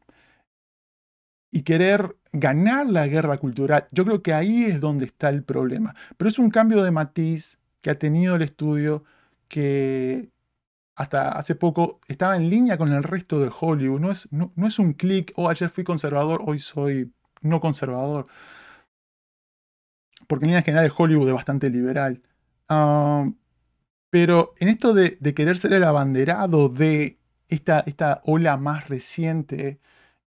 C: y querer ganar la guerra cultural, yo creo que ahí es donde está el problema. Pero es un cambio de matiz que ha tenido el estudio que hasta hace poco estaba en línea con el resto de Hollywood. No es, un clic, o oh, ayer fui conservador, hoy soy no conservador. Porque en línea general Hollywood es bastante liberal. Ah, pero en esto de, querer ser el abanderado de esta, ola más reciente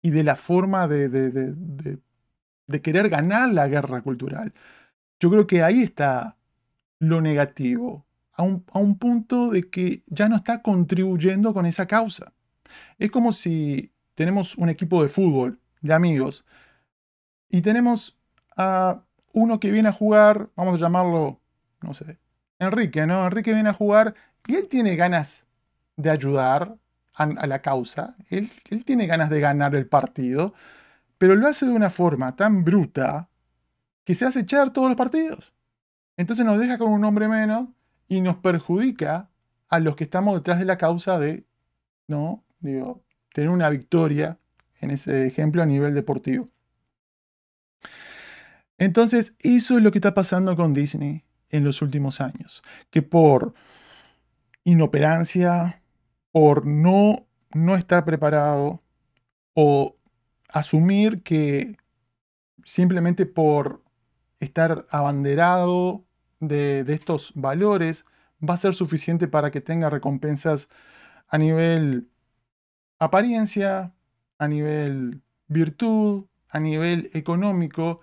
C: y de la forma de, querer ganar la guerra cultural, yo creo que ahí está lo negativo, a un, a un, punto de que ya no está contribuyendo con esa causa. Es como si tenemos un equipo de fútbol, de amigos, y tenemos a uno que viene a jugar, vamos a llamarlo, no sé, Enrique, ¿no? Enrique viene a jugar y él tiene ganas de ayudar a, la causa, él, él tiene ganas de ganar el partido, pero lo hace de una forma tan bruta que se hace echar todos los partidos. Entonces nos deja con un hombre menos y nos perjudica a los que estamos detrás de la causa de, ¿no? Digo, tener una victoria en ese ejemplo a nivel deportivo. Entonces, eso es lo que está pasando con Disney en los últimos años, que por inoperancia, por no, no estar preparado o asumir que simplemente por estar abanderado de, estos valores va a ser suficiente para que tenga recompensas a nivel apariencia, a nivel virtud, a nivel económico,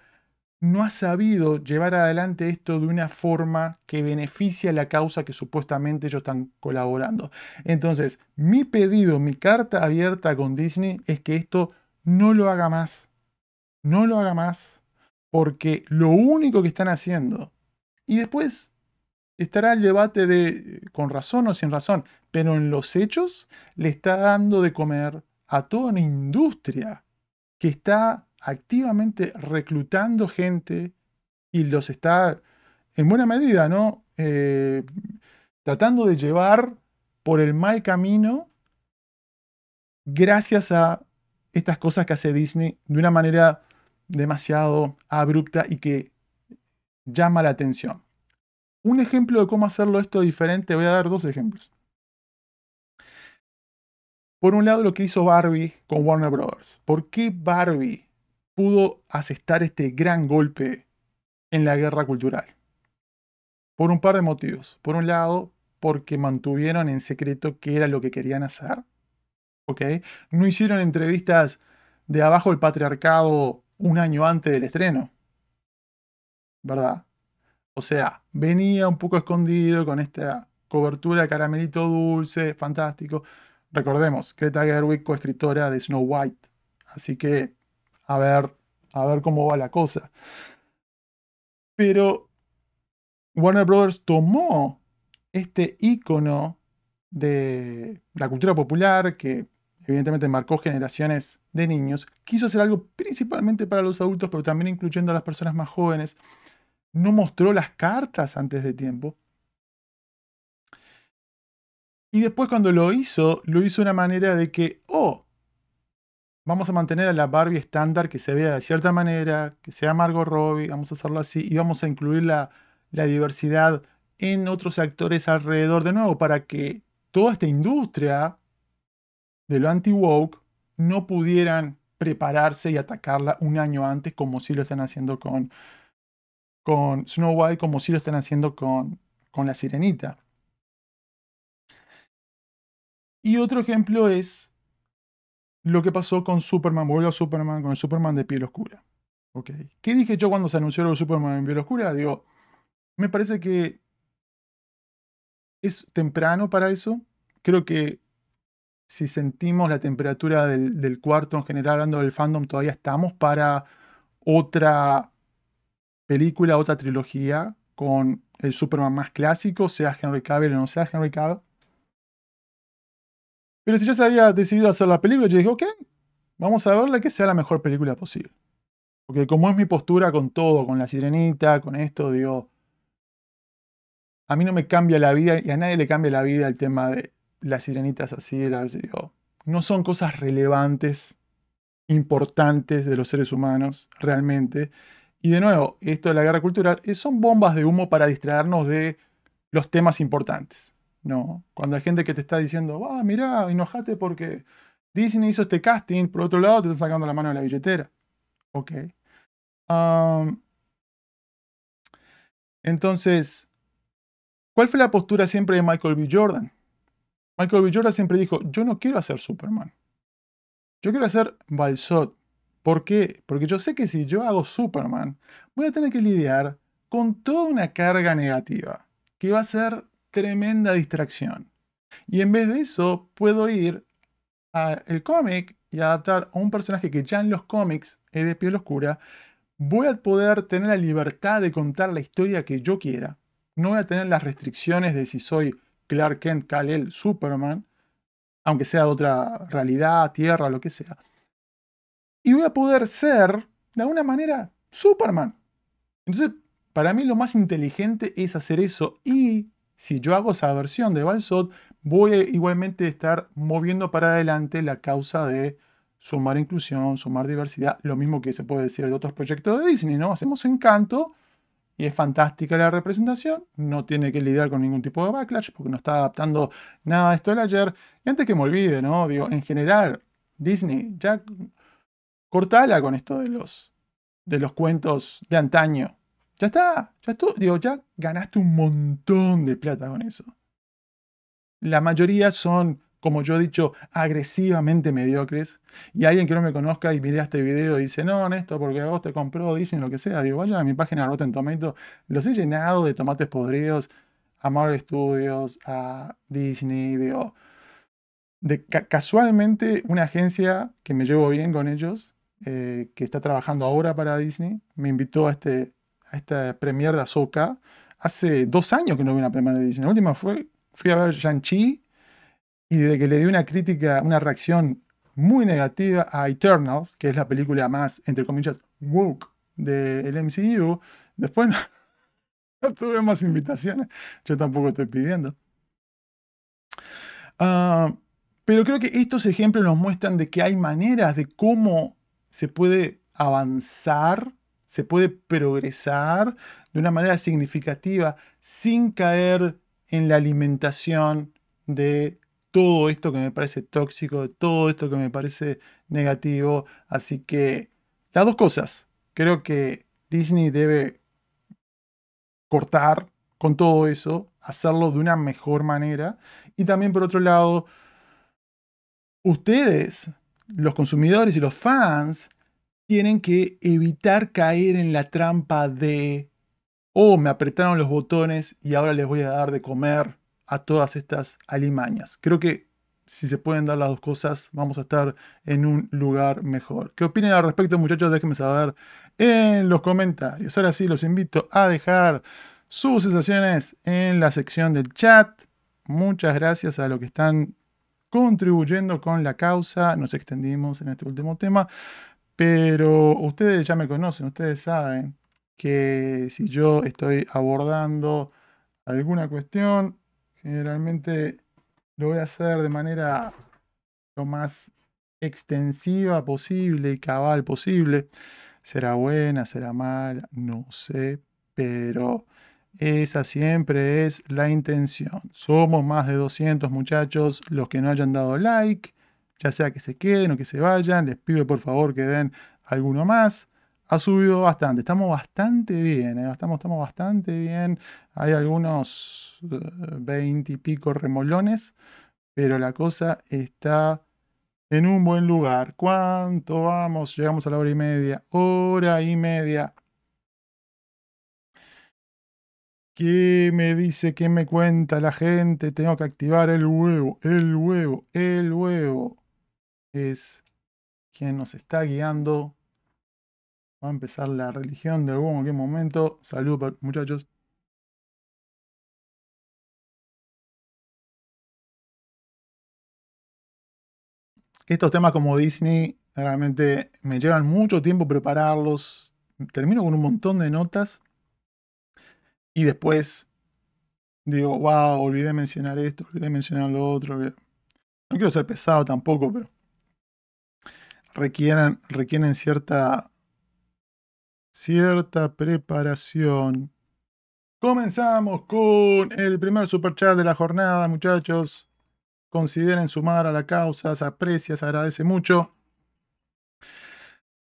C: no ha sabido llevar adelante esto de una forma que beneficie a la causa que supuestamente ellos están colaborando. Entonces, mi pedido, mi carta abierta con Disney es que esto no lo haga más. No lo haga más. Porque lo único que están haciendo, y después estará el debate de con razón o sin razón, pero en los hechos le está dando de comer a toda una industria que está activamente reclutando gente y los está, en buena medida, ¿no? Eh, tratando de llevar por el mal camino gracias a estas cosas que hace Disney de una manera demasiado abrupta y que llama la atención. Un ejemplo de cómo hacerlo esto diferente, voy a dar dos ejemplos. Por un lado, lo que hizo Barbie con Warner Brothers. ¿Por qué Barbie pudo asestar este gran golpe en la guerra cultural. Por un par de motivos. Por un lado, porque mantuvieron en secreto qué era lo que querían hacer. ¿Ok? No hicieron entrevistas de abajo del patriarcado un año antes del estreno. ¿Verdad? O sea, venía un poco escondido con esta cobertura de caramelito dulce, fantástico. Recordemos, Greta Gerwig, coescritora de Snow White. Así que a ver, a ver cómo va la cosa. Pero Warner Brothers tomó este icono de la cultura popular que evidentemente marcó generaciones de niños, quiso hacer algo principalmente para los adultos, pero también incluyendo a las personas más jóvenes. No mostró las cartas antes de tiempo. Y después cuando lo hizo, lo hizo de una manera de que, oh, vamos a mantener a la Barbie estándar que se vea de cierta manera, que sea Margot Robbie, vamos a hacerlo así, y vamos a incluir la, diversidad en otros actores alrededor de nuevo para que toda esta industria de lo anti-woke no pudieran prepararse y atacarla un año antes como si lo están haciendo con, con Snow White, como si lo están haciendo con, con la sirenita. Y otro ejemplo es lo que pasó con Superman, vuelvo a Superman, con el Superman de piel oscura. Ok. ¿Qué dije yo cuando se anunció el Superman en piel oscura? Digo, me parece que es temprano para eso. Creo que si sentimos la temperatura del, del cuarto en general, hablando del fandom, todavía estamos para otra película, otra trilogía con el Superman más clásico, sea Henry Cavill o no sea Henry Cavill. Pero si ya se había decidido hacer la película, yo dije, ok, vamos a verla que sea la mejor película posible. Porque como es mi postura con todo, con la sirenita, con esto, digo, a mí no me cambia la vida y a nadie le cambia la vida el tema de las sirenitas así, digo, no son cosas relevantes, importantes de los seres humanos, realmente. Y de nuevo, esto de la guerra cultural eh, son bombas de humo para distraernos de los temas importantes. No, cuando hay gente que te está diciendo, ah, mirá, enojate porque Disney hizo este casting, por otro lado te están sacando la mano de la billetera. Ok. entonces, ¿cuál fue la postura siempre de Michael B. Jordan? Michael B. Jordan siempre dijo, yo no quiero hacer Superman. Yo quiero hacer Balsot. ¿Por qué? Porque yo sé que si yo hago Superman, voy a tener que lidiar con toda una carga negativa, que va a ser tremenda distracción. Y en vez de eso, puedo ir al cómic y adaptar a un personaje que ya en los cómics es de piel oscura. Voy a poder tener la libertad de contar la historia que yo quiera. No voy a tener las restricciones de si soy Clark Kent, Kal-El, Superman, aunque sea de otra realidad, tierra, lo que sea y voy a poder ser, de alguna manera, Superman. Entonces, para mí lo más inteligente es hacer eso y si yo hago esa versión de Balsot, voy a igualmente estar moviendo para adelante la causa de sumar inclusión, sumar diversidad, lo mismo que se puede decir de otros proyectos de Disney, ¿no? Hacemos encanto y es fantástica la representación, no tiene que lidiar con ningún tipo de backlash porque no está adaptando nada de esto del ayer. Y antes que me olvide, ¿no? Digo, en general, Disney ya cortala con esto de los, de los cuentos de antaño. Ya está, ya tú, digo, ya ganaste un montón de plata con eso. La mayoría son, como yo he dicho, agresivamente mediocres. Y alguien que no me conozca y mire este video y dice, no, Néstor, porque a vos te compró, dicen lo que sea. Digo, vayan a mi página Rotten Tomato. Los he llenado de tomates podridos a Marvel Studios, a Disney, digo. De, casualmente, una agencia que me llevo bien con ellos eh, que está trabajando ahora para Disney, me invitó a, este, a esta premiere de Ahsoka. Hace dos años que no vi una premiere de Disney. La última fue, fui a ver Shang-Chi y desde que le di una crítica, una reacción muy negativa a Eternals, que es la película más, entre comillas, woke del MCU, después no, tuve más invitaciones. Yo tampoco estoy pidiendo. Ah, pero creo que estos ejemplos nos muestran de que hay maneras de cómo se puede avanzar, se puede progresar de una manera significativa sin caer en la alimentación de todo esto que me parece tóxico, de todo esto que me parece negativo. Así que las dos cosas. Creo que Disney debe cortar con todo eso, hacerlo de una mejor manera. Y también por otro lado, ustedes los consumidores y los fans tienen que evitar caer en la trampa de, oh, me apretaron los botones y ahora les voy a dar de comer a todas estas alimañas. Creo que si se pueden dar las dos cosas, vamos a estar en un lugar mejor. ¿Qué opinan al respecto, muchachos? Déjenme saber en los comentarios. Ahora sí, los invito a dejar sus sensaciones en la sección del chat. Muchas gracias a los que están contribuyendo con la causa. Nos extendimos en este último tema, pero ustedes ya me conocen, ustedes saben que si yo estoy abordando alguna cuestión, generalmente lo voy a hacer de manera lo más extensiva posible y cabal posible. Será buena, será mala, no sé, pero esa siempre es la intención. Somos más de 200 muchachos los que no hayan dado like, ya sea que se queden o que se vayan. Les pido por favor que den alguno más. Ha subido bastante, estamos bastante bien, ¿eh? estamos, estamos bastante bien. Hay algunos 20 eh, y pico remolones, pero la cosa está en un buen lugar. ¿Cuánto vamos? Llegamos a la hora y media. Hora y media. ¿Qué me dice? ¿Qué me cuenta la gente? Tengo que activar el huevo, el huevo, el huevo. Es quien nos está guiando. Va a empezar la religión de qué momento. Salud, muchachos. Estos temas como Disney realmente me llevan mucho tiempo prepararlos. Termino con un montón de notas y después digo, wow, olvidé mencionar esto, olvidé mencionar lo otro. No quiero ser pesado tampoco, pero requieren, requieren cierta, cierta preparación. Comenzamos con el primer super chat de la jornada, muchachos. Consideren sumar a la causa, se aprecia, se agradece mucho.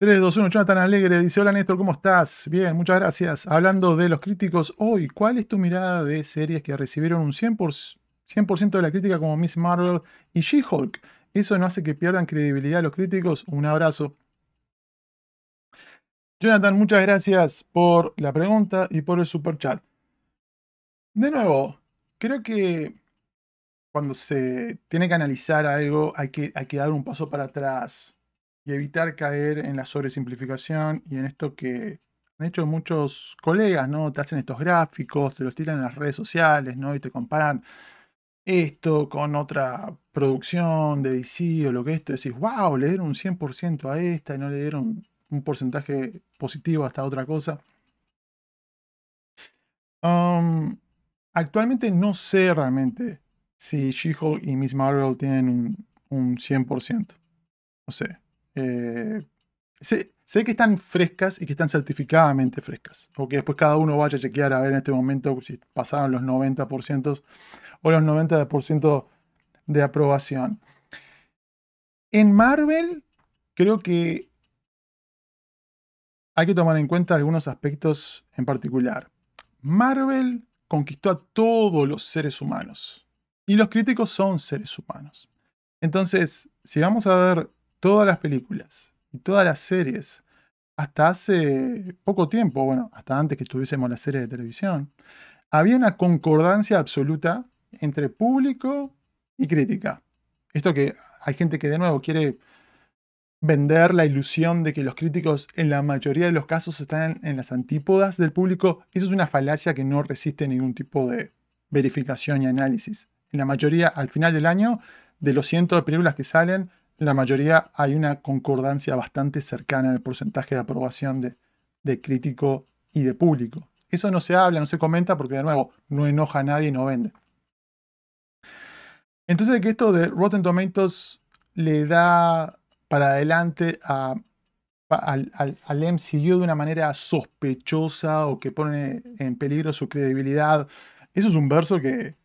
C: 3, 2, 1, Jonathan Alegre dice, hola Néstor, ¿cómo estás? Bien, muchas gracias. Hablando de los críticos, hoy, ¿cuál es tu mirada de series que recibieron un 100%, 100 de la crítica como Miss Marvel y She-Hulk? ¿Eso no hace que pierdan credibilidad los críticos? Un abrazo. Jonathan, muchas gracias por la pregunta y por el super chat. De nuevo, creo que cuando se tiene que analizar algo hay que, hay que dar un paso para atrás y evitar caer en la sobresimplificación y en esto que han hecho muchos colegas, ¿no? Te hacen estos gráficos, te los tiran en las redes sociales, ¿no? Y te comparan esto con otra producción de DC o lo que esto, decís, wow, le dieron un 100% a esta y no le dieron un porcentaje positivo a esta otra cosa. Um, actualmente no sé realmente si She-Hulk y Miss Marvel tienen un, un 100%. No sé. Eh, sé, que están frescas y que están certificadamente frescas. O que después cada uno vaya a chequear a ver en este momento si pasaron los 90% o los 90% de aprobación. En Marvel, creo que hay que tomar en cuenta algunos aspectos en particular. Marvel conquistó a todos los seres humanos. Y los críticos son seres humanos. Entonces, si vamos a ver todas las películas y todas las series hasta hace poco tiempo, bueno, hasta antes que tuviésemos la serie de televisión, había una concordancia absoluta entre público y crítica. Esto que hay gente que de nuevo quiere vender la ilusión de que los críticos en la mayoría de los casos están en las antípodas del público, eso es una falacia que no resiste ningún tipo de verificación y análisis. En la mayoría, al final del año, de los cientos de películas que salen, la mayoría hay una concordancia bastante cercana en el porcentaje de aprobación de, crítico y de público. Eso no se habla, no se comenta porque de nuevo no enoja a nadie y no vende. Entonces que esto de Rotten Tomatoes le da para adelante al, al, MCU de una manera sospechosa o que pone en peligro su credibilidad. Eso es un verso que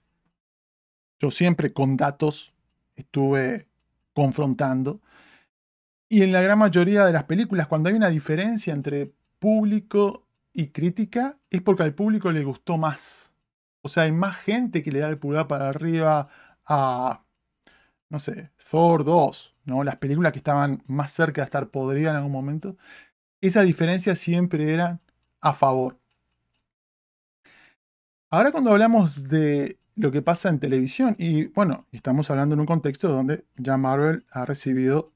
C: yo siempre con datos estuve confrontando. Y en la gran mayoría de las películas, cuando hay una diferencia entre público y crítica, es porque al público le gustó más. O sea, hay más gente que le da el pulgar para arriba a, no sé, Thor 2, ¿no? Las películas que estaban más cerca de estar podridas en algún momento. Esa diferencia siempre era a favor. Ahora cuando hablamos de lo que pasa en televisión. Y bueno, estamos hablando en un contexto donde ya Marvel ha recibido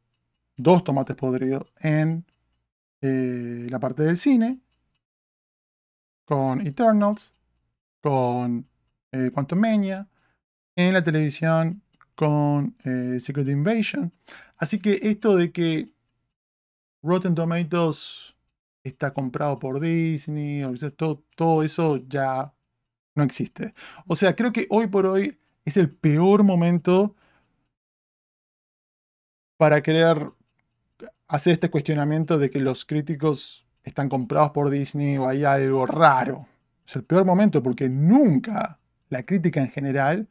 C: dos tomates podridos en eh, la parte del cine, con Eternals, con eh, Quantum en la televisión con eh, Secret Invasion. Así que esto de que Rotten Tomatoes está comprado por Disney, o todo, todo eso ya no existe. O sea, creo que hoy por hoy es el peor momento para querer hacer este cuestionamiento de que los críticos están comprados por Disney o hay algo raro. Es el peor momento porque nunca la crítica en general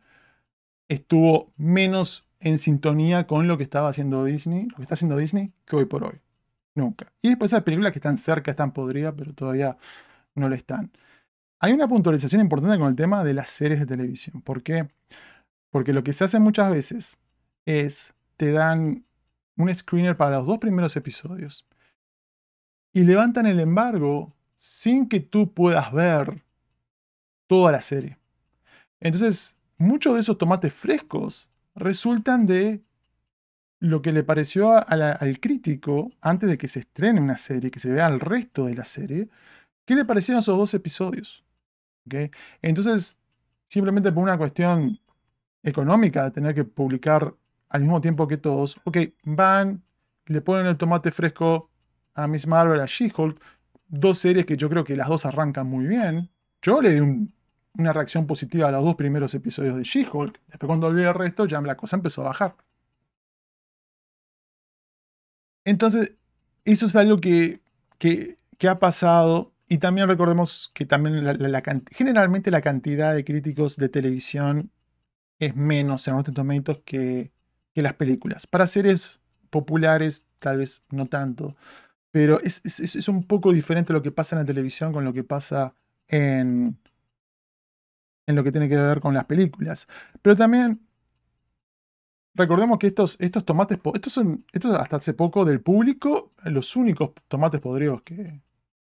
C: estuvo menos en sintonía con lo que estaba haciendo Disney, lo que está haciendo Disney, que hoy por hoy. Nunca. Y después hay películas que están cerca, están podridas, pero todavía no lo están. Hay una puntualización importante con el tema de las series de televisión. ¿Por qué? Porque lo que se hace muchas veces es, te dan un screener para los dos primeros episodios y levantan el embargo sin que tú puedas ver toda la serie. Entonces, muchos de esos tomates frescos resultan de lo que le pareció al crítico antes de que se estrene una serie, que se vea el resto de la serie, ¿qué le parecieron esos dos episodios? Entonces, simplemente por una cuestión económica de tener que publicar al mismo tiempo que todos, ok, van, le ponen el tomate fresco a Miss Marvel, a She-Hulk, dos series que yo creo que las dos arrancan muy bien. Yo le di una reacción positiva a los dos primeros episodios de She-Hulk. Después cuando olvidé el resto, ya la cosa empezó a bajar. Entonces, eso es algo que, que, ha pasado. Y también recordemos que también generalmente la cantidad de críticos de televisión es menos en Rotten Tomatoes que, que las películas. Para series populares, tal vez no tanto. Pero es, es, un poco diferente lo que pasa en la televisión con lo que pasa en, en lo que tiene que ver con las películas. Pero también recordemos que estos, estos tomates, estos son estos hasta hace poco del público, los únicos tomates podridos que,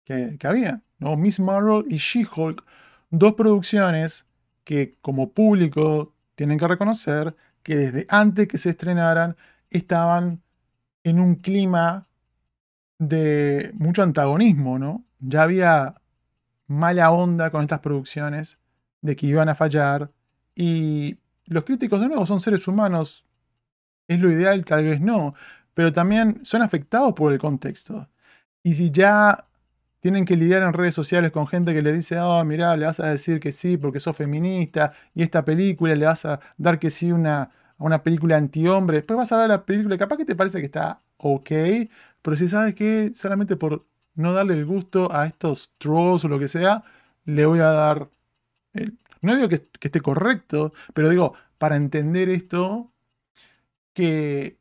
C: que, había. ¿no? Miss Marvel y She-Hulk, dos producciones que como público tienen que reconocer que desde antes que se estrenaran estaban en un clima de mucho antagonismo, ¿no? Ya había mala onda con estas producciones, de que iban a fallar, y los críticos de nuevo son seres humanos, es lo ideal, tal vez no, pero también son afectados por el contexto. Y si ya tienen que lidiar en redes sociales con gente que le dice, oh, mira, le vas a decir que sí porque sos feminista, y esta película le vas a dar que sí una, a una película anti-hombre, después vas a ver la película, capaz que te parece que está ok, pero si sabes que solamente por no darle el gusto a estos trolls o lo que sea, le voy a dar... no digo que, esté correcto, pero digo, para entender esto, que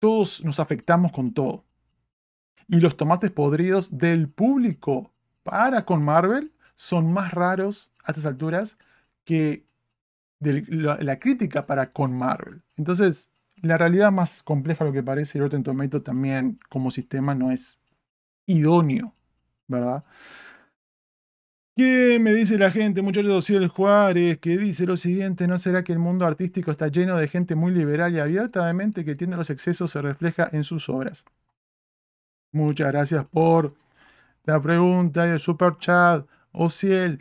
C: todos nos afectamos con todo. Y los tomates podridos del público para con Marvel son más raros a estas alturas que la, crítica para con Marvel. Entonces, la realidad más compleja lo que parece, el Rotten Tomato también como sistema no es idóneo, ¿verdad? ¿Qué me dice la gente, muchachos Ciel Juárez, que dice lo siguiente, ¿no será que el mundo artístico está lleno de gente muy liberal y abierta de mente que tiene los excesos se refleja en sus obras? Muchas gracias por la pregunta y el super chat, Ociel.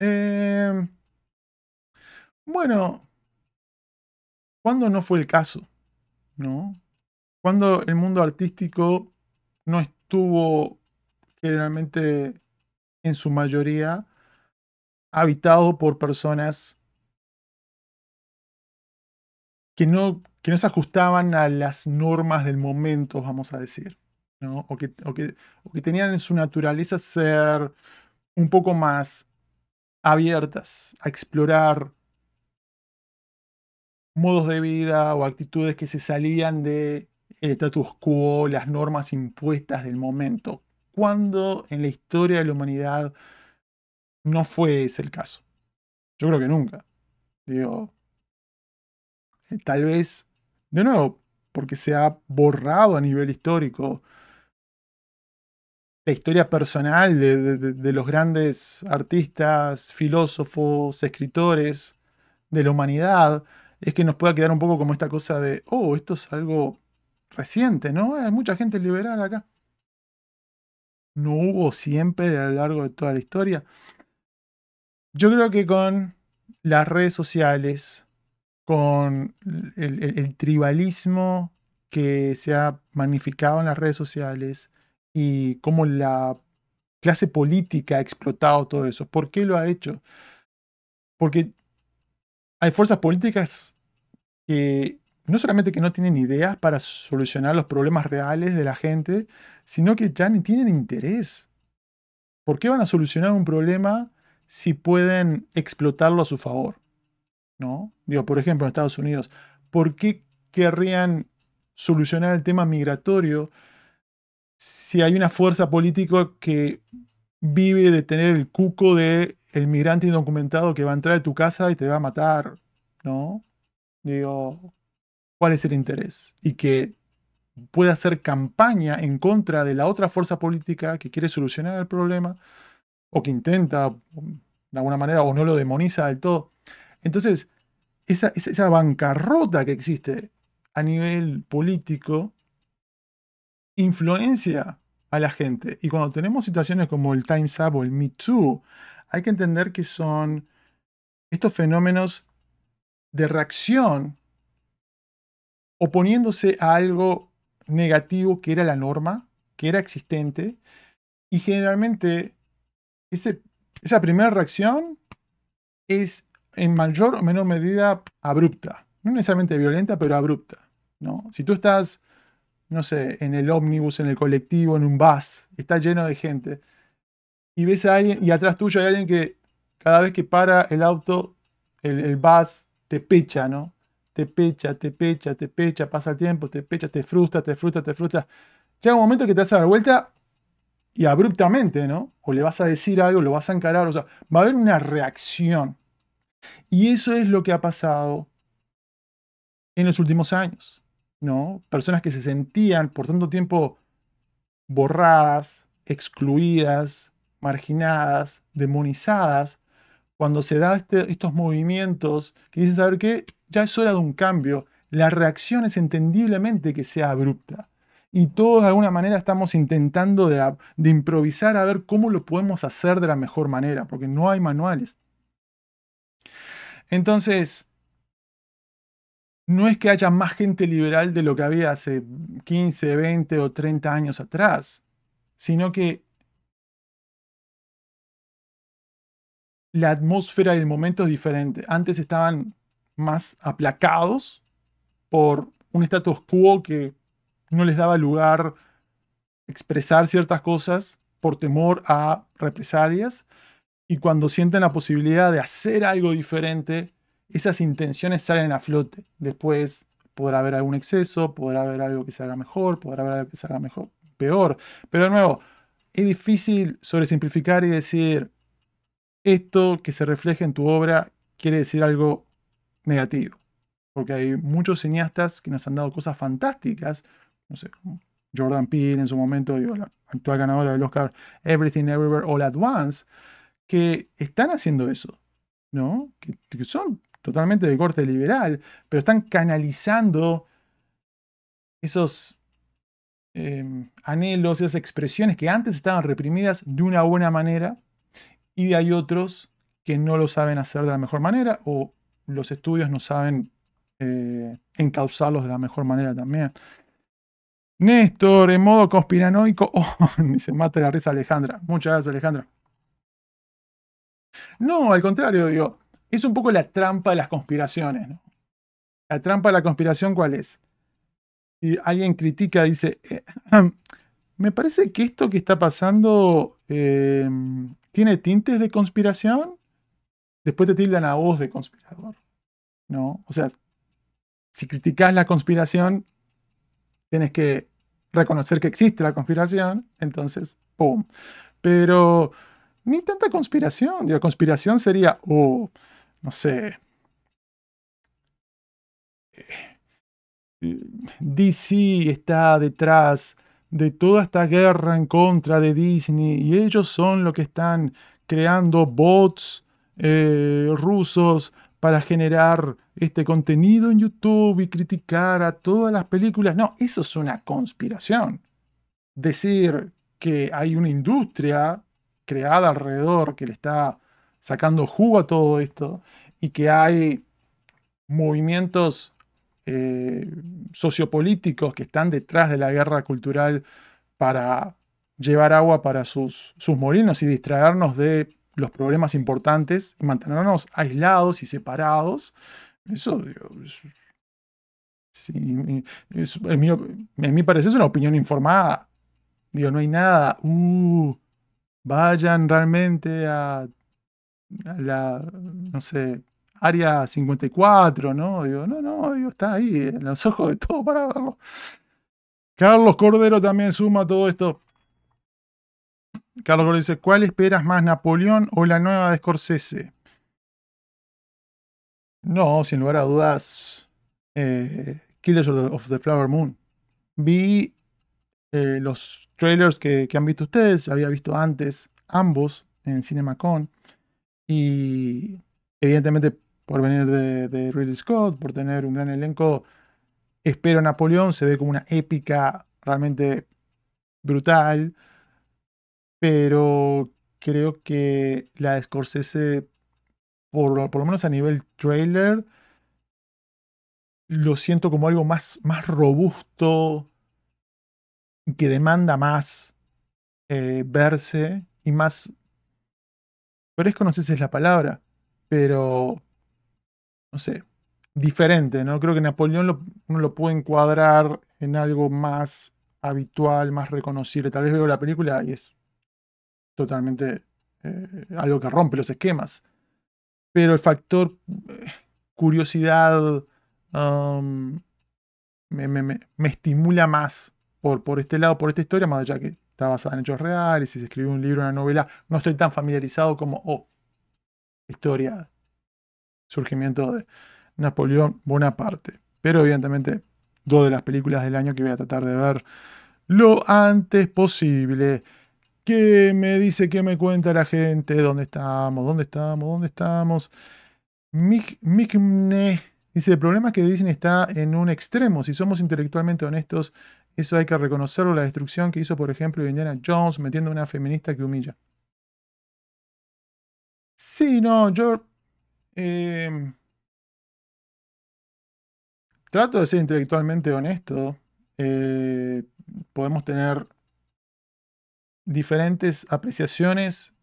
C: Eh, bueno, ¿Cuándo no fue el caso? ¿No? Cuando el mundo artístico no estuvo generalmente en su mayoría habitado por personas que no, que no se ajustaban a las normas del momento, vamos a decir, o, que, o, que, o que tenían en su naturaleza ser un poco más abiertas a explorar modos de vida o actitudes que se salían del status quo, las normas impuestas del momento, cuando en la historia de la humanidad no fue ese el caso. Yo creo que nunca. Digo, eh, tal vez, de nuevo, porque se ha borrado a nivel histórico la historia personal de los grandes artistas, filósofos, escritores de la humanidad, es que nos pueda quedar un poco como esta cosa de, oh, esto es algo reciente, ¿no? Hay mucha gente liberal acá. No hubo siempre a lo largo de toda la historia. Yo creo que con las redes sociales, con el, tribalismo que se ha magnificado en las redes sociales y cómo la clase política ha explotado todo eso. ¿Por qué lo ha hecho? Porque hay fuerzas políticas que no solamente que no tienen ideas para solucionar los problemas reales de la gente, sino que ya ni tienen interés. ¿Por qué van a solucionar un problema si pueden explotarlo a su favor? ¿No? Digo, por ejemplo, en Estados Unidos, ¿por qué querrían solucionar el tema migratorio si hay una fuerza política que vive de tener el cuco de el migrante indocumentado que va a entrar a tu casa y te va a matar, ¿no? Digo, ¿cuál es el interés? Y que puede hacer campaña en contra de la otra fuerza política que quiere solucionar el problema o que intenta de alguna manera o no lo demoniza del todo. Entonces, esa, esa, esa bancarrota que existe a nivel político influencia a la gente. Y cuando tenemos situaciones como el Time's Up o el Me Too, hay que entender que son estos fenómenos de reacción oponiéndose a algo negativo que era la norma, que era existente, y generalmente esa primera reacción es en mayor o menor medida abrupta, no necesariamente violenta, pero abrupta. ¿no? Si tú estás, no sé, en el ómnibus, en el colectivo, en un bus, está lleno de gente, y ves a alguien, y atrás tuyo hay alguien que cada vez que para el auto, el, bus te pecha, ¿no? Te pecha, te pecha, te pecha, pasa el tiempo, te pecha, te frustra, te frustra, te frustra. Llega un momento que te vas a dar vuelta y abruptamente, ¿no? O le vas a decir algo, lo vas a encarar, o sea, va a haber una reacción. Y eso es lo que ha pasado en los últimos años, ¿no? Personas que se sentían por tanto tiempo borradas, excluidas, marginadas, demonizadas, cuando se da este, estos movimientos que dicen, saber qué? Ya es hora de un cambio. La reacción es entendiblemente que sea abrupta. Y todos de alguna manera estamos intentando de improvisar a ver cómo lo podemos hacer de la mejor manera, porque no hay manuales. Entonces, no es que haya más gente liberal de lo que había hace 15, 20 o 30 años atrás, sino que la atmósfera del momento es diferente. Antes estaban más aplacados por un status quo que no les daba lugar expresar ciertas cosas por temor a represalias. Y cuando sienten la posibilidad de hacer algo diferente, esas intenciones salen a flote. Después podrá haber algún exceso, podrá haber algo que se haga mejor, podrá haber algo que se haga mejor, peor. Pero de nuevo, es difícil sobresimplificar y decir, esto que se refleja en tu obra quiere decir algo negativo. Porque hay muchos cineastas que nos han dado cosas fantásticas, no sé, como Jordan Peele en su momento, la actual ganadora del Oscar, Everything Everywhere All at Once, que están haciendo eso, ¿no? Que son totalmente de corte liberal, pero están canalizando esos eh, anhelos, esas expresiones que antes estaban reprimidas de una buena manera y hay otros que no lo saben hacer de la mejor manera o los estudios no saben eh, encauzarlos de la mejor manera también. Néstor, en modo conspiranoico, oh, dice, mate la risa Alejandra. Muchas gracias, Alejandra. No, al contrario, digo, es un poco la trampa de las conspiraciones. ¿no? La trampa de la conspiración, ¿cuál es? Si alguien critica, dice, eh, me parece que esto que está pasando eh, tiene tintes de conspiración, después te tildan a vos de conspirador. ¿No? O sea, si criticas la conspiración, tienes que reconocer que existe la conspiración, entonces, ¡pum! Pero ni tanta conspiración. La conspiración sería, oh, no sé. DC está detrás de toda esta guerra en contra de Disney y ellos son los que están creando bots eh, rusos para generar este contenido en YouTube y criticar a todas las películas. No, eso es una conspiración. Decir que hay una industria creada alrededor que le está sacando jugo a todo esto y que hay movimientos eh, sociopolíticos que están detrás de la guerra cultural para llevar agua para sus, sus molinos y distraernos de los problemas importantes y mantenernos aislados y separados. Eso, en, mi, en mi es una opinión informada. Digo, no hay nada. Uh, vayan realmente a la, no sé, área 54, ¿no? Digo, no, no, digo, está ahí, en los ojos de todo para verlo. Carlos Cordero también suma todo esto. Carlos Cordero dice, ¿cuál esperas más, Napoleón o la nueva de Scorsese? No, sin lugar a dudas, eh, Killers of the, Flower Moon. vi eh, los trailers que, que han visto ustedes, había visto antes ambos en CinemaCon. Y evidentemente por venir de, de Ridley Scott, por tener un gran elenco, espero Napoleón, se ve como una épica realmente brutal, pero creo que la de Scorsese, por, lo- por lo menos a nivel trailer, lo siento como algo más, más robusto, que demanda más eh, verse y más... Fresco no sé si es la palabra, pero no sé, diferente, ¿no? Creo que Napoleón lo, uno lo puede encuadrar en algo más habitual, más reconocible. Tal vez veo la película y es totalmente eh, algo que rompe los esquemas. Pero el factor eh, curiosidad um, me, me- me- estimula más por, por este lado, por esta historia, más allá que está basada en hechos reales y se escribió un libro, una novela. No estoy tan familiarizado como, oh, historia, surgimiento de Napoleón Bonaparte. Pero evidentemente, dos de las películas del año que voy a tratar de ver lo antes posible. ¿Qué me dice, qué me cuenta la gente? ¿Dónde estamos? ¿Dónde estamos? ¿Dónde estamos? Migne dice, el problema es que Disney está en un extremo. Si somos intelectualmente honestos, eso hay que reconocerlo. La destrucción que hizo, por ejemplo, Indiana Jones metiendo a una feminista que humilla. Sí, no, yo em, trato de ser intelectualmente honesto. Eh, podemos tener diferentes apreciaciones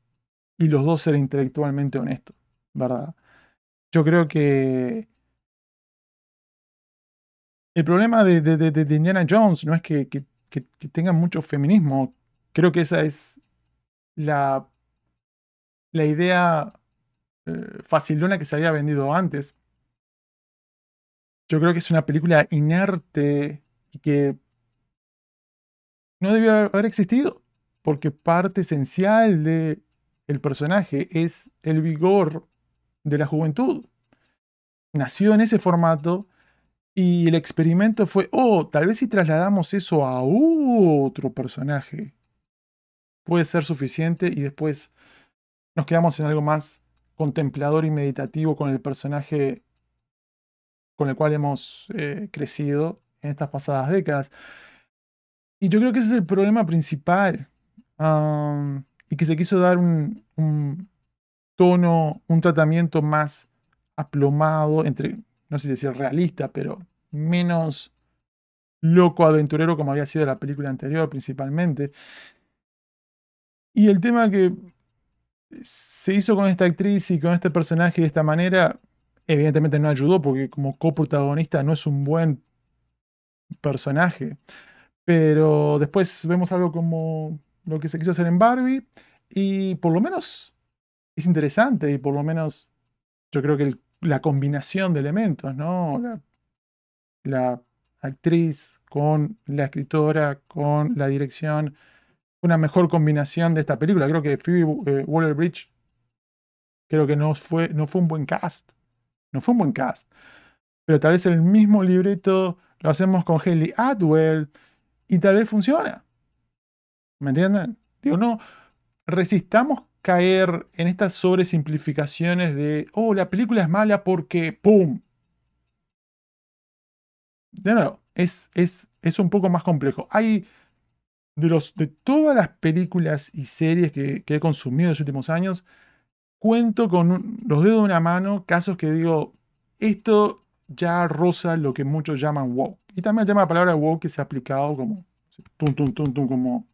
C: y los dos ser intelectualmente honestos, ¿verdad? Yo creo que el problema de, Indiana Jones no es que, que, mucho feminismo. Creo que esa es la, la idea eh, facilona que se había vendido antes. Yo creo que es una película inerte y que no debió haber existido, porque parte esencial de el personaje es el vigor de la juventud. Nació en ese formato y el experimento fue, oh, tal vez si trasladamos eso a otro personaje, puede ser suficiente y después nos quedamos en algo más contemplador y meditativo con el personaje con el cual hemos eh, crecido en estas pasadas décadas. Y yo creo que ese es el problema principal. y que se quiso dar un, un tono, un tratamiento más aplomado, entre, no sé si decir realista, pero menos loco aventurero como había sido la película anterior principalmente. Y el tema que se hizo con esta actriz y con este personaje de esta manera, evidentemente no ayudó porque como coprotagonista no es un buen personaje. Pero después vemos algo como lo que se quiso hacer en Barbie y por lo menos es interesante y por lo menos yo creo que el- la combinación de elementos, ¿no? La, actriz con la escritora, con la dirección, una mejor combinación de esta película. Creo que Phoebe eh, Waller-Bridge creo que no fue, no fue un buen cast. No fue un buen cast. Pero tal vez el mismo libreto lo hacemos con Haley Atwell y tal vez funciona. ¿Me entienden? Digo, no resistamos caer en estas sobresimplificaciones de, oh, la película es mala porque, ¡pum! De nuevo, es, es, es un poco más complejo. Hay de, los, de todas las películas y series que, he consumido en los últimos años, cuento con los dedos de una mano casos que digo, esto ya roza lo que muchos llaman woke. Y también el tema de la palabra woke que se ha aplicado como, tum, tum, tum, tum, como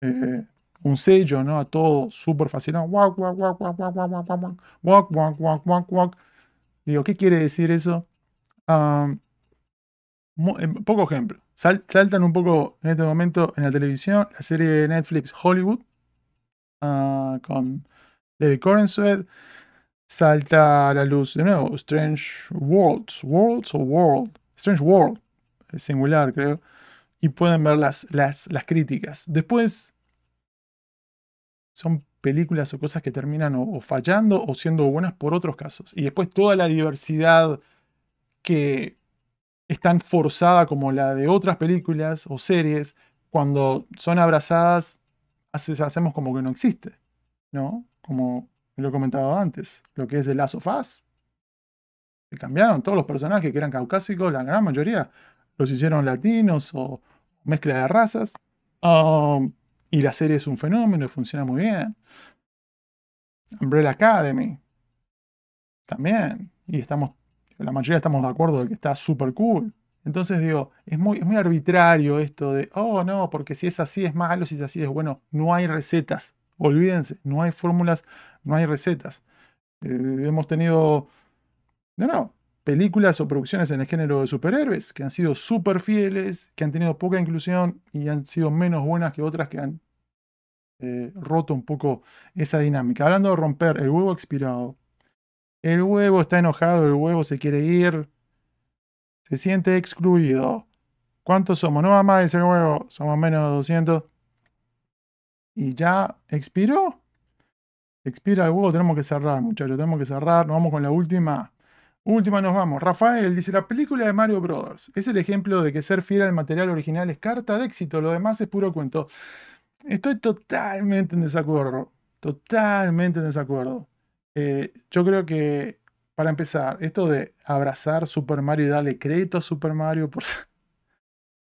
C: eh, un sello, ¿no? A todo súper walk, walk, walk, walk, walk, walk, walk, walk, walk, walk, walk. Digo, ¿qué quiere decir eso? Eh, poco ejemplo. Sal- saltan un poco en este momento en la televisión la serie de Netflix Hollywood ah, con David Corenswet. Salta a la luz de nuevo Strange Worlds, Worlds o World, Strange World, singular creo, y pueden ver las, las, las críticas. Después son películas o cosas que terminan o, fallando o siendo buenas por otros casos. Y después toda la diversidad que es tan forzada como la de otras películas o series, cuando son abrazadas, hacemos como que no existe, ¿no? Como lo he comentado antes, lo que es The Last of. Se cambiaron todos los personajes que eran caucásicos, la gran mayoría los hicieron latinos o mezcla de razas. Um, y la serie es un fenómeno y funciona muy bien. Umbrella Academy. También. Y estamos, la mayoría estamos de acuerdo de que está súper cool. Entonces digo, es muy, muy arbitrario esto de, oh no, porque si es así es malo, si es así es bueno. No hay recetas. Olvídense, no hay fórmulas, no hay recetas. Eh, hemos tenido, no, no, películas o producciones en el género de superhéroes que han sido súper fieles, que han tenido poca inclusión y han sido menos buenas que otras que han eh, roto un poco esa dinámica. Hablando de romper, el huevo expirado. El huevo está enojado, el huevo se quiere ir, se siente excluido. ¿Cuántos somos? No va más ese huevo, somos menos de 200. Y ya expiró. Expira el huevo, tenemos que cerrar, muchachos, tenemos que cerrar. Nos vamos con la última. Última nos vamos. Rafael dice, la película de Mario Brothers es el ejemplo de que ser fiel al material original es carta de éxito, lo demás es puro cuento. Estoy totalmente en desacuerdo, totalmente en desacuerdo. Eh, yo creo que, para empezar, esto de abrazar Super Mario y darle crédito a Super Mario por,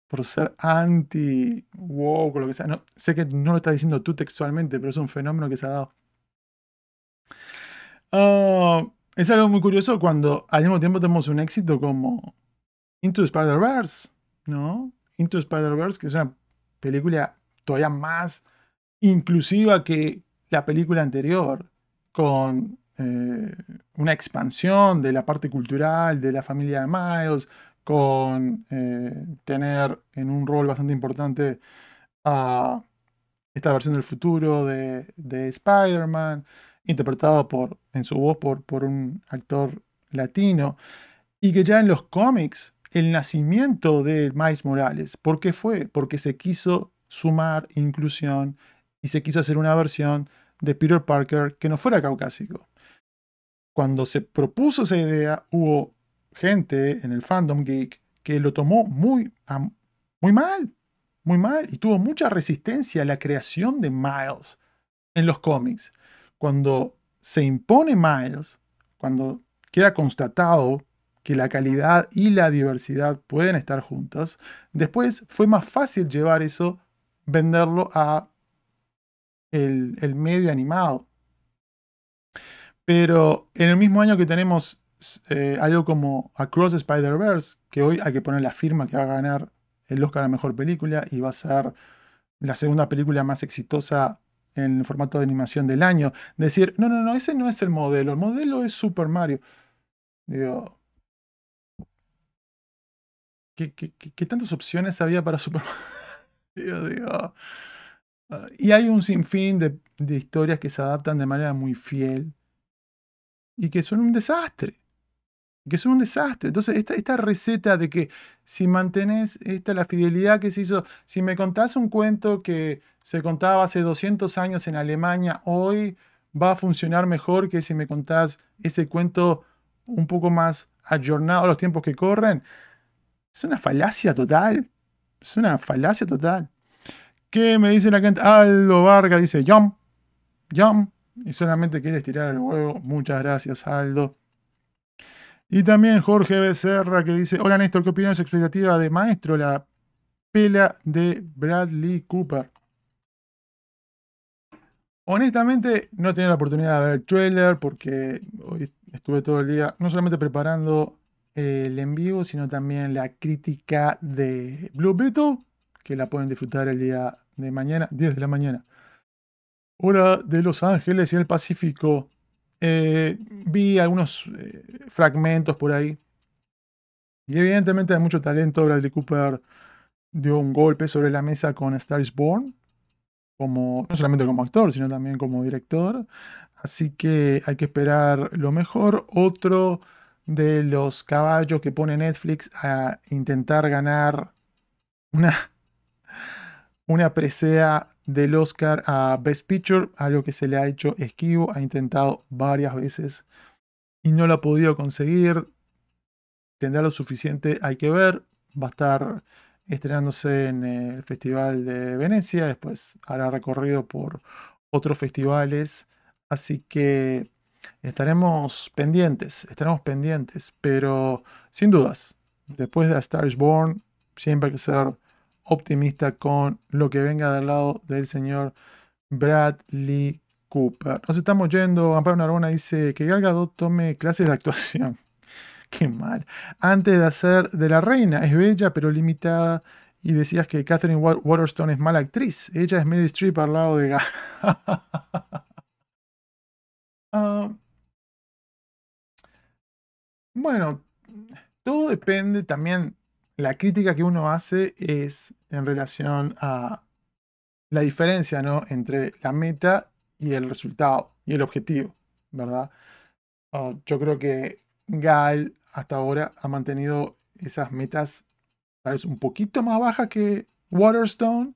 C: por ser anti, wow, con lo que sea. No, sé que no lo estás diciendo tú textualmente, pero es un fenómeno que se ha dado. Ah, es algo muy curioso cuando al mismo tiempo tenemos un éxito como Into Spider-Verse, ¿no? Into Spider-Verse, que es una película todavía más inclusiva que la película anterior, con eh, una expansión de la parte cultural de la familia de Miles, con eh, tener en un rol bastante importante a esta versión del futuro de, de Spider-Man interpretado por, en su voz por, por un actor latino, y que ya en los cómics el nacimiento de Miles Morales, ¿por qué fue? Porque se quiso sumar inclusión y se quiso hacer una versión de Peter Parker que no fuera caucásico. Cuando se propuso esa idea, hubo gente en el fandom geek que lo tomó muy, muy mal, muy mal, y tuvo mucha resistencia a la creación de Miles en los cómics cuando se impone Miles, cuando queda constatado que la calidad y la diversidad pueden estar juntas, después fue más fácil llevar eso, venderlo a el, medio animado. Pero en el mismo año que tenemos eh, algo como Across Spider-Verse, que hoy hay que poner la firma que va a ganar el Oscar a Mejor Película y va a ser la segunda película más exitosa en el formato de animación del año. Decir, no, no, no, ese no es el modelo, el modelo es Super Mario. Digo, ¿qué, qué, tantas opciones había para Super Mario? ah, y hay un sinfín de, de historias que se adaptan de manera muy fiel y que son un desastre que son un desastre. Entonces, esta, esta receta de que si mantenés esta, la fidelidad que se hizo, si me contás un cuento que se contaba hace 200 años en Alemania, hoy va a funcionar mejor que si me contás ese cuento un poco más ayornado a los tiempos que corren. Es una falacia total. Es una falacia total. ¿Qué me dice la gente? Aldo Vargas dice, jump, jump. Y solamente quieres tirar el huevo. Muchas gracias, Aldo. Y también Jorge Becerra que dice, hola Néstor, ¿qué opinión es expectativa de Maestro, la pela de Bradley Cooper? Honestamente, no tenía la oportunidad de ver el trailer porque hoy estuve todo el día no solamente preparando el en vivo, sino también la crítica de Blue Beetle, que la pueden disfrutar el día de mañana, 10 de la mañana. Hora de Los Ángeles y el Pacífico. Eh, vi algunos eh, fragmentos por ahí. Y evidentemente hay mucho talento. Bradley Cooper dio un golpe sobre la mesa con Star is Born. Como, no solamente como actor, sino también como director. Así que hay que esperar lo mejor. Otro de los caballos que pone Netflix a intentar ganar una, una presea del Oscar a Best Picture, algo que se le ha hecho esquivo, ha intentado varias veces y no lo ha podido conseguir. tendrá lo suficiente, hay que ver. Va a estar estrenándose en el Festival de Venecia, después hará recorrido por otros festivales, así que estaremos pendientes, estaremos pendientes, pero sin dudas, después de A Star is Born, siempre hay que ser optimista con lo que venga del lado del señor Bradley Cooper. Nos estamos yendo, Amparo Narbona dice que Gal Gadot tome clases de actuación. Qué mal. Antes de hacer de la reina, es bella pero limitada. Y decías que Catherine Waterstone es mala actriz. Ella es Meryl Streep al lado de uh, bueno, todo depende también. La crítica que uno hace es en relación a la diferencia ¿no? entre la meta y el resultado y el objetivo, ¿verdad? Uh, yo creo que Gal hasta ahora ha mantenido esas metas tal vez un poquito más bajas que Waterstone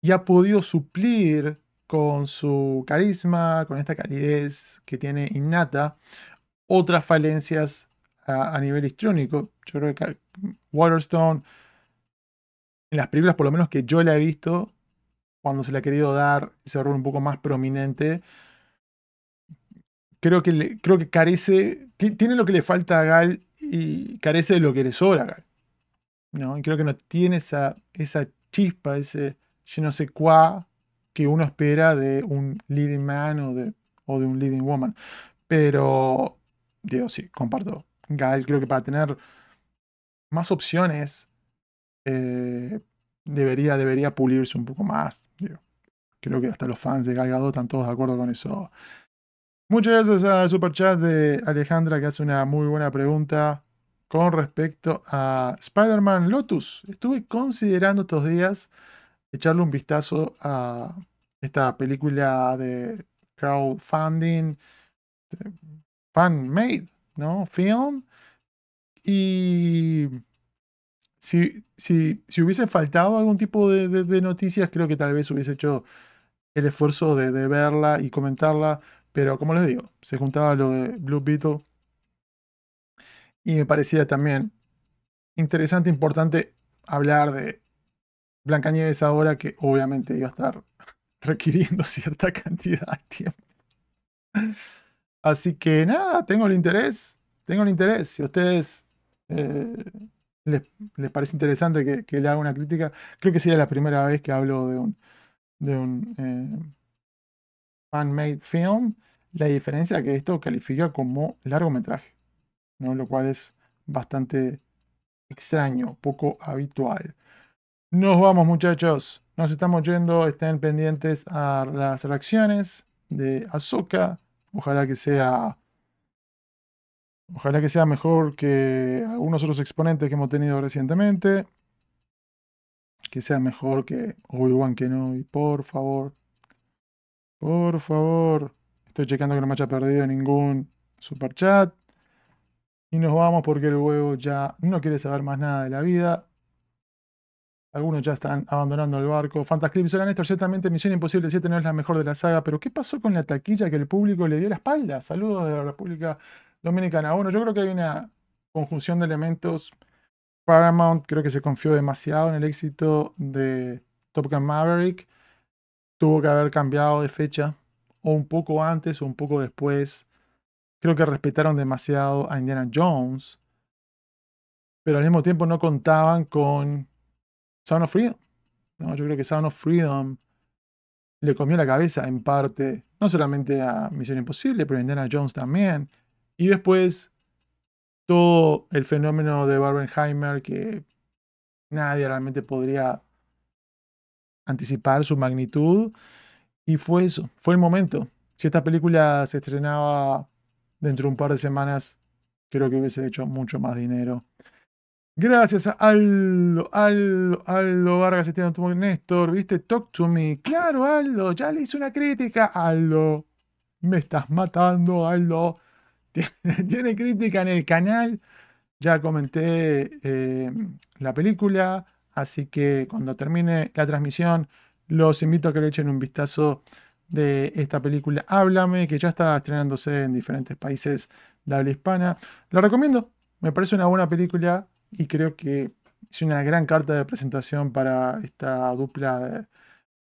C: y ha podido suplir con su carisma, con esta calidez que tiene innata, otras falencias a, nivel histrónico. Yo creo que Waterstone, en las películas por lo menos que yo le he visto, cuando se le ha querido dar ese rol un poco más prominente, creo que, creo que carece, tiene lo que le falta a Gal y carece de lo que le sobra a Gal. ¿no? Y creo que no tiene esa, esa chispa, ese yo no sé cuá que uno espera de un leading man o de, o de un leading woman. Pero, digo, sí, comparto. Gal, creo que para tener más opciones, eh, debería, debería pulirse un poco más. creo que hasta los fans de Gal Gadot están todos de acuerdo con eso. Muchas gracias al superchat de Alejandra que hace una muy buena pregunta con respecto a Spider-Man Lotus. Estuve considerando estos días echarle un vistazo a esta película de crowdfunding, fan-made, ¿no? Film. Y si, si, si, hubiese faltado algún tipo de, noticias, creo que tal vez hubiese hecho el esfuerzo de, de verla y comentarla pero como les digo, se juntaba lo de Blue Beetle y me parecía también interesante, importante hablar de Blancanieves ahora que obviamente iba a estar requiriendo cierta cantidad de tiempo. Así que nada, tengo el interés, tengo el interés. Si a ustedes eh, les, parece interesante que, le haga una crítica, creo que sería la primera vez que hablo de un, de un eh, fan-made film. La diferencia es que esto califica como largometraje, ¿no? lo cual es bastante extraño, poco habitual. Nos vamos muchachos, nos estamos yendo, estén pendientes a las reacciones de Ahsoka. Ojalá que sea Ojalá que sea mejor que algunos otros exponentes que hemos tenido recientemente. Que sea mejor que Obi-Wan Kenobi, por favor. Por favor. Estoy checando que no me haya perdido ningún super chat. Y nos vamos porque el huevo ya no quiere saber más nada de la vida. Algunos ya están abandonando el barco. Fantasclips, hola Néstor, ciertamente Misión Imposible 7 no es la mejor de la saga, pero ¿qué pasó con la taquilla que el público le dio la espalda? Saludos de la República Dominicana. Bueno, yo creo que hay una conjunción de elementos. Paramount creo que se confió demasiado en el éxito de Top Gun Maverick. Tuvo que haber cambiado de fecha o un poco antes o un poco después. Creo que respetaron demasiado a Indiana Jones, pero al mismo tiempo no contaban con Sound of Freedom. ¿no? Yo creo que Sound of Freedom le comió la cabeza en parte, no solamente a Misión Imposible, pero a Jones también. Y después todo el fenómeno de Barbenheimer que nadie realmente podría anticipar su magnitud. Y fue eso, fue el momento. Si esta película se estrenaba dentro de un par de semanas, creo que hubiese hecho mucho más dinero. Gracias a Aldo, Aldo, Aldo Vargas, este Néstor, ¿viste? Talk to me. Claro, Aldo, ya le hice una crítica. Aldo, me estás matando, Aldo. Tiene, crítica en el canal. Ya comenté eh, la película, así que cuando termine la transmisión los invito a que le echen un vistazo de esta película Háblame, que ya está estrenándose en diferentes países de habla hispana. La recomiendo, me parece una buena película y creo que es una gran carta de presentación para esta dupla de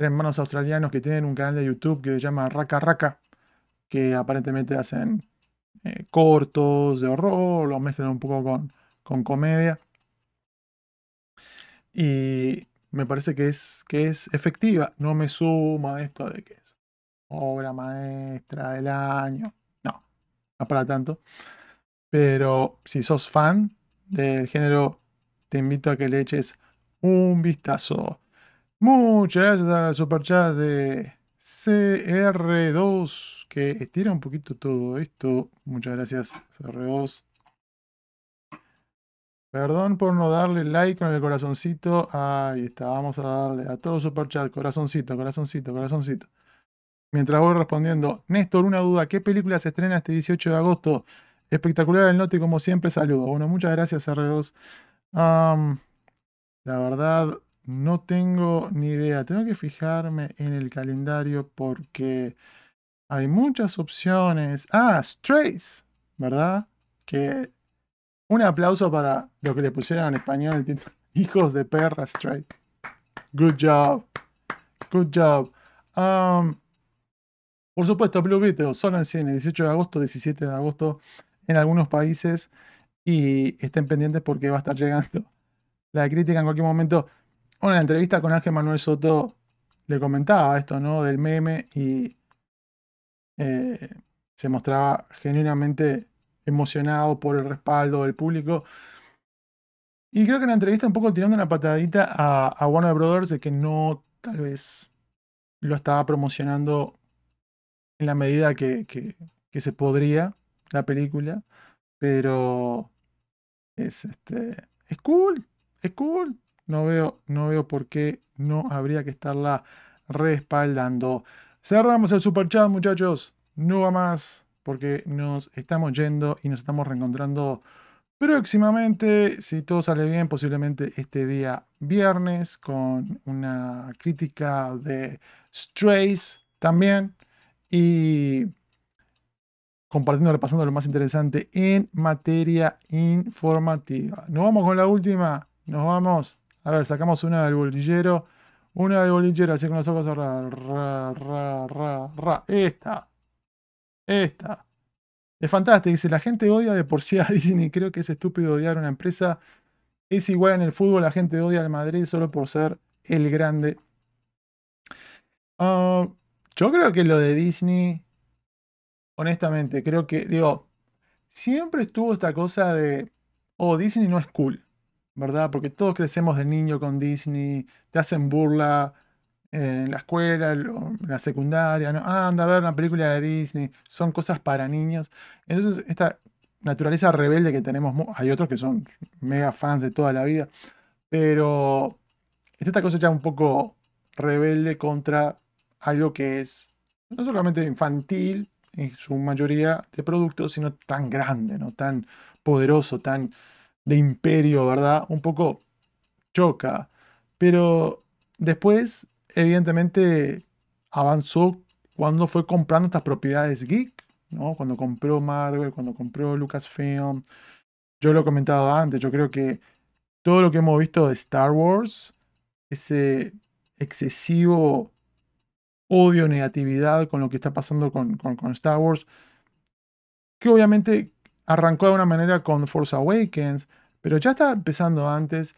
C: hermanos australianos que tienen un canal de YouTube que se llama Raka Raka, que aparentemente hacen eh, cortos de horror, lo mezclan un poco con, con comedia. Y me parece que es, que es efectiva. No me suma esto de que es obra maestra del año. No, no para tanto. Pero si sos fan del género, te invito a que le eches un vistazo. Muchas gracias al superchat de CR2 que estira un poquito todo esto. Muchas gracias, CR2. Perdón por no darle like con el corazoncito. Ahí está, vamos a darle a todo superchat. Corazoncito, corazoncito, corazoncito. Mientras voy respondiendo, Néstor, una duda. ¿Qué película se estrena este 18 de agosto? Espectacular el note, como siempre, saludo. Bueno, muchas gracias, R2. la verdad, no tengo ni idea. Tengo que fijarme en el calendario porque hay muchas opciones. Ah, Strays, ¿verdad? Que un aplauso para lo que le pusieron en español el título. Hijos de perra Stray. Good job. Good job. por supuesto, Blue Beetle, solo en cine, 18 de agosto, 17 de agosto en algunos países. Y estén pendientes porque va a estar llegando la crítica en cualquier momento. Una entrevista con Ángel Manuel Soto le comentaba esto, ¿no? Del meme y eh, se mostraba genuinamente emocionado por el respaldo del público. Y creo que en la entrevista un poco tirando una patadita a, Warner Brothers de que no tal vez lo estaba promocionando en la medida que, que, se podría la película. Pero es este. Es cool. Es cool. No veo, no veo por qué no habría que estarla respaldando. Cerramos el super chat, muchachos. No va más porque nos estamos yendo y nos estamos reencontrando próximamente, si todo sale bien, posiblemente este día viernes con una crítica de Strays también y compartiendo, repasando lo más interesante en materia informativa. Nos vamos con la última, nos vamos, a ver, sacamos una del bolillero, una del bolillero, así con los ojos cerrados, ra, ra, ra, ra, esta. Esta. Es fantástica. Dice, la gente odia de por sí a Disney. Creo que es estúpido odiar una empresa. Es igual en el fútbol, la gente odia al Madrid solo por ser el grande. Ah, yo creo que lo de Disney, honestamente, creo que, digo, siempre estuvo esta cosa de, oh, Disney no es cool, ¿verdad? Porque todos crecemos de niño con Disney, te hacen burla, en la escuela, en la secundaria, ¿no? Ah, anda a ver una película de Disney, son cosas para niños. Entonces, esta naturaleza rebelde que tenemos, hay otros que son mega fans de toda la vida, pero esta cosa ya un poco rebelde contra algo que es no solamente infantil en su mayoría de productos, sino tan grande, ¿no? Tan poderoso, tan de imperio, ¿verdad? Un poco choca. Pero después evidentemente avanzó cuando fue comprando estas propiedades geek, ¿no? Cuando compró Marvel, cuando compró Lucasfilm. Yo lo he comentado antes, yo creo que todo lo que hemos visto de Star Wars, ese excesivo odio, negatividad con lo que está pasando con, con, Star Wars, que obviamente arrancó de una manera con Force Awakens, pero ya estaba empezando antes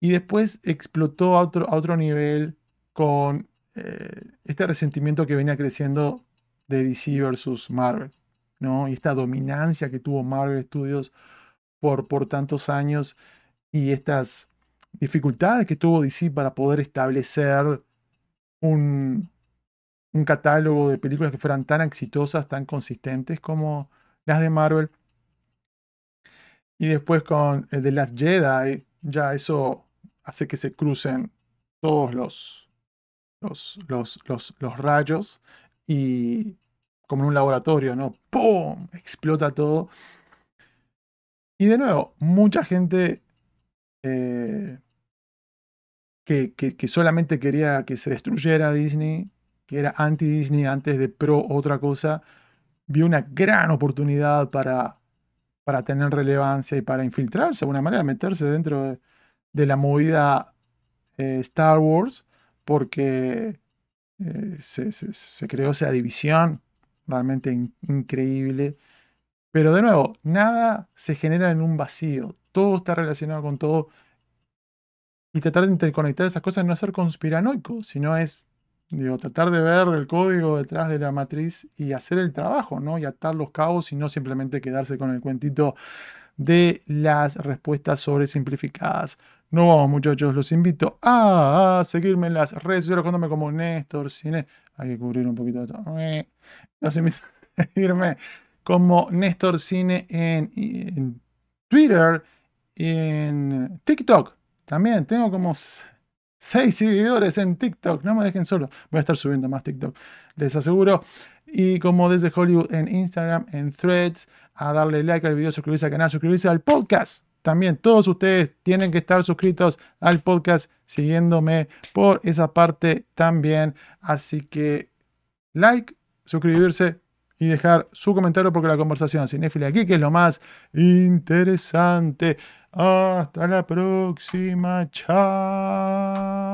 C: y después explotó a otro, a otro nivel con eh, este resentimiento que venía creciendo de DC versus Marvel, ¿no? Y esta dominancia que tuvo Marvel Studios por, por tantos años y estas dificultades que tuvo DC para poder establecer un, un catálogo de películas que fueran tan exitosas, tan consistentes como las de Marvel. Y después con el de Last Jedi, ya eso hace que se crucen todos los, rayos y como en un laboratorio, ¿no? ¡Pum! Explota todo. Y de nuevo, mucha gente eh, que, solamente quería que se destruyera Disney, que era anti-Disney antes de pro otra cosa, vio una gran oportunidad para, para tener relevancia y para infiltrarse de alguna manera, meterse dentro de, la movida eh, Star Wars, porque eh, se, creó esa división realmente in- increíble. Pero de nuevo, nada se genera en un vacío, todo está relacionado con todo. Y tratar de interconectar esas cosas no es ser conspiranoico, sino es Digo, tratar de ver el código detrás de la matriz y hacer el trabajo, ¿no? Y atar los cabos y no simplemente quedarse con el cuentito de las respuestas sobresimplificadas. No vamos, muchachos, los invito a, seguirme en las redes sociales cuando como Néstor Cine. Hay que cubrir un poquito de todo. Los invito a seguirme como Néstor Cine en, en Twitter, en TikTok. También tengo como Seis seguidores en TikTok. No me dejen solo. Voy a estar subiendo más TikTok. Les aseguro. Y como desde Hollywood en Instagram, en Threads, a darle like al video, suscribirse al canal, suscribirse al podcast. También todos ustedes tienen que estar suscritos al podcast, siguiéndome por esa parte también. Así que like, suscribirse y dejar su comentario porque la conversación cinéfila aquí que es lo más interesante. Hasta la próxima. Chao.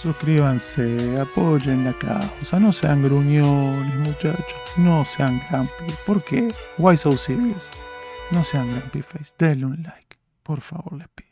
C: Suscríbanse, apoyen la causa, no sean gruñones muchachos, no sean grumpy. ¿Por qué? Why so serious? No sean grumpy face, denle un like, por favor les pido.